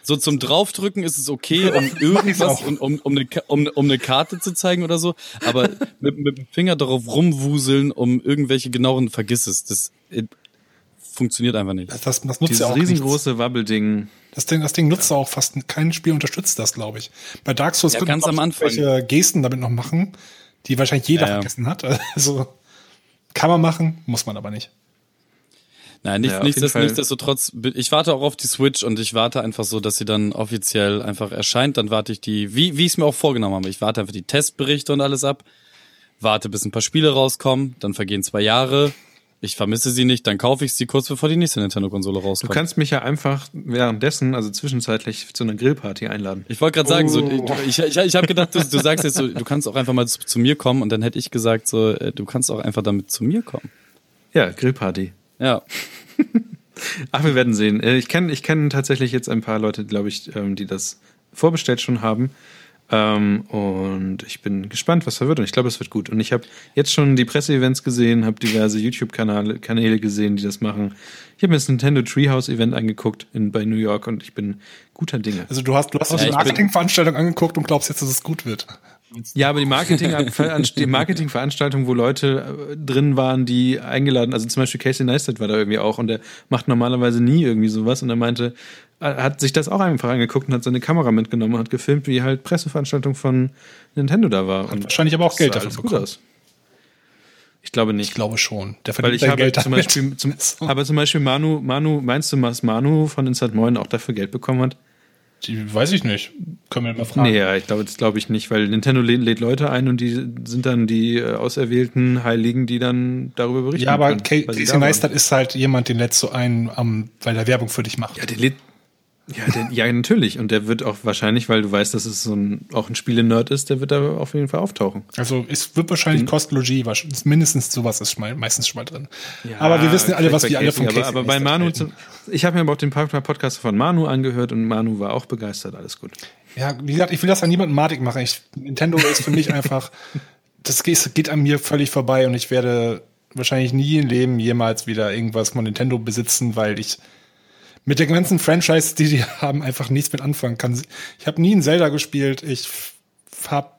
So zum Draufdrücken ist es okay, um [laughs] irgendwas, um, um, um, eine, um, um eine Karte zu zeigen oder so, aber mit, mit dem Finger darauf rumwuseln, um irgendwelche genaueren, vergiss es. Das, äh, funktioniert einfach nicht.
Das, das nutzt
Dieses
ja auch
riesengroße Wabbelding.
Das Ding, das Ding nutzt ja. auch fast kein Spiel unterstützt das, glaube ich. Bei Dark Souls
ja, ganz am Anfang
welche Gesten damit noch machen, die wahrscheinlich jeder ja, vergessen hat. [laughs] Also kann man machen, muss man aber nicht.
Nein, nicht, ja, nichts, nichtsdestotrotz, ich warte auch auf die Switch und ich warte einfach so, dass sie dann offiziell einfach erscheint. Dann warte ich die, wie, wie ich es mir auch vorgenommen habe. Ich warte einfach die Testberichte und alles ab. Warte, bis ein paar Spiele rauskommen. Dann vergehen zwei Jahre. Ich vermisse sie nicht, dann kaufe ich sie kurz bevor die nächste Nintendo-Konsole rauskommt.
Du kannst mich ja einfach währenddessen, also zwischenzeitlich, zu einer Grillparty einladen.
Ich wollte gerade sagen, oh. so, ich, ich, ich habe gedacht, du, du sagst jetzt so, du kannst auch einfach mal zu, zu, mir kommen und dann hätte ich gesagt, so, äh, du kannst auch einfach damit zu mir kommen.
Ja, Grillparty.
Ja. [laughs]
Ach, wir werden sehen. Äh, ich kenne ich kenn tatsächlich jetzt ein paar Leute, glaube ich, ähm, die das vorbestellt schon haben. Ähm, und ich bin gespannt, was da wird. Und ich glaube, es wird gut. Und ich habe jetzt schon die Presseevents gesehen, habe diverse YouTube-Kanäle gesehen, die das machen. Ich habe mir das Nintendo Treehouse-Event angeguckt in, bei New York und ich bin guter Dinge.
Also du hast, du hast ja, die Marketingveranstaltung angeguckt und glaubst jetzt, dass es gut wird.
Ja, aber die Marketing, die Marketingveranstaltung, wo Leute äh, drin waren, die eingeladen, also zum Beispiel Casey Neistat war da irgendwie auch und der macht normalerweise nie irgendwie sowas und er meinte, hat sich das auch einfach angeguckt und hat seine Kamera mitgenommen und hat gefilmt, wie halt Presseveranstaltung von Nintendo da war.
Und wahrscheinlich aber auch Geld dafür bekommen. Gut aus.
Ich glaube nicht.
Ich glaube schon.
Der Weil ich habe Geld zum Beispiel, zum, [laughs] aber zum Beispiel Manu, Manu, meinst du, dass Manu von Inside Moin auch dafür Geld bekommen hat?
Die weiß ich nicht. Können wir mal fragen.
Nee, ja, ich glaube, das glaube ich nicht, weil Nintendo lädt, lädt, Leute ein und die sind dann die äh, auserwählten Heiligen, die dann darüber berichten.
Ja, aber Casey Neistat ist halt jemand, den lädst du ein, um, weil er Werbung für dich macht.
Ja, den lädt, ja, der, ja, natürlich. Und der wird auch wahrscheinlich, weil du weißt, dass es so ein, auch ein Spiele-Nerd ist, der wird da auf jeden Fall auftauchen.
Also es wird wahrscheinlich Kostlogie, mindestens sowas ist meistens schon mal drin. Ja, aber wir wissen alle, was wir alle von
Casey Aber, aber bei Manu, zum, ich habe mir aber auch den Podcast von Manu angehört und Manu war auch begeistert, alles gut.
Ja, wie gesagt, ich will das an niemanden madig machen. Ich, Nintendo ist für mich [laughs] einfach, das geht, geht an mir völlig vorbei und ich werde wahrscheinlich nie im Leben jemals wieder irgendwas von Nintendo besitzen, weil ich mit der ganzen Franchise, die die haben, einfach nichts mit anfangen kann. Ich habe nie ein Zelda gespielt. Ich habe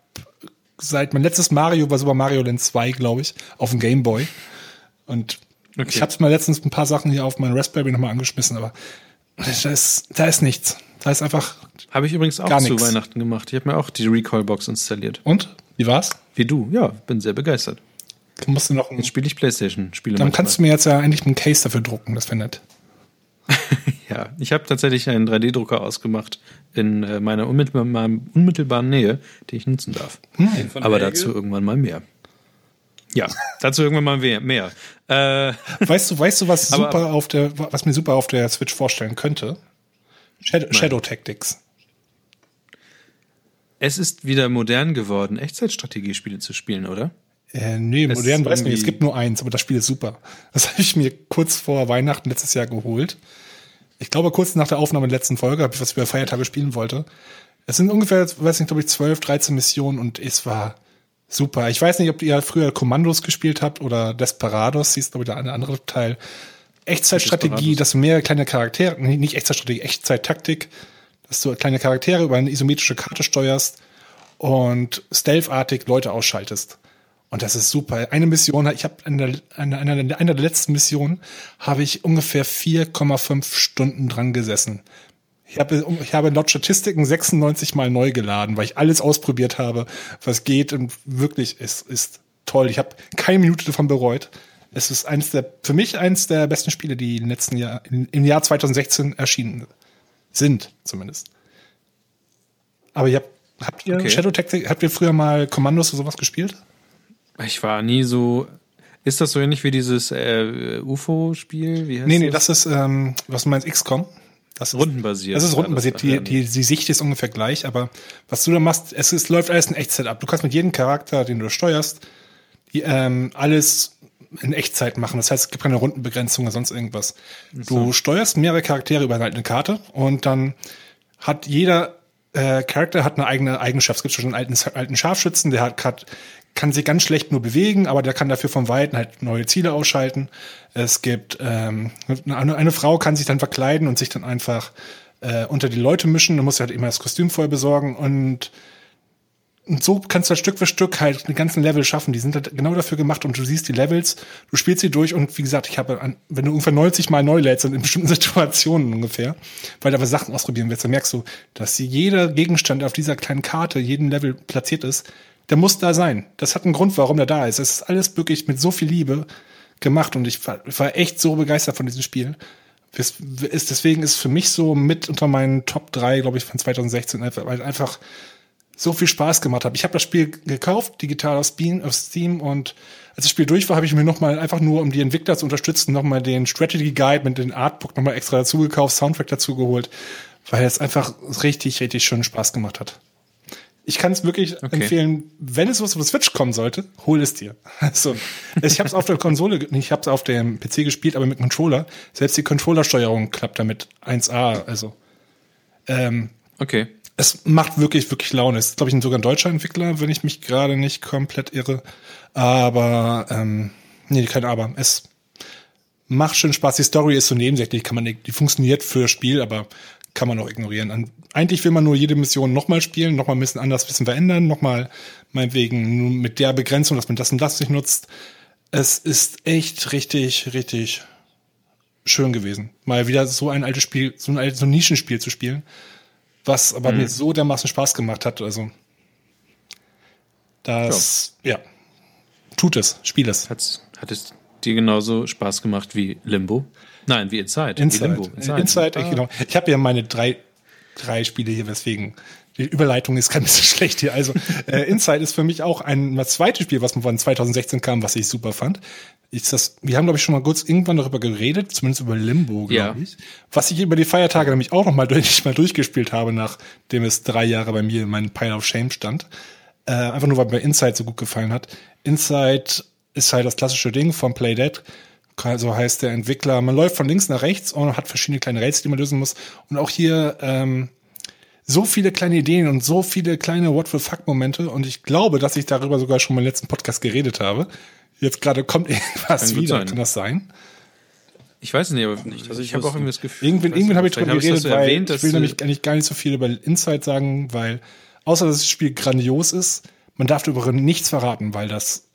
seit mein letztes Mario war Super Mario Land 2, glaube ich, auf dem Game Boy. Und okay. ich habe mal letztens ein paar Sachen hier auf meinen Raspberry nochmal angeschmissen, aber da ist, da ist nichts. Da ist einfach.
Habe ich übrigens auch zu nix. Weihnachten gemacht. Ich habe mir auch die Recall-Box installiert.
Und? Wie war's?
Wie du, ja, bin sehr begeistert.
Du musst noch
Jetzt spiele ich Playstation-Spiele.
Dann manchmal. kannst du mir jetzt ja eigentlich einen Case dafür drucken, das wäre nett. [laughs]
ja, ich habe tatsächlich einen 3D-Drucker ausgemacht in äh, meiner unmittelbaren, unmittelbaren Nähe, die ich nutzen darf. Hm. Aber dazu irgendwann mal mehr. Ja, dazu irgendwann mal mehr.
Äh, [laughs] weißt du, weißt du, was super auf der, was mir super auf der Switch vorstellen könnte? Shadow, Shadow Tactics.
Es ist wieder modern geworden, Echtzeitstrategiespiele zu spielen, oder?
Äh, nee, modern weiß nicht. Es gibt nur eins, aber das Spiel ist super. Das [laughs] habe ich mir kurz vor Weihnachten letztes Jahr geholt. Ich glaube, kurz nach der Aufnahme der letzten Folge habe ich was über Feiertage spielen wollte. Es sind ungefähr, weiß nicht, glaube ich, 12, 13 Missionen und es war super. Ich weiß nicht, ob ihr früher Kommandos gespielt habt oder Desperados, siehst glaube ich, der andere Teil. Echtzeitstrategie, dass du mehrere kleine Charaktere, nicht Echtzeitstrategie, Echtzeit-Taktik, dass du kleine Charaktere über eine isometrische Karte steuerst und stealthartig Leute ausschaltest. Und das ist super. Eine Mission, ich habe einer eine, eine, eine der letzten Missionen habe ich ungefähr 4,5 Stunden dran gesessen. Ich habe, ich habe laut Statistiken 96 Mal neu geladen, weil ich alles ausprobiert habe, was geht und wirklich es ist toll. Ich habe keine Minute davon bereut. Es ist eines der, für mich eines der besten Spiele, die im letzten Jahr, im Jahr 2016 erschienen sind, zumindest. Aber ihr habt, habt ihr okay. Shadow Tactics, habt ihr früher mal Kommandos oder sowas gespielt?
Ich war nie so. Ist das so ähnlich wie dieses äh, UFO-Spiel?
Wie heißt nee, nee, das, das ist, ähm, was du meinst, XCOM.
Das ist rundenbasiert.
Das ist rundenbasiert. Die, die, die Sicht ist ungefähr gleich, aber was du da machst, es ist, läuft alles in Echtzeit ab. Du kannst mit jedem Charakter, den du steuerst, die, ähm, alles in Echtzeit machen. Das heißt, es gibt keine Rundenbegrenzung oder sonst irgendwas. So. Du steuerst mehrere Charaktere über eine Karte und dann hat jeder äh, Charakter hat eine eigene Eigenschaft. Es gibt schon einen alten, alten Scharfschützen, der hat, hat kann sich ganz schlecht nur bewegen, aber der kann dafür vom Weiten halt neue Ziele ausschalten. Es gibt ähm, eine, eine Frau kann sich dann verkleiden und sich dann einfach äh, unter die Leute mischen. Da muss halt immer das Kostüm voll besorgen und und so kannst du halt Stück für Stück halt den ganzen Level schaffen. Die sind halt genau dafür gemacht und du siehst die Levels, du spielst sie durch und wie gesagt, ich habe, wenn du ungefähr 90 Mal neu lädst in bestimmten [laughs] Situationen ungefähr, weil du aber Sachen ausprobieren willst, dann merkst du, dass jeder Gegenstand auf dieser kleinen Karte, jeden Level platziert ist, der muss da sein. Das hat einen Grund, warum der da ist. Es ist alles wirklich mit so viel Liebe gemacht und ich war, war echt so begeistert von diesem Spiel. Deswegen ist für mich so mit unter meinen Top 3, glaube ich, von 2016, weil einfach so viel Spaß gemacht hat. Ich habe das Spiel gekauft, digital auf Steam und als das Spiel durch war, habe ich mir nochmal einfach nur, um die Entwickler zu unterstützen, nochmal den Strategy Guide mit dem Artbook nochmal extra dazu gekauft, Soundtrack dazu geholt, weil es einfach richtig, richtig schön Spaß gemacht hat. Ich kann es wirklich okay. empfehlen, wenn es was auf Switch kommen sollte, hol es dir. [laughs] Also, ich habe es auf der Konsole, ich habe es auf dem PC gespielt, aber mit Controller. Selbst die Controllersteuerung klappt damit 1A. Also, ähm,
okay
es macht wirklich, wirklich Laune. Es ist, glaube ich, sogar ein deutscher Entwickler, wenn ich mich gerade nicht komplett irre. Aber, ähm, nee, kein Aber. Es macht schön Spaß. Die Story ist so nebensächlich, kann man, die funktioniert für Spiel, aber kann man auch ignorieren. Eigentlich will man nur jede Mission nochmal spielen, nochmal ein bisschen anders, ein bisschen verändern, nochmal meinetwegen nur mit der Begrenzung, dass man das und das nicht nutzt. Es ist echt richtig, richtig schön gewesen. Mal wieder so ein altes Spiel, so ein, altes, so ein Nischenspiel zu spielen was aber mhm. mir so dermaßen Spaß gemacht hat. Also das, ja, ja. tut es, spiel es.
Hat's, hat es dir genauso Spaß gemacht wie Limbo? Nein, wie Inside.
Inside,
wie
Limbo. Inside, Inside ah. genau. Ich habe ja meine drei, drei Spiele hier, weswegen die Überleitung ist kein bisschen [laughs] schlecht hier. Also äh, Inside ist für mich auch ein das zweite Spiel, was von 2016 kam, was ich super fand. Ist das, wir haben, glaube ich, schon mal kurz irgendwann darüber geredet, zumindest über Limbo, glaube ja. ich. Was ich über die Feiertage nämlich auch noch mal, [laughs] durch, mal durchgespielt habe, nachdem es drei Jahre bei mir in meinem Pile of Shame stand. Äh, einfach nur, weil mir Inside so gut gefallen hat. Inside ist halt das klassische Ding von Playdead. Also heißt der Entwickler, man läuft von links nach rechts und hat verschiedene kleine Rätsel, die man lösen muss. Und auch hier ähm, so viele kleine Ideen und so viele kleine What the fuck Momente und ich glaube, dass ich darüber sogar schon mal im letzten Podcast geredet habe. Jetzt gerade kommt [laughs] irgendwas kann wieder, sein. kann das sein?
Ich weiß es nicht, aber nicht. Also ich, ich habe auch irgendwie das Gefühl.
Irgendwann, irgendwann habe ich drüber geredet, weil erwähnt, ich will nämlich eigentlich gar nicht so viel über Inside sagen, weil außer dass das Spiel grandios ist, man darf darüber nichts verraten, weil das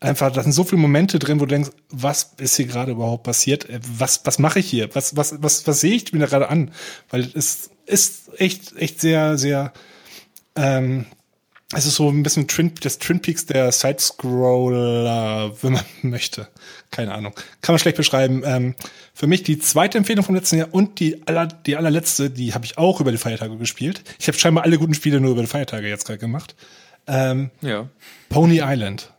einfach, da sind so viele Momente drin, wo du denkst, was ist hier gerade überhaupt passiert? Äh, was, was mache ich hier? Was, was, was, was sehe ich mir da gerade an? Weil es ist echt, echt sehr, sehr, ähm, es ist so ein bisschen Twin, das Twin Peaks der Sidescroller, wenn man [laughs] möchte. Keine Ahnung. Kann man schlecht beschreiben. Ähm, für mich die zweite Empfehlung vom letzten Jahr und die, aller, die allerletzte, die habe ich auch über die Feiertage gespielt. Ich habe scheinbar alle guten Spiele nur über die Feiertage jetzt gerade gemacht. Ähm,
ja.
Pony Island.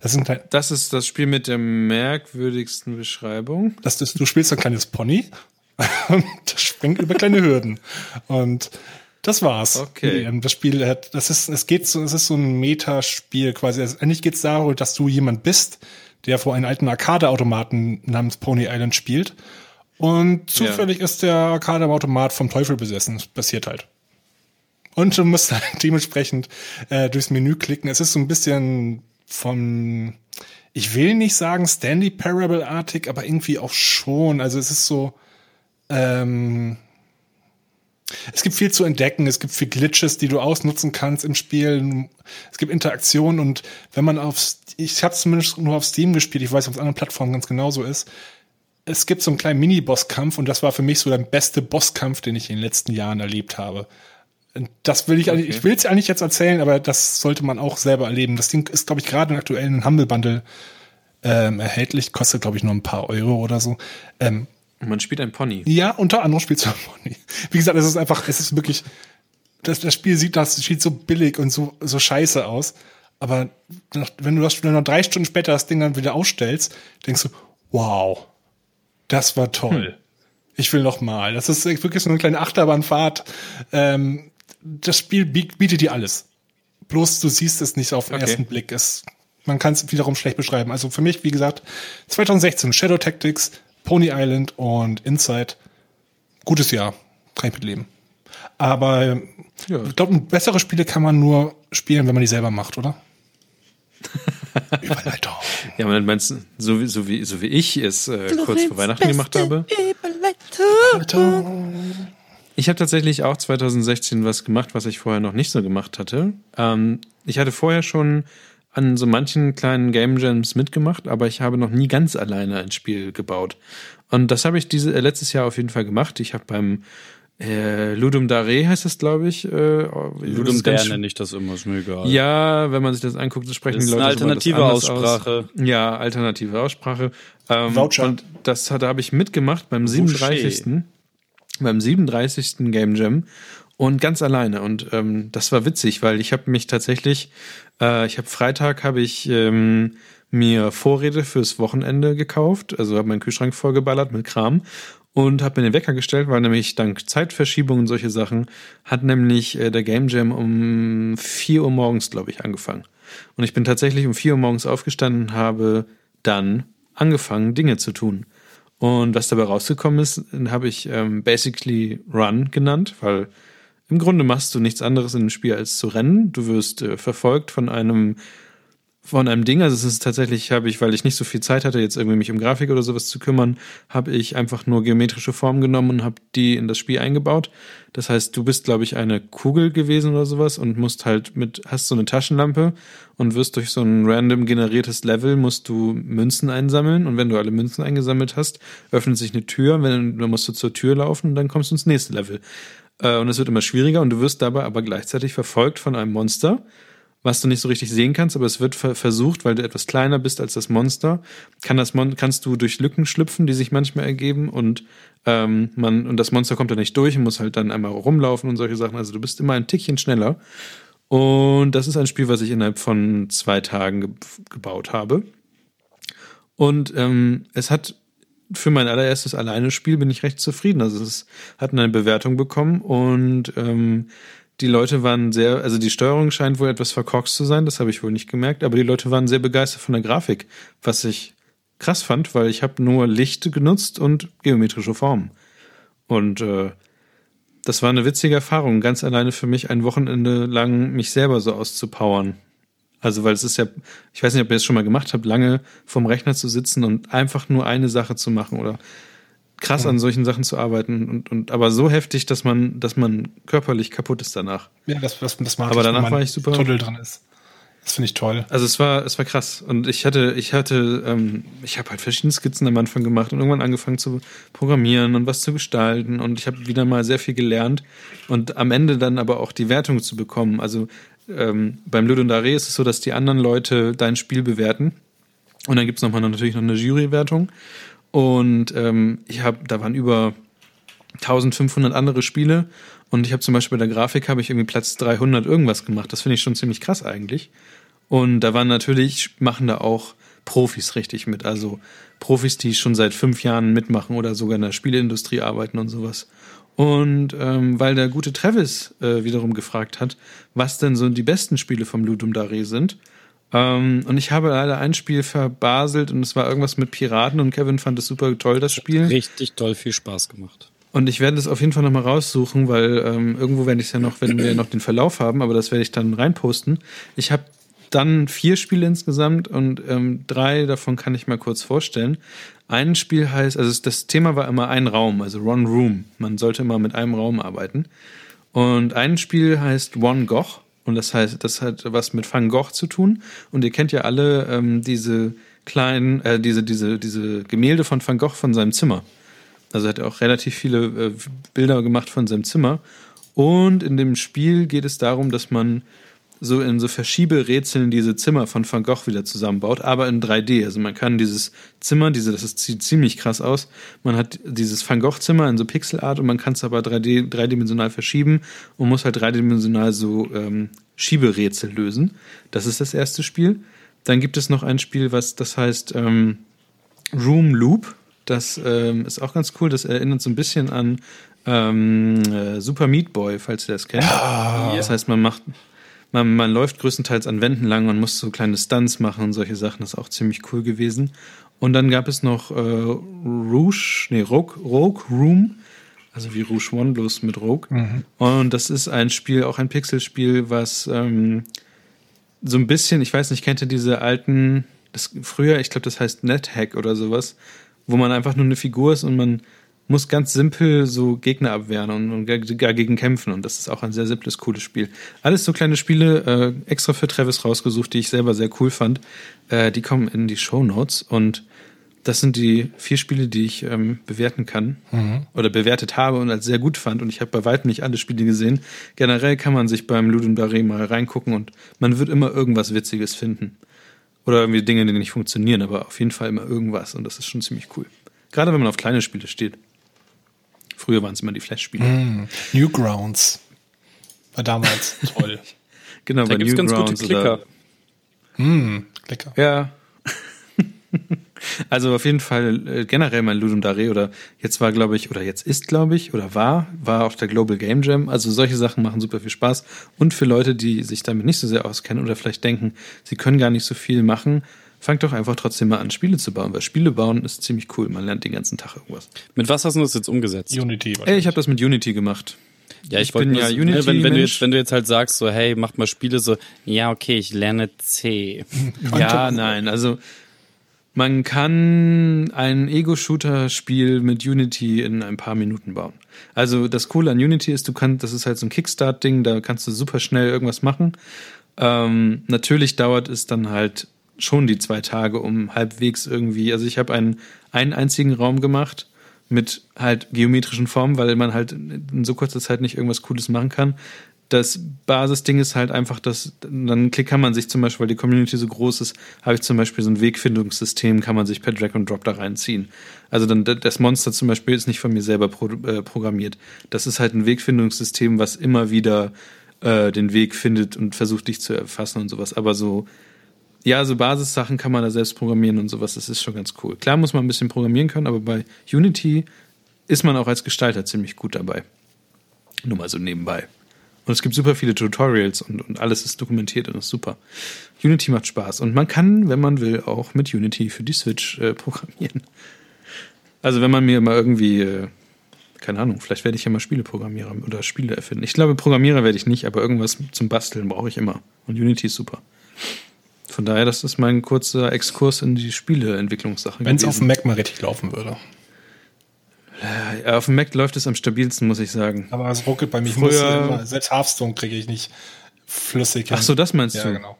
Das, sind halt, das ist das Spiel mit der merkwürdigsten Beschreibung.
Das ist, du spielst ein kleines Pony [laughs] und das springt über kleine Hürden. Und das war's.
Okay.
Das Spiel hat, das ist, es geht so, es ist so ein Metaspiel quasi. Also eigentlich geht's darum, dass du jemand bist, der vor einem alten Arcade-Automaten namens Pony Island spielt. Und zufällig ja. ist der Arcade-Automat vom Teufel besessen. Das passiert halt. Und du musst [laughs] halt dementsprechend äh, durchs Menü klicken. Es ist so ein bisschen von, ich will nicht sagen Stanley Parable-artig, aber irgendwie auch schon. Also es ist so, ähm, es gibt viel zu entdecken, es gibt viel Glitches, die du ausnutzen kannst im Spiel. Es gibt Interaktionen und wenn man auf, ich habe zumindest nur auf Steam gespielt, ich weiß, ob es anderen Plattformen ganz genauso ist. Es gibt so einen kleinen Mini-Bosskampf und das war für mich so der beste Bosskampf, den ich in den letzten Jahren erlebt habe. Das will ich, okay. ich will es eigentlich jetzt erzählen, aber das sollte man auch selber erleben. Das Ding ist, glaube ich, gerade im aktuellen Humble Bundle ähm, erhältlich, kostet, glaube ich, nur ein paar Euro oder so. Ähm,
man spielt ein Pony.
Ja, unter anderem spielt du ein Pony. Wie gesagt, es ist einfach, es ist wirklich, das, das Spiel sieht, das sieht so billig und so, so scheiße aus. Aber wenn du das, wenn du noch drei Stunden später das Ding dann wieder ausstellst, denkst du, wow, das war toll. Hm. Ich will noch mal. Das ist wirklich so eine kleine Achterbahnfahrt. Ähm, das Spiel bietet dir alles. Bloß du siehst es nicht auf den okay. ersten Blick. Es, man kann es wiederum schlecht beschreiben. Also für mich, wie gesagt, 2016 Shadow Tactics, Pony Island und Inside. Gutes Jahr. Kein Problem. Aber ja. ich glaube, bessere Spiele kann man nur spielen, wenn man die selber macht, oder? [laughs]
Überleitung. Ja, man meinst so wie, so wie, so wie ich es äh, kurz vor Weihnachten gemacht habe? Überleitung. Ich habe tatsächlich auch 2016 was gemacht, was ich vorher noch nicht so gemacht hatte. Ähm, ich hatte vorher schon an so manchen kleinen Game Jams mitgemacht, aber ich habe noch nie ganz alleine ein Spiel gebaut. Und das habe ich diese, äh, letztes Jahr auf jeden Fall gemacht. Ich habe beim äh, Ludum Dare heißt es, glaube ich. Äh,
Ludum Dare nenne ich das immer, ist mir egal.
Ja, wenn man sich das anguckt, so sprechen
das
die Leute
eine alternative Aussprache.
Aus. Ja, alternative Aussprache.
Ähm, Voucher.
Und das hat, da habe ich mitgemacht beim 37. Beim 37. Game Jam und ganz alleine. Und ähm, das war witzig, weil ich habe mich tatsächlich, äh, ich habe Freitag habe ich ähm, mir Vorräte fürs Wochenende gekauft, also habe meinen Kühlschrank vollgeballert mit Kram und habe mir den Wecker gestellt, weil nämlich dank Zeitverschiebung und solche Sachen hat nämlich äh, der Game Jam um 4 Uhr morgens, glaube ich, angefangen. Und ich bin tatsächlich um 4 Uhr morgens aufgestanden und habe dann angefangen, Dinge zu tun. Und was dabei rausgekommen ist, habe ich ähm, basically Run genannt, weil im Grunde machst du nichts anderes in dem Spiel als zu rennen. Du wirst äh, verfolgt von einem von einem Ding, also es ist tatsächlich, habe ich, weil ich nicht so viel Zeit hatte, jetzt irgendwie mich um Grafik oder sowas zu kümmern, habe ich einfach nur geometrische Formen genommen und habe die in das Spiel eingebaut. Das heißt, du bist, glaube ich, eine Kugel gewesen oder sowas und musst halt mit, hast so eine Taschenlampe und wirst durch so ein random generiertes Level, musst du Münzen einsammeln und wenn du alle Münzen eingesammelt hast, öffnet sich eine Tür, wenn, dann musst du zur Tür laufen und dann kommst du ins nächste Level. Äh, und es wird immer schwieriger und du wirst dabei aber gleichzeitig verfolgt von einem Monster, was du nicht so richtig sehen kannst, aber es wird versucht, weil du etwas kleiner bist als das Monster, kann das Mon kannst du durch Lücken schlüpfen, die sich manchmal ergeben und ähm, man und das Monster kommt da nicht durch und muss halt dann einmal rumlaufen und solche Sachen. Also du bist immer ein Tickchen schneller. Und das ist ein Spiel, was ich innerhalb von zwei Tagen ge gebaut habe. Und ähm, es hat für mein allererstes Alleine-Spiel bin ich recht zufrieden. Also es hat eine Bewertung bekommen und ähm, die Leute waren sehr, also die Steuerung scheint wohl etwas verkorkst zu sein, das habe ich wohl nicht gemerkt, aber die Leute waren sehr begeistert von der Grafik, was ich krass fand, weil ich habe nur Licht genutzt und geometrische Formen. Und äh, das war eine witzige Erfahrung, ganz alleine für mich ein Wochenende lang mich selber so auszupowern. Also, weil es ist ja, ich weiß nicht, ob ihr es schon mal gemacht habt, lange vom Rechner zu sitzen und einfach nur eine Sache zu machen oder krass an solchen Sachen zu arbeiten und, und aber so heftig, dass man, dass man körperlich kaputt ist danach.
Ja, das, das, das mag
aber ich, danach war ich super.
Tunnel dran ist. Das finde ich toll.
Also es war, es war krass. Und ich hatte, ich hatte, ähm, ich habe halt verschiedene Skizzen am Anfang gemacht und irgendwann angefangen zu programmieren und was zu gestalten. Und ich habe wieder mal sehr viel gelernt und am Ende dann aber auch die Wertung zu bekommen. Also ähm, beim Ludundare ist es so, dass die anderen Leute dein Spiel bewerten. Und dann gibt es nochmal natürlich noch eine Jurywertung. Und ähm, ich habe, da waren über 1500 andere Spiele und ich habe zum Beispiel bei der Grafik habe ich irgendwie Platz 300 irgendwas gemacht. Das finde ich schon ziemlich krass eigentlich. Und da waren natürlich, machen da auch Profis richtig mit. Also Profis, die schon seit fünf Jahren mitmachen oder sogar in der Spieleindustrie arbeiten und sowas. Und ähm, weil der gute Travis äh, wiederum gefragt hat, was denn so die besten Spiele vom Ludum Dare sind, ähm, und ich habe leider ein Spiel verbaselt und es war irgendwas mit Piraten und Kevin fand es super toll, das Spiel.
Richtig toll, viel Spaß gemacht.
Und ich werde es auf jeden Fall nochmal raussuchen, weil ähm, irgendwo werde ich es ja noch, wenn wir noch den Verlauf haben, aber das werde ich dann reinposten. Ich habe dann vier Spiele insgesamt und ähm, drei davon kann ich mal kurz vorstellen. Ein Spiel heißt, also das Thema war immer ein Raum, also One Room. Man sollte immer mit einem Raum arbeiten. Und ein Spiel heißt One Goch. Und das heißt, das hat was mit Van Gogh zu tun. Und ihr kennt ja alle ähm, diese kleinen, äh, diese, diese, diese Gemälde von Van Gogh von seinem Zimmer. Also er hat auch relativ viele äh, Bilder gemacht von seinem Zimmer. Und in dem Spiel geht es darum, dass man so in so Verschieberätseln diese Zimmer von Van Gogh wieder zusammenbaut, aber in 3D. Also man kann dieses Zimmer, diese, das sieht ziemlich krass aus. Man hat dieses Van Gogh Zimmer in so Pixelart und man kann es aber 3D, dreidimensional verschieben und muss halt dreidimensional so ähm, Schieberätsel lösen. Das ist das erste Spiel. Dann gibt es noch ein Spiel, was das heißt ähm, Room Loop. Das ähm, ist auch ganz cool. Das erinnert so ein bisschen an ähm, äh, Super Meat Boy, falls ihr das kennt. Ja. Das heißt, man macht man, man läuft größtenteils an Wänden lang, man muss so kleine Stunts machen und solche Sachen. Das ist auch ziemlich cool gewesen. Und dann gab es noch äh, Rouge, nee, Rogue, Rogue Room, also wie Rouge One, bloß mit Rogue. Mhm. Und das ist ein Spiel, auch ein Pixelspiel, was ähm, so ein bisschen, ich weiß nicht, kennt ihr diese alten, das früher, ich glaube, das heißt NetHack oder sowas, wo man einfach nur eine Figur ist und man muss ganz simpel so Gegner abwehren und, und gar gegen kämpfen. Und das ist auch ein sehr simples, cooles Spiel. Alles so kleine Spiele, äh, extra für Travis rausgesucht, die ich selber sehr cool fand. Äh, die kommen in die Show Notes und das sind die vier Spiele, die ich ähm, bewerten kann mhm. oder bewertet habe und als sehr gut fand. Und ich habe bei weitem nicht alle Spiele gesehen. Generell kann man sich beim Ludum Dare mal reingucken und man wird immer irgendwas Witziges finden. Oder irgendwie Dinge, die nicht funktionieren, aber auf jeden Fall immer irgendwas. Und das ist schon ziemlich cool. Gerade wenn man auf kleine Spiele steht. Früher waren es immer die Flash-Spiele.
Mm, Newgrounds. War damals [laughs] toll.
genau, da gibt's Newgrounds. Ganz gute Klicker.
Mm, Klicker.
Ja. [laughs] also auf jeden Fall äh, generell mein Ludum Dare oder jetzt war, glaube ich, oder jetzt ist, glaube ich, oder war, war auch der Global Game Jam. Also solche Sachen machen super viel Spaß. Und für Leute, die sich damit nicht so sehr auskennen oder vielleicht denken, sie können gar nicht so viel machen, fangt doch einfach trotzdem mal an, Spiele zu bauen, weil Spiele bauen ist ziemlich cool. Man lernt den ganzen Tag irgendwas.
Mit was hast du das jetzt umgesetzt?
Unity.
Ey, ich habe das mit Unity gemacht.
Ja, ich, ich bin ja Unity. Ne, wenn, wenn, du jetzt, wenn du jetzt halt sagst, so, hey, macht mal Spiele so, ja, okay, ich lerne C. [laughs]
ja, nein, also man kann ein Ego-Shooter-Spiel mit Unity in ein paar Minuten bauen. Also das Coole an Unity ist, du kannst, das ist halt so ein Kickstart-Ding, da kannst du super schnell irgendwas machen. Ähm, natürlich dauert es dann halt schon die zwei Tage, um halbwegs irgendwie, also ich habe einen, einen einzigen Raum gemacht mit halt geometrischen Formen, weil man halt in so kurzer Zeit nicht irgendwas Cooles machen kann. Das Basisding ist halt einfach, dass dann kann man sich zum Beispiel, weil die Community so groß ist, habe ich zum Beispiel so ein Wegfindungssystem, kann man sich per Drag and Drop da reinziehen. Also dann das Monster zum Beispiel ist nicht von mir selber pro, äh, programmiert. Das ist halt ein Wegfindungssystem, was immer wieder äh, den Weg findet und versucht dich zu erfassen und sowas. Aber so ja, so Basissachen kann man da selbst programmieren und sowas, das ist schon ganz cool. Klar muss man ein bisschen programmieren können, aber bei Unity ist man auch als Gestalter ziemlich gut dabei. Nur mal so nebenbei. Und es gibt super viele Tutorials und, und alles ist dokumentiert und ist super. Unity macht Spaß. Und man kann, wenn man will, auch mit Unity für die Switch äh, [laughs] programmieren. Also wenn man mir mal irgendwie, äh, keine Ahnung, vielleicht werde ich ja mal Spieleprogrammierer oder Spiele erfinden. Ich glaube, Programmierer werde ich nicht, aber irgendwas zum Basteln brauche ich immer. Und Unity ist super. Von daher, das ist mein kurzer Exkurs in die Spieleentwicklungssache.
Wenn es auf dem Mac mal richtig laufen würde.
Ja, auf dem Mac läuft es am stabilsten, muss ich sagen.
Aber es ruckelt bei mir. Früher, immer, selbst Hearthstone kriege ich nicht flüssig.
Hin. Ach so, das meinst
ja,
du?
Genau.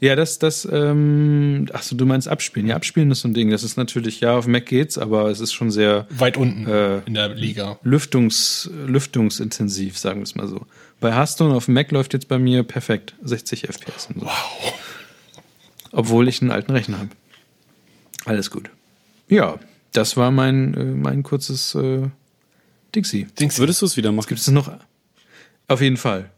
Ja, das, das, ähm, ach so, du meinst Abspielen. Ja, Abspielen ist so ein Ding. Das ist natürlich, ja, auf Mac geht's, aber es ist schon sehr
weit unten äh, in der Liga.
Lüftungs, lüftungsintensiv, sagen wir es mal so. Bei Hearthstone auf dem Mac läuft jetzt bei mir perfekt 60 FPS. Und so.
Wow.
Obwohl ich einen alten Rechner habe. Alles gut. Ja, das war mein, äh, mein kurzes äh, Dixie.
Dixie. Würdest du es wieder machen?
Gibt es noch? Auf jeden Fall.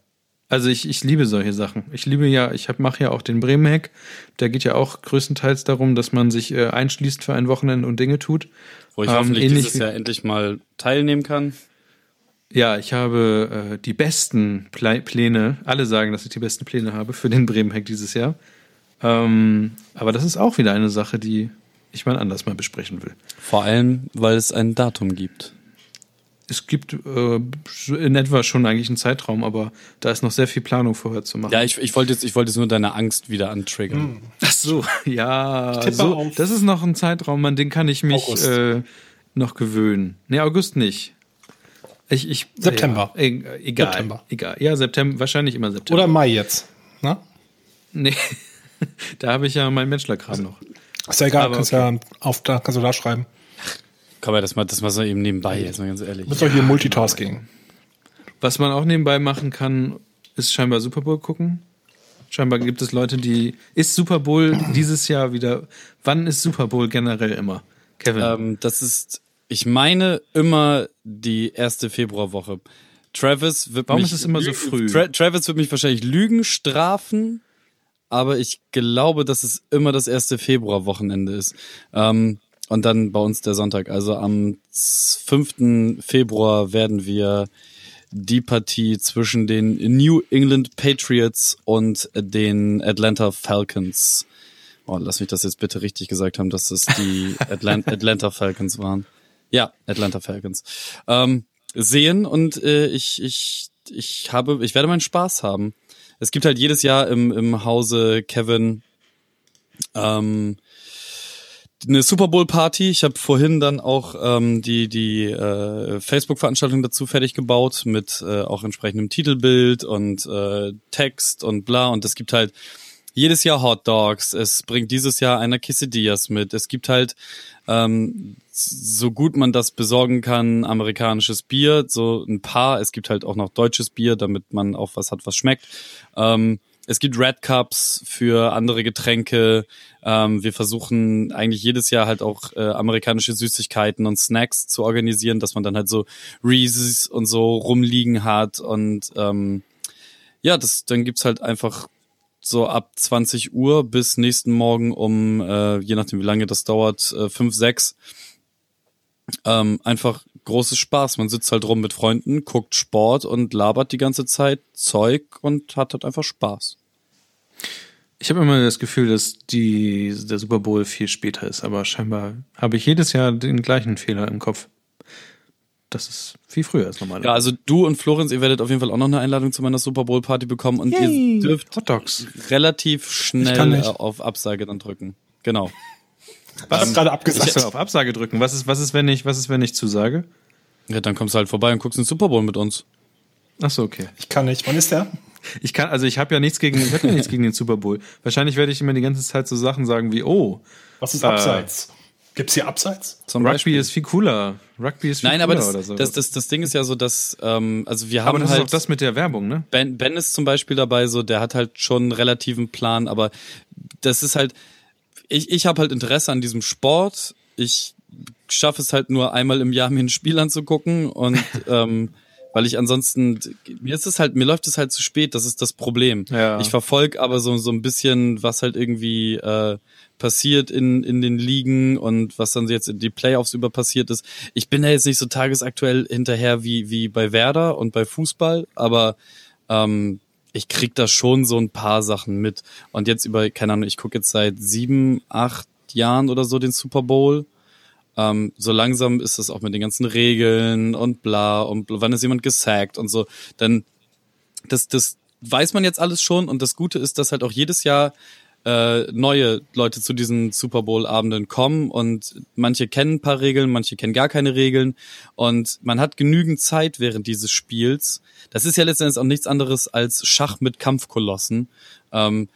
Also ich, ich liebe solche Sachen. Ich liebe ja, ich mache ja auch den Bremen-Hack. Der geht ja auch größtenteils darum, dass man sich äh, einschließt für ein Wochenende und Dinge tut.
Wo ich ähm, hoffentlich dieses Jahr endlich mal teilnehmen kann.
Ja, ich habe äh, die besten Pläne. Alle sagen, dass ich die besten Pläne habe für den Bremen-Hack dieses Jahr. Ähm, aber das ist auch wieder eine Sache, die ich mal anders mal besprechen will.
Vor allem, weil es ein Datum gibt.
Es gibt äh, in etwa schon eigentlich einen Zeitraum, aber da ist noch sehr viel Planung vorher zu machen.
Ja, ich, ich wollte jetzt, ich wollte jetzt nur deine Angst wieder antriggern. Hm.
Ach so, [laughs] ja, so, das ist noch ein Zeitraum, an den kann ich mich äh, noch gewöhnen. Nee, August nicht. Ich, ich,
September.
Ja, egal, September. egal. Ja, September, wahrscheinlich immer September.
Oder Mai jetzt, ne?
Nee. [laughs] [laughs] da habe ich ja meinen Bachelorkram noch.
Ist ja egal, kannst okay. ja auf, da, kannst du da schreiben.
Kann man das mal, das mal so eben nebenbei, jetzt mal ganz ehrlich.
Muss doch hier Multitasking.
Was man auch nebenbei machen kann, ist scheinbar Super Bowl gucken. Scheinbar gibt es Leute, die. Ist Super Bowl [clears throat] dieses Jahr wieder. Wann ist Super Bowl generell immer?
Kevin. Ähm, das ist, ich meine, immer die erste Februarwoche. Travis wird
Warum
mich.
ist es immer so früh?
Tra Travis wird mich wahrscheinlich Lügen strafen aber ich glaube, dass es immer das erste Februarwochenende ist. Ähm, und dann bei uns der Sonntag. Also am 5. Februar werden wir die Partie zwischen den New England Patriots und den Atlanta Falcons. Oh, lass mich das jetzt bitte richtig gesagt haben, dass es die [laughs] Atlanta, Atlanta Falcons waren. Ja, Atlanta Falcons. Ähm, sehen und äh, ich, ich, ich habe, ich werde meinen Spaß haben es gibt halt jedes Jahr im, im Hause Kevin ähm, eine Super Bowl Party. Ich habe vorhin dann auch ähm, die die äh, Facebook Veranstaltung dazu fertig gebaut mit äh, auch entsprechendem Titelbild und äh, Text und bla und es gibt halt jedes Jahr Hot Dogs. Es bringt dieses Jahr einer Quesadillas mit. Es gibt halt ähm, so gut man das besorgen kann, amerikanisches Bier, so ein paar. Es gibt halt auch noch deutsches Bier, damit man auch was hat, was schmeckt. Ähm, es gibt Red Cups für andere Getränke. Ähm, wir versuchen eigentlich jedes Jahr halt auch äh, amerikanische Süßigkeiten und Snacks zu organisieren, dass man dann halt so Reese's und so rumliegen hat. Und ähm, ja, das, dann gibt's halt einfach so ab 20 Uhr bis nächsten Morgen um, äh, je nachdem wie lange das dauert, äh, 5, 6. Ähm, einfach großes Spaß. Man sitzt halt rum mit Freunden, guckt Sport und labert die ganze Zeit Zeug und hat halt einfach Spaß.
Ich habe immer das Gefühl, dass die, der Super Bowl viel später ist, aber scheinbar habe ich jedes Jahr den gleichen Fehler im Kopf. Das ist viel früher als normal.
Ja, also du und Florenz, ihr werdet auf jeden Fall auch noch eine Einladung zu meiner Super Bowl Party bekommen und Yay, ihr dürft relativ schnell auf Absage dann drücken. Genau.
Was ähm, gerade abgesagt? Ich auf Absage drücken. Was ist, was ist, wenn ich, was ist, wenn ich zusage?
Ja, dann kommst du halt vorbei und guckst den Super Bowl mit uns.
Ach so, okay.
Ich kann nicht. Wann ist der?
Ich kann, also ich habe ja nichts gegen, ich habe ja [laughs] nichts gegen den Super Bowl. Wahrscheinlich werde ich immer die ganze Zeit so Sachen sagen wie, oh.
Was ist Abseits? Äh, Gibt's hier Abseits?
Zum Rugby Beispiel. ist viel cooler. Rugby ist viel
Nein,
cooler
aber das,
oder so.
das, das, das Ding ist ja so, dass, ähm, also wir haben aber
das
halt.
Ist auch das mit der Werbung, ne?
Ben, ben ist zum Beispiel dabei, so, der hat halt schon einen relativen Plan, aber das ist halt, ich, ich habe halt Interesse an diesem Sport. Ich schaffe es halt nur einmal im Jahr, mir ein Spiel anzugucken und [laughs] ähm, weil ich ansonsten mir ist es halt mir läuft es halt zu spät, das ist das Problem. Ja. Ich verfolge aber so so ein bisschen, was halt irgendwie äh, passiert in in den Ligen und was dann jetzt in die Playoffs über passiert ist. Ich bin da jetzt nicht so tagesaktuell hinterher wie wie bei Werder und bei Fußball, aber ähm, ich krieg da schon so ein paar Sachen mit. Und jetzt über, keine Ahnung, ich gucke jetzt seit sieben, acht Jahren oder so den Super Bowl ähm, so langsam ist es auch mit den ganzen Regeln und bla und bla, wann ist jemand gesackt und so. Dann das, das weiß man jetzt alles schon und das Gute ist, dass halt auch jedes Jahr äh, neue Leute zu diesen Super Bowl-Abenden kommen und manche kennen ein paar Regeln, manche kennen gar keine Regeln und man hat genügend Zeit während dieses Spiels. Das ist ja letztendlich auch nichts anderes als Schach mit Kampfkolossen. Ähm,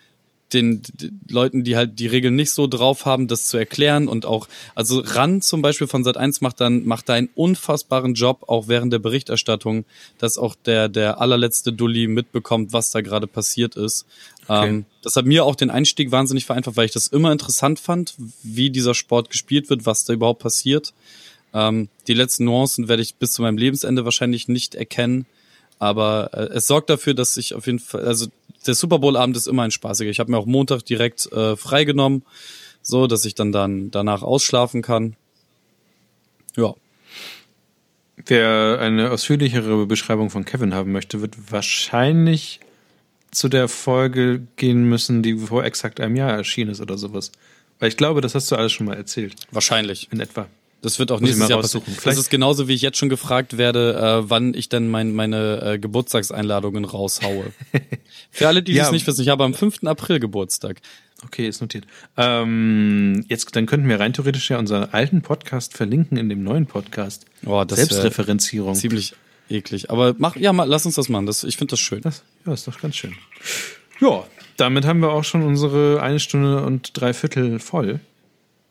den, den Leuten, die halt die Regeln nicht so drauf haben, das zu erklären und auch, also Ran zum Beispiel von Sat 1 macht dann, macht da einen unfassbaren Job, auch während der Berichterstattung, dass auch der, der allerletzte Dulli mitbekommt, was da gerade passiert ist. Okay. Ähm, das hat mir auch den Einstieg wahnsinnig vereinfacht, weil ich das immer interessant fand, wie dieser Sport gespielt wird, was da überhaupt passiert. Ähm, die letzten Nuancen werde ich bis zu meinem Lebensende wahrscheinlich nicht erkennen. Aber äh, es sorgt dafür, dass ich auf jeden Fall, also der Super Bowl Abend ist immer ein spaßiger. Ich habe mir auch Montag direkt äh, freigenommen, so dass ich dann dann danach ausschlafen kann. Ja.
Wer eine ausführlichere Beschreibung von Kevin haben möchte, wird wahrscheinlich zu der Folge gehen müssen, die vor exakt einem Jahr erschienen ist oder sowas. Weil ich glaube, das hast du alles schon mal erzählt.
Wahrscheinlich.
In etwa.
Das wird auch Muss nächstes Jahr passieren. Das ist genauso, wie ich jetzt schon gefragt werde, äh, wann ich denn mein, meine äh, Geburtstagseinladungen raushaue. [laughs] Für alle, die ja. das nicht wissen, ich habe am 5. April Geburtstag.
Okay, ist notiert. Ähm, jetzt, dann könnten wir rein theoretisch ja unseren alten Podcast verlinken in dem neuen Podcast.
Oh, das
Selbstreferenzierung.
Ziemlich eklig. Aber mach, ja, mal, lass uns das machen. Das, ich finde das schön. Das,
ja, ist doch ganz schön. Ja, damit haben wir auch schon unsere eine Stunde und drei Viertel voll.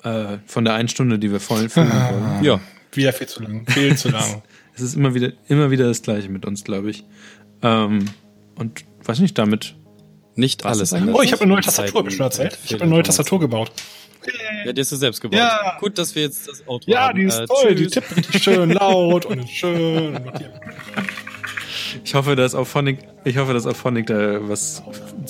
Äh, von der einen Stunde, die wir voll füllen ah, [laughs] wollen.
Ja. Wieder viel zu lang. Viel zu lang. [laughs]
es ist immer wieder, immer wieder das Gleiche mit uns, glaube ich. Ähm, und weiß nicht, damit.
Nicht alles.
Oh, ich habe eine neue Tastatur, hab ich schon erzählt. Ich habe eine neue Tastatur gebaut.
Ja, die hast du selbst gebaut. Ja. Gut, dass wir jetzt das Auto
ja,
haben.
Ja, die ist äh, toll. Tschüss. Die tippt richtig schön laut und [laughs] schön.
Ich hoffe, dass auf Phonic, ich hoffe, dass auf Phonic da was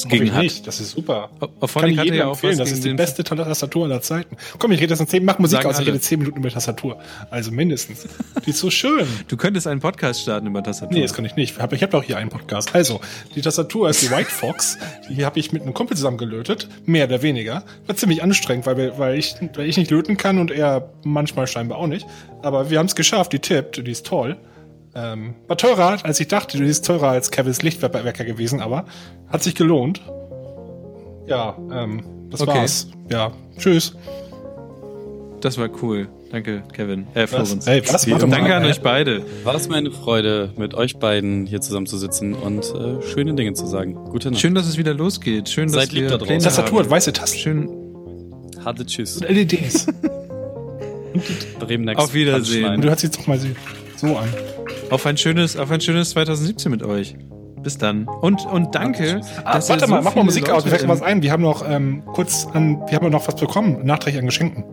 gegen hat. Nicht. Das ist super.
Auf Phonic hatte ja auch
empfehlen. Das ist die beste Tastatur aller Zeiten. Komm, ich rede jetzt in zehn, mach Musik aus, ich rede zehn Minuten über Tastatur. Also mindestens. Die ist so schön. [laughs]
Du könntest einen Podcast starten über Tastatur.
Nee, das kann ich nicht. Ich habe ich hab doch hier einen Podcast. Also, die Tastatur ist die White Fox. Die habe ich mit einem Kumpel zusammen gelötet. Mehr oder weniger. War ziemlich anstrengend, weil, wir, weil, ich, weil ich nicht löten kann und er manchmal scheinbar auch nicht. Aber wir haben es geschafft. Die tippt. Die ist toll. Ähm, war teurer, als ich dachte. Du bist teurer als Kevins Lichtwerker gewesen, aber hat sich gelohnt. Ja, ähm, das okay. war's. Ja, tschüss.
Das war cool. Danke, Kevin. Äh, Florenz.
Ey, was?
Danke
mal,
an
ey.
euch beide.
War es mir eine Freude, mit euch beiden hier zusammenzusitzen und äh, schöne Dinge zu sagen. Gute Nacht.
Schön, dass es wieder losgeht. Schön, dass
Seid lieb
wir
da draußen.
Tastatur hat
haben.
weiße Tasten.
Schön.
Hatte Tschüss.
Und LEDs. [laughs]
Bremen
Auf Wiedersehen.
Und du hörst jetzt doch mal so an.
Auf ein schönes, auf ein schönes 2017 mit euch. Bis dann. Und, und danke.
Ah,
dass
warte
ihr
mal,
so
mach mal Musik aus.
Leute
Mir fällt
im-
was ein. Wir haben noch ähm, kurz an, wir haben noch was bekommen, nachträglich an Geschenken.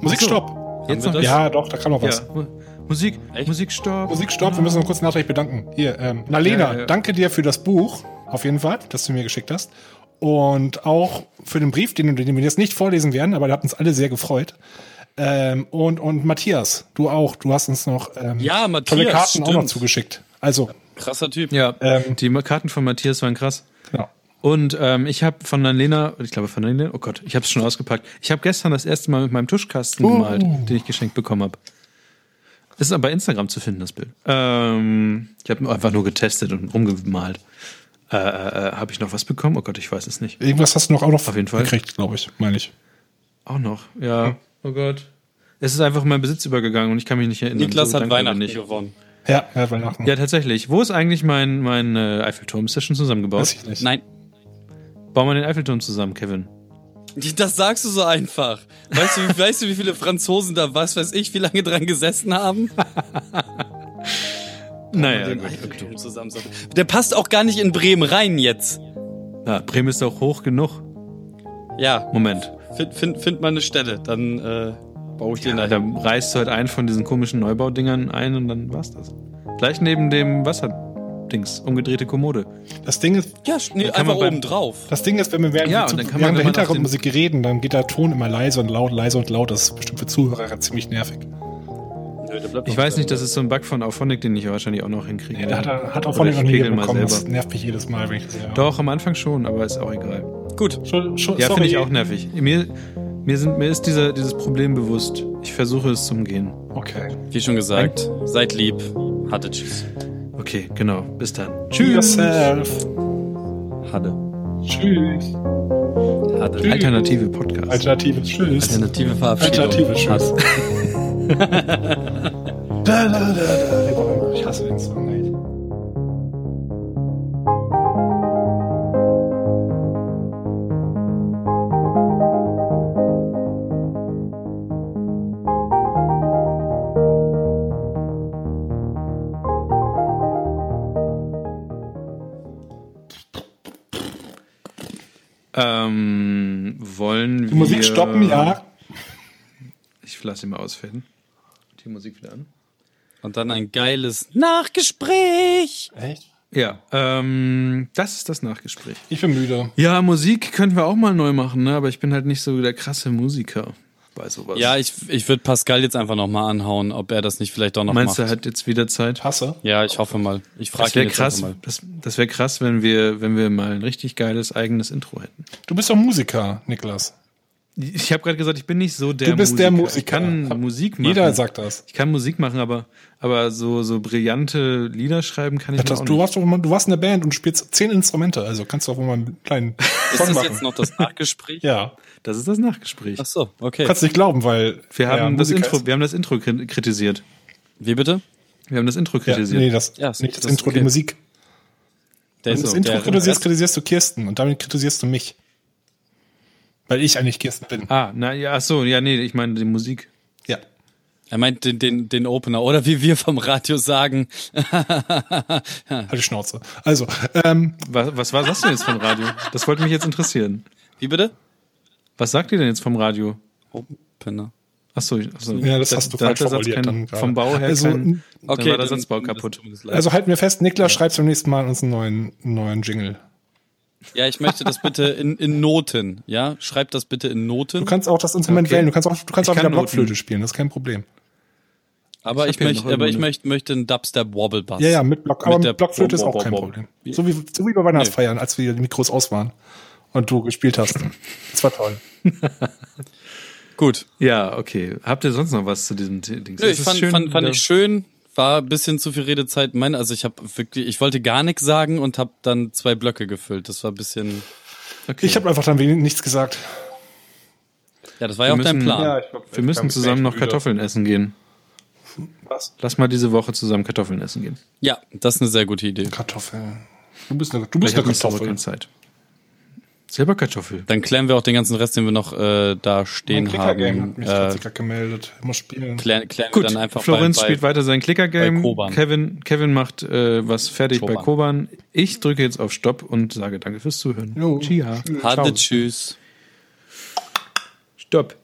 Musikstopp.
Jetzt
wir
noch
das?
Ja, doch, da kam noch was.
Ja. Mu- Musik,
Echt?
Musikstopp.
Musikstopp, wir müssen uns kurz nachträglich bedanken. Hier, ähm, Nalena,
Ja, ja.
danke dir für das Buch, auf jeden Fall, das du mir geschickt hast. Und auch für den Brief, den, den wir jetzt nicht vorlesen werden, aber der hat uns alle sehr gefreut. Ähm, und, und Matthias, du auch, du hast uns noch ähm,
Ja,
tolle
Matthias,
Karten auch noch
stimmt.
zugeschickt. Also,
Krasser Typ.
Ja,
Ähm,
die Karten von Matthias waren krass.
genau.
Und ähm, ich habe von Annalena, ich glaube von Annalena, oh Gott, ich habe es schon ausgepackt. Ich habe gestern das erste Mal mit meinem Tuschkasten
Oh.
gemalt, den ich geschenkt bekommen habe. Ist aber bei Instagram zu finden, das Bild. Ähm, ich habe einfach nur getestet und rumgemalt. Äh, äh, äh, habe ich noch was bekommen? Oh Gott, ich weiß es nicht.
Irgendwas hast du noch auch noch
Auf jeden Fall.
gekriegt, glaube ich, meine ich.
Auch noch, ja. Oh Gott. Es ist einfach in meinen Besitz übergegangen und ich kann mich nicht erinnern.
Niklas
So
hat Weihnachten
ich.
gewonnen.
Ja, ja Weihnachten.
Ja, tatsächlich. Wo ist eigentlich mein, mein äh, Eiffelturm? Ist der schon zusammengebaut?
Weiß ich nicht.
Nein.
Bauen wir den Eiffelturm zusammen, Kevin. [laughs]
Das sagst du so einfach. Weißt du, wie- weißt du, wie viele Franzosen da, was weiß ich, wie lange dran gesessen haben? [laughs]
Naja,
Den
okay.
Eiffelturm zusammen. Der passt auch gar nicht in Bremen rein jetzt.
Ja, Bremen ist auch hoch genug.
Ja,
Moment.
Find, find, find mal eine Stelle, dann äh, baue ich den
Ja,
da.
da reißt du halt einen von diesen komischen Neubaudingern ein und dann war's das. Gleich neben dem Wasserdings, umgedrehte Kommode.
Das Ding ist,
Ja, nee, einfach
man beim-
oben drauf.
das Ding ist, wenn wir während,
Ja,
zu,
dann man,
während der
man auf
Hintergrundmusik reden, dann geht der Ton immer leise und laut, leise und laut. Das ist bestimmt für Zuhörer ziemlich nervig.
Nö, der bleibt
Ich weiß nicht, das ist so ein Bug von Auphonic, den ich wahrscheinlich auch noch hinkriege.
Nee, der hat, er- hat
ich
noch nie bekommen. Das
selber.
nervt mich jedes Mal, wenn ich das sehe.
Doch, am Anfang schon, aber ist auch egal.
Gut.
Schon, schon,
Ja, finde ich auch nervig. Mir, mir, sind, mir ist dieser, dieses Problem bewusst. Ich versuche es zu umgehen.
Okay.
Wie schon gesagt, seid lieb. Hatte Tschüss.
Okay, genau. Bis dann.
Tschüss. Yourself.
Hatte.
Tschüss.
Hatte.
Tschüss.
Alternative Podcast.
Alternative Tschüss.
Alternative Verabschiedung.
Alternative Tschüss. [laughs] Da, da, da, da. Ich hasse den Song, stoppen, ja.
Ich lasse ihn mal ausfaden. Die Musik wieder an.
Und dann ein geiles Nachgespräch.
Echt?
Ja, ähm, das ist das Nachgespräch.
Ich bin müde.
Ja, Musik könnten wir auch mal neu machen, ne? aber ich bin halt nicht so der krasse Musiker bei sowas.
Ja, ich, ich würde Pascal jetzt einfach nochmal anhauen, ob er das nicht vielleicht doch noch
Meinst
macht.
du, er hat jetzt wieder Zeit?
Hasse.
Ja, ich hoffe mal. Ich frage
Das
ihn
wäre
jetzt
krass,
mal.
das, das wäre krass, wenn wir, wenn wir mal ein richtig geiles eigenes Intro hätten.
Du bist doch Musiker, Niklas.
Ich habe gerade gesagt, ich bin nicht so der
Du bist
Musiker.
der Musiker.
Ich kann
Hab-
Musik machen.
Jeder sagt das.
Ich kann Musik machen, aber, aber so, so brillante Lieder schreiben kann ich
das
noch
du,
nicht.
warst doch mal, du warst in der Band und spielst zehn Instrumente, also kannst du auch mal einen kleinen [laughs]
Ist
Song
das
machen.
jetzt noch das Nachgespräch?
ja,
Das ist das Nachgespräch.
Ach so, okay.
kannst nicht glauben, weil
Wir haben
er
das
Musiker
Intro,
ist.
wir haben das Intro kri- kritisiert.
Wie bitte?
Wir haben das Intro
Ja,
kritisiert.
nee, das,
Ja, ist-
nicht das,
das ist
Intro,
okay.
die Musik. Wenn du das Intro kritisierst, kritisierst du Kirsten und damit kritisierst du mich. Weil ich eigentlich Kirsten bin.
Ah, na ja, ach so, ja, nee, ich meine die Musik.
Ja.
er meint den, den, den Opener. Oder wie wir vom Radio sagen. [laughs]
Halt die Schnauze. Also, ähm,
Was, was war das denn jetzt vom Radio? Das wollte mich jetzt interessieren.
Wie bitte?
Was sagt ihr denn jetzt vom Radio?
Opener.
Ach so, ach so.
Ja, das hast du
da
falsch formuliert
kein,
dann.
Vom Bau her
Also,
kein, dann
Okay,
war der
dann-
Satzbau kaputt.
also halten wir fest, Niklas schreibt beim nächsten Mal uns einen neuen, einen neuen Jingle.
Ja, ich möchte das bitte in, in Noten. Ja, schreibt das bitte in Noten.
Du kannst auch das Instrument
Okay.
wählen, du kannst auch, du kannst
Ich
auch wieder
kann Noten.
Blockflöte spielen, das ist kein Problem.
aber
ich
ich, möchte, aber ich möchte, möchte einen Dubstep Wobble Bass.
Ja, ja, mit Block, aber
Mit der
Blockflöte ist auch kein. Problem. So wie, so wie bei Weihnachtsfeiern, als wir die Mikros aus waren und du gespielt hast. Das war toll. [laughs]
Gut.
Ja, okay. Habt ihr sonst noch was zu diesem Ding?
Nö, ich fand, fand, fand ich schön. War ein bisschen zu viel Redezeit. Mein, also ich habe wirklich, ich wollte gar nichts sagen und habe dann zwei Blöcke gefüllt. Das war ein bisschen.
Okay.
Ich habe einfach dann wenig, nichts gesagt.
Ja, das war ja auch dein Plan. Ja,
glaub, wir müssen zusammen noch Kartoffeln essen gehen. Was? Lass mal diese Woche zusammen Kartoffeln essen gehen.
Ja, das ist eine sehr gute Idee.
Kartoffeln. Du bist eine, du bist eine
Kartoffel. Keine Zeit. Selber Kartoffel.
Dann klären wir auch den ganzen Rest, den wir noch äh, da stehen haben.
Hat mich äh, gemeldet. Ich muss spielen.
Klären, klären Gut, wir dann einfach
Florenz bei, spielt weiter sein Clicker-Game. Kevin, Kevin macht äh, was fertig Koban. bei Koban. Ich drücke jetzt auf Stopp und sage danke fürs Zuhören.
Jo. Chia. Hatte tschüss.
Stopp.